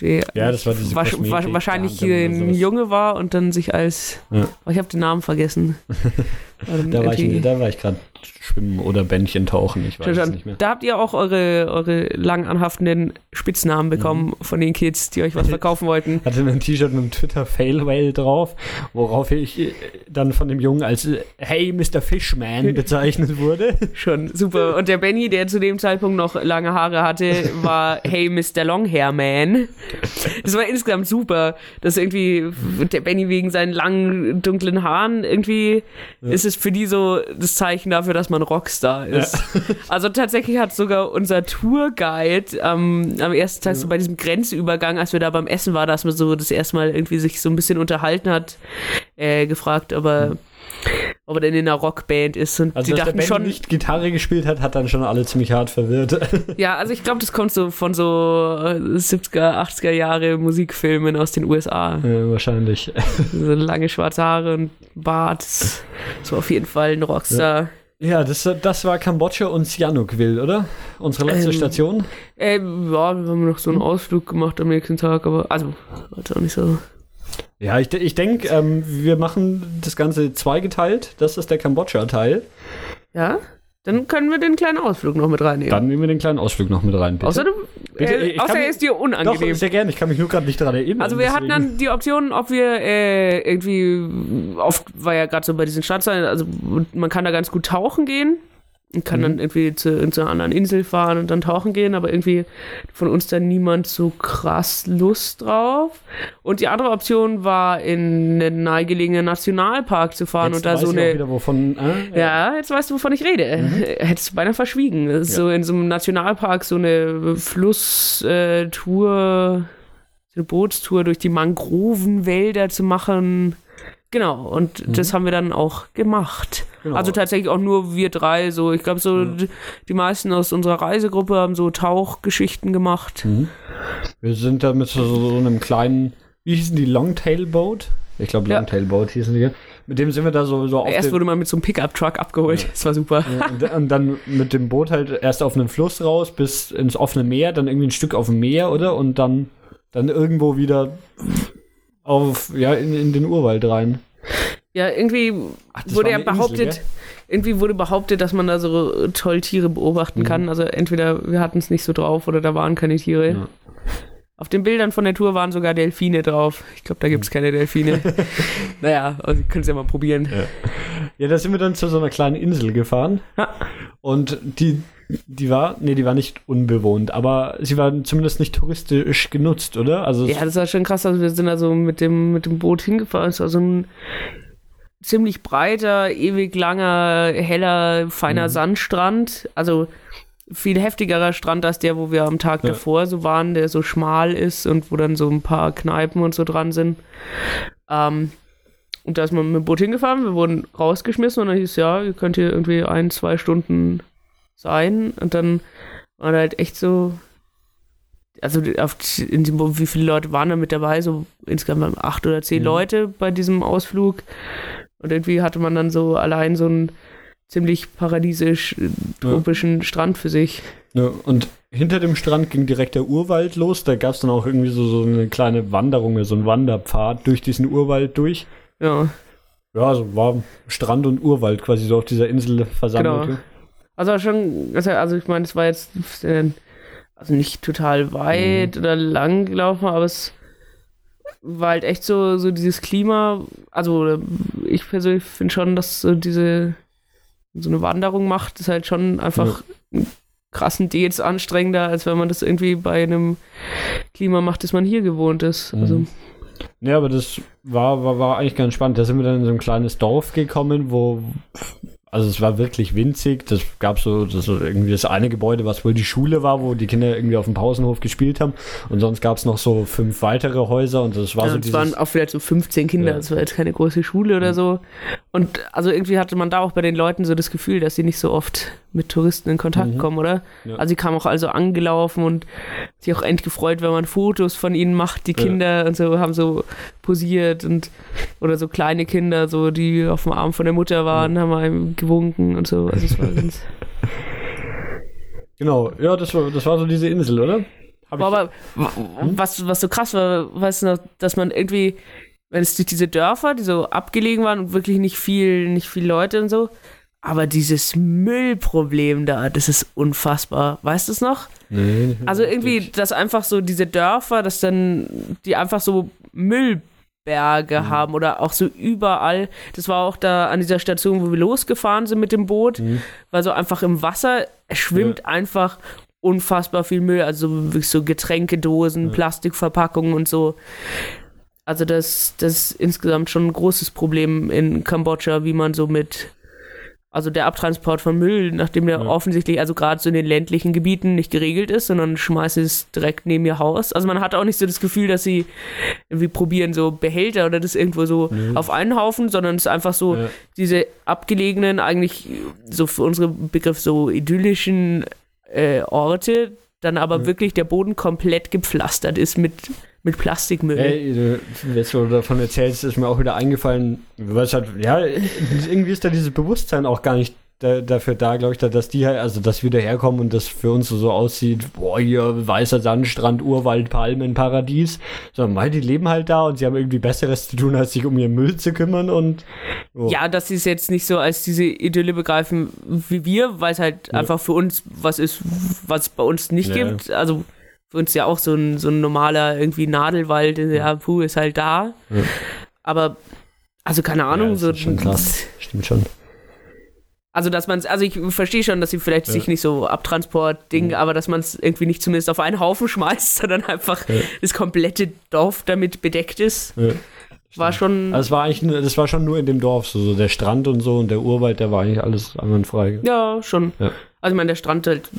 die, Ja, das war diese wasch, wahrscheinlich ein. Junge war und dann sich als, Ja. oh, ich habe den Namen vergessen. Ähm, Da war ich, da war ich gerade schwimmen oder Bändchen tauchen, ich weiß es nicht mehr. Da habt ihr auch eure, eure lang anhaftenden Spitznamen bekommen Mhm. von den Kids, die euch was verkaufen wollten. Hatte ein T-Shirt mit einem Twitter Fail Whale drauf, worauf ich äh, dann von dem Jungen als äh, Hey Mr. Fishman bezeichnet wurde. Schon super. Und der Benny, der zu dem Zeitpunkt noch lange Haare hatte, war Hey Mr. Longhair Man. Das war insgesamt super, dass irgendwie der Benny wegen seinen langen, dunklen Haaren irgendwie ist es für die so das Zeichen dafür, dass man Rockstar ist. Also tatsächlich hat sogar unser Tourguide ähm, am ersten Tag so bei diesem Grenzübergang, als wir da beim Essen waren, dass man so das erste Mal irgendwie sich so ein bisschen unterhalten hat, äh, gefragt, ob er, ob er denn in einer Rockband ist. Und Also, die dass der dachten Benny schon, nicht Gitarre gespielt hat, hat dann schon alle ziemlich hart verwirrt. ja, also ich glaube, das kommt so von so äh, 70er, 80er Jahre Musikfilmen aus den USA. ja, wahrscheinlich. So lange schwarze Haare und Bart. So auf jeden Fall ein Rockstar. Ja, das, das war Kambodscha und Sihanoukville, oder? Unsere letzte Ähm, Station. Ähm, ja, wir haben noch so einen Ausflug gemacht am nächsten Tag, aber also, war jetzt auch nicht so. Ja, ich, ich denke, ähm, wir machen das Ganze zweigeteilt. Das ist der Kambodscha-Teil. Ja? Dann können wir den kleinen Ausflug noch mit reinnehmen. Dann nehmen wir den kleinen Ausflug noch mit rein. Bitte. außer du, Bitte, äh, außer er ist dir Doch, unangenehm. sehr gerne. Ich kann mich nur gerade nicht daran erinnern. Also wir hatten deswegen- dann die Option, ob wir äh, irgendwie, oft war ja gerade so bei diesen Stadtzeilen, also man kann da ganz gut tauchen gehen und kann Mhm. dann irgendwie zu, zu einer anderen Insel fahren und dann tauchen gehen, aber irgendwie von uns dann niemand so krass Lust drauf. Und die andere Option war, in einen nahegelegenen Nationalpark zu fahren Jetzt und da weiß so ich auch eine... wieder, wovon, äh, Ja, jetzt weißt du, wovon ich rede. Mhm. Hättest du beinahe verschwiegen. So in so einem Nationalpark so eine Flusstour, so eine Bootstour durch die Mangrovenwälder zu machen. Genau, und das haben wir dann auch gemacht. Mhm. Genau. Also tatsächlich auch nur wir drei. So, ich glaube, so die- die meisten aus unserer Reisegruppe haben so Tauchgeschichten gemacht. Mhm. Wir sind da mit so, so einem kleinen, wie hießen die, Longtail Boat? Ich glaube, Ja. Longtail Boat hießen die. Mit dem sind wir da so, so auf Erst wurde man mit so einem Pickup-Truck abgeholt. Das war super. Ja, und, und dann mit dem Boot halt erst auf einen Fluss raus bis ins offene Meer, dann irgendwie ein Stück auf dem Meer, oder? Und dann, dann irgendwo wieder auf, ja, in, in den Urwald rein. Ja, irgendwie Ach, wurde ja Insel, behauptet, gell? irgendwie wurde behauptet, dass man da so toll Tiere beobachten Mhm. kann. Also entweder wir hatten es nicht so drauf oder da waren keine Tiere. Ja. Auf den Bildern von der Tour waren sogar Delfine drauf. Ich glaube, da gibt es keine Delfine. naja, also können Sie ja mal probieren. Ja, da sind wir dann zu so einer kleinen Insel gefahren. Ja. Und die, die war, nee, die war nicht unbewohnt, aber sie war zumindest nicht touristisch genutzt, oder? Also, Ja, das war schon krass. Also wir sind also mit dem, mit dem Boot hingefahren. Es war so ein ziemlich breiter, ewig langer, heller, feiner Mhm. Sandstrand. Also viel heftigerer Strand als der, wo wir am Tag Ja. davor so waren, der so schmal ist und wo dann so ein paar Kneipen und so dran sind. Ähm, und da ist man mit dem Boot hingefahren, wir wurden rausgeschmissen und dann hieß ja, ihr könnt hier irgendwie ein, zwei Stunden sein. Und dann war da halt echt so, also auf, in dem, wie viele Leute waren da mit dabei? So insgesamt acht oder zehn Mhm. Leute bei diesem Ausflug. Und irgendwie hatte man dann so allein so einen ziemlich paradiesisch äh, tropischen Strand für sich. ne, und hinter dem Strand ging direkt der Urwald los. Da gab es dann auch irgendwie so, so eine kleine Wanderung, so ein Wanderpfad durch diesen Urwald durch. Ja. Ja, also war Strand und Urwald quasi so auf dieser Insel versammelt. Genau. Also schon, also also ich meine, es war jetzt also nicht total weit oder lang gelaufen, aber es war halt echt so, so dieses Klima. Also ich persönlich finde schon, dass so diese so eine Wanderung macht, ist halt schon einfach einen krassen Dates anstrengender, als wenn man das irgendwie bei einem Klima macht, das man hier gewohnt ist. Mhm. Also Ja, aber das war, war, war eigentlich ganz spannend. Da sind wir dann in so ein kleines Dorf gekommen, wo Also es war wirklich winzig. Das gab so das irgendwie das eine Gebäude, was wohl die Schule war, wo die Kinder irgendwie auf dem Pausenhof gespielt haben. Und sonst gab es noch so fünf weitere Häuser und das war ja, so es waren auch vielleicht so 15 Kinder, Ja. das war jetzt keine große Schule oder so. Und also irgendwie hatte man da auch bei den Leuten so das Gefühl, dass sie nicht so oft mit Touristen in Kontakt Mhm. kommen, oder? Ja. Also sie kamen auch also angelaufen und sich auch endlich gefreut, wenn man Fotos von ihnen macht, die Ja. Kinder und so haben so posiert und oder so kleine Kinder, so die auf dem Arm von der Mutter waren, haben einem gewunken und so. Also es war ganz genau, ja, das war, das war so diese Insel, oder? Hab aber w- was, was so krass war, weißt du noch, dass man irgendwie, wenn es durch diese Dörfer, die so abgelegen waren und wirklich nicht viel, nicht viel Leute und so, aber dieses Müllproblem da, das ist unfassbar. Weißt du es noch? Nee, Also irgendwie, dass einfach so diese Dörfer, dass dann die einfach so Müllberge haben oder auch so überall. Das war auch da an dieser Station, wo wir losgefahren sind mit dem Boot, Mhm. weil so einfach im Wasser schwimmt einfach unfassbar viel Müll, also so wirklich so Getränkedosen, Plastikverpackungen und so. Also das, das ist insgesamt schon ein großes Problem in Kambodscha, wie man so mit, also der Abtransport von Müll, nachdem der Ja. offensichtlich, also gerade so in den ländlichen Gebieten nicht geregelt ist, sondern schmeißt es direkt neben ihr Haus. Also man hat auch nicht so das Gefühl, dass sie irgendwie probieren, so Behälter oder das irgendwo so auf einen Haufen, sondern es ist einfach so Ja. diese abgelegenen, eigentlich so für unsere Begriff so idyllischen äh, Orte, dann aber wirklich der Boden komplett gepflastert ist mit, mit Plastikmüll. Ey, du, jetzt wo du davon erzählst, ist mir auch wieder eingefallen, es halt, ja, irgendwie ist da dieses Bewusstsein auch gar nicht da, dafür da, glaube ich, da, dass die halt, also dass wir daherkommen und das für uns so, so aussieht, boah, hier weißer Sandstrand, Urwald, Palmen, Paradies, sondern weil die leben halt da und sie haben irgendwie Besseres zu tun, als sich um ihren Müll zu kümmern und oh. Ja, dass sie es jetzt nicht so als diese Idylle begreifen wie wir, weil es halt Ja. einfach für uns was ist, was es bei uns nicht Ja. gibt. Also für uns ja auch so ein, so ein normaler irgendwie Nadelwald, ja, puh, ist halt da. Ja. Aber, also keine Ahnung, das so. schon krass. Stimmt schon. Also, dass man es, also ich verstehe schon, dass sie vielleicht Ja. sich nicht so Abtransport-Ding, Mhm. aber dass man es irgendwie nicht zumindest auf einen Haufen schmeißt, sondern einfach Ja. das komplette Dorf damit bedeckt ist, Ja. war schon. Also es war eigentlich, nur- das war schon nur in dem Dorf, so, so der Strand und so und der Urwald, der war eigentlich alles einwandfrei. ja, schon. Ja. Also ich meine, der Strand halt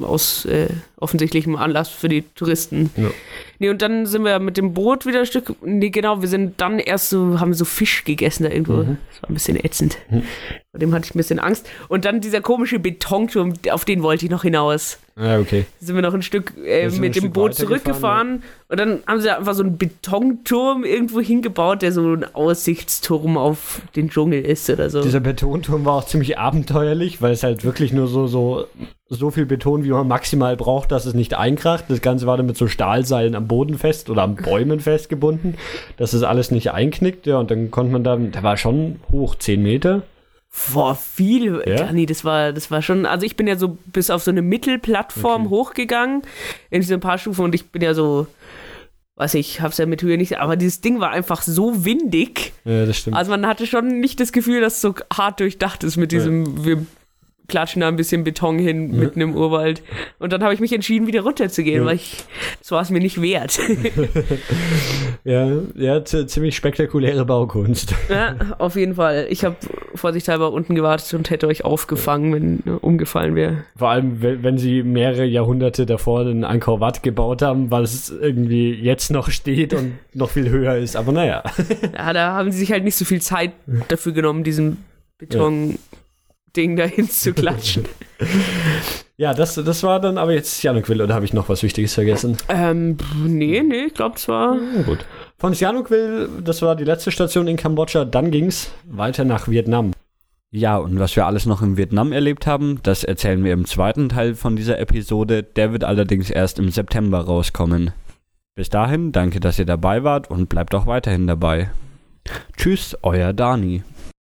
aus äh, offensichtlichem Anlass für die Touristen. Ja. Nee, und dann sind wir mit dem Boot wieder ein Stück. Nee, genau, wir sind dann erst so, haben so Fisch gegessen da irgendwo. Mhm. Das war ein bisschen ätzend. Vor dem hatte ich ein bisschen Angst. Und dann dieser komische Betonturm, auf den wollte ich noch hinaus. Ja, okay. sind wir noch ein Stück äh, mit ein dem Stück Boot zurückgefahren und dann haben sie einfach so einen Betonturm irgendwo hingebaut, der so ein Aussichtsturm auf den Dschungel ist oder so. Dieser Betonturm war auch ziemlich abenteuerlich, weil es halt wirklich nur so, so, so viel Beton, wie man maximal braucht, dass es nicht einkracht. Das Ganze war dann mit so Stahlseilen am Boden fest oder am Bäumen festgebunden, dass es alles nicht einknickt. Ja, und dann konnte man da, der war schon hoch, 10 Meter. Boah, viel. Ja? Dani, das war, das war schon. Also ich bin ja so bis auf so eine Mittelplattform Okay. hochgegangen in diese paar Stufen und ich bin ja so, weiß ich, hab's ja mit Höhe nicht, aber dieses Ding war einfach so windig. Ja, das stimmt. Also man hatte schon nicht das Gefühl, dass es so hart durchdacht ist mit diesem, wir klatschen da ein bisschen Beton hin Ja. mitten im Urwald. Und dann habe ich mich entschieden, wieder runterzugehen, Ja. weil ich, das war es mir nicht wert. ja, ja, ziemlich spektakuläre Baukunst. ja, auf jeden Fall. Ich habe vorsichtshalber unten gewartet und hätte euch aufgefangen, wenn ne, umgefallen wäre. Vor allem, wenn sie mehrere Jahrhunderte davor einen Angkor Wat gebaut haben, weil es irgendwie jetzt noch steht und noch viel höher ist. Aber naja. Ja, da haben sie sich halt nicht so viel Zeit dafür genommen, diesen Beton-Ding dahin zu klatschen. Ja, das, das war dann aber jetzt Sihanoukville oder habe ich noch was Wichtiges vergessen? ähm, nee, nee, ich glaube, es war. Na gut. Von Sihanoukville, das war die letzte Station in Kambodscha, dann ging's weiter nach Vietnam. Ja, und was wir alles noch in Vietnam erlebt haben, das erzählen wir im zweiten Teil von dieser Episode. Der wird allerdings erst im September rauskommen. Bis dahin, danke, dass ihr dabei wart und bleibt auch weiterhin dabei. Tschüss, euer Dani.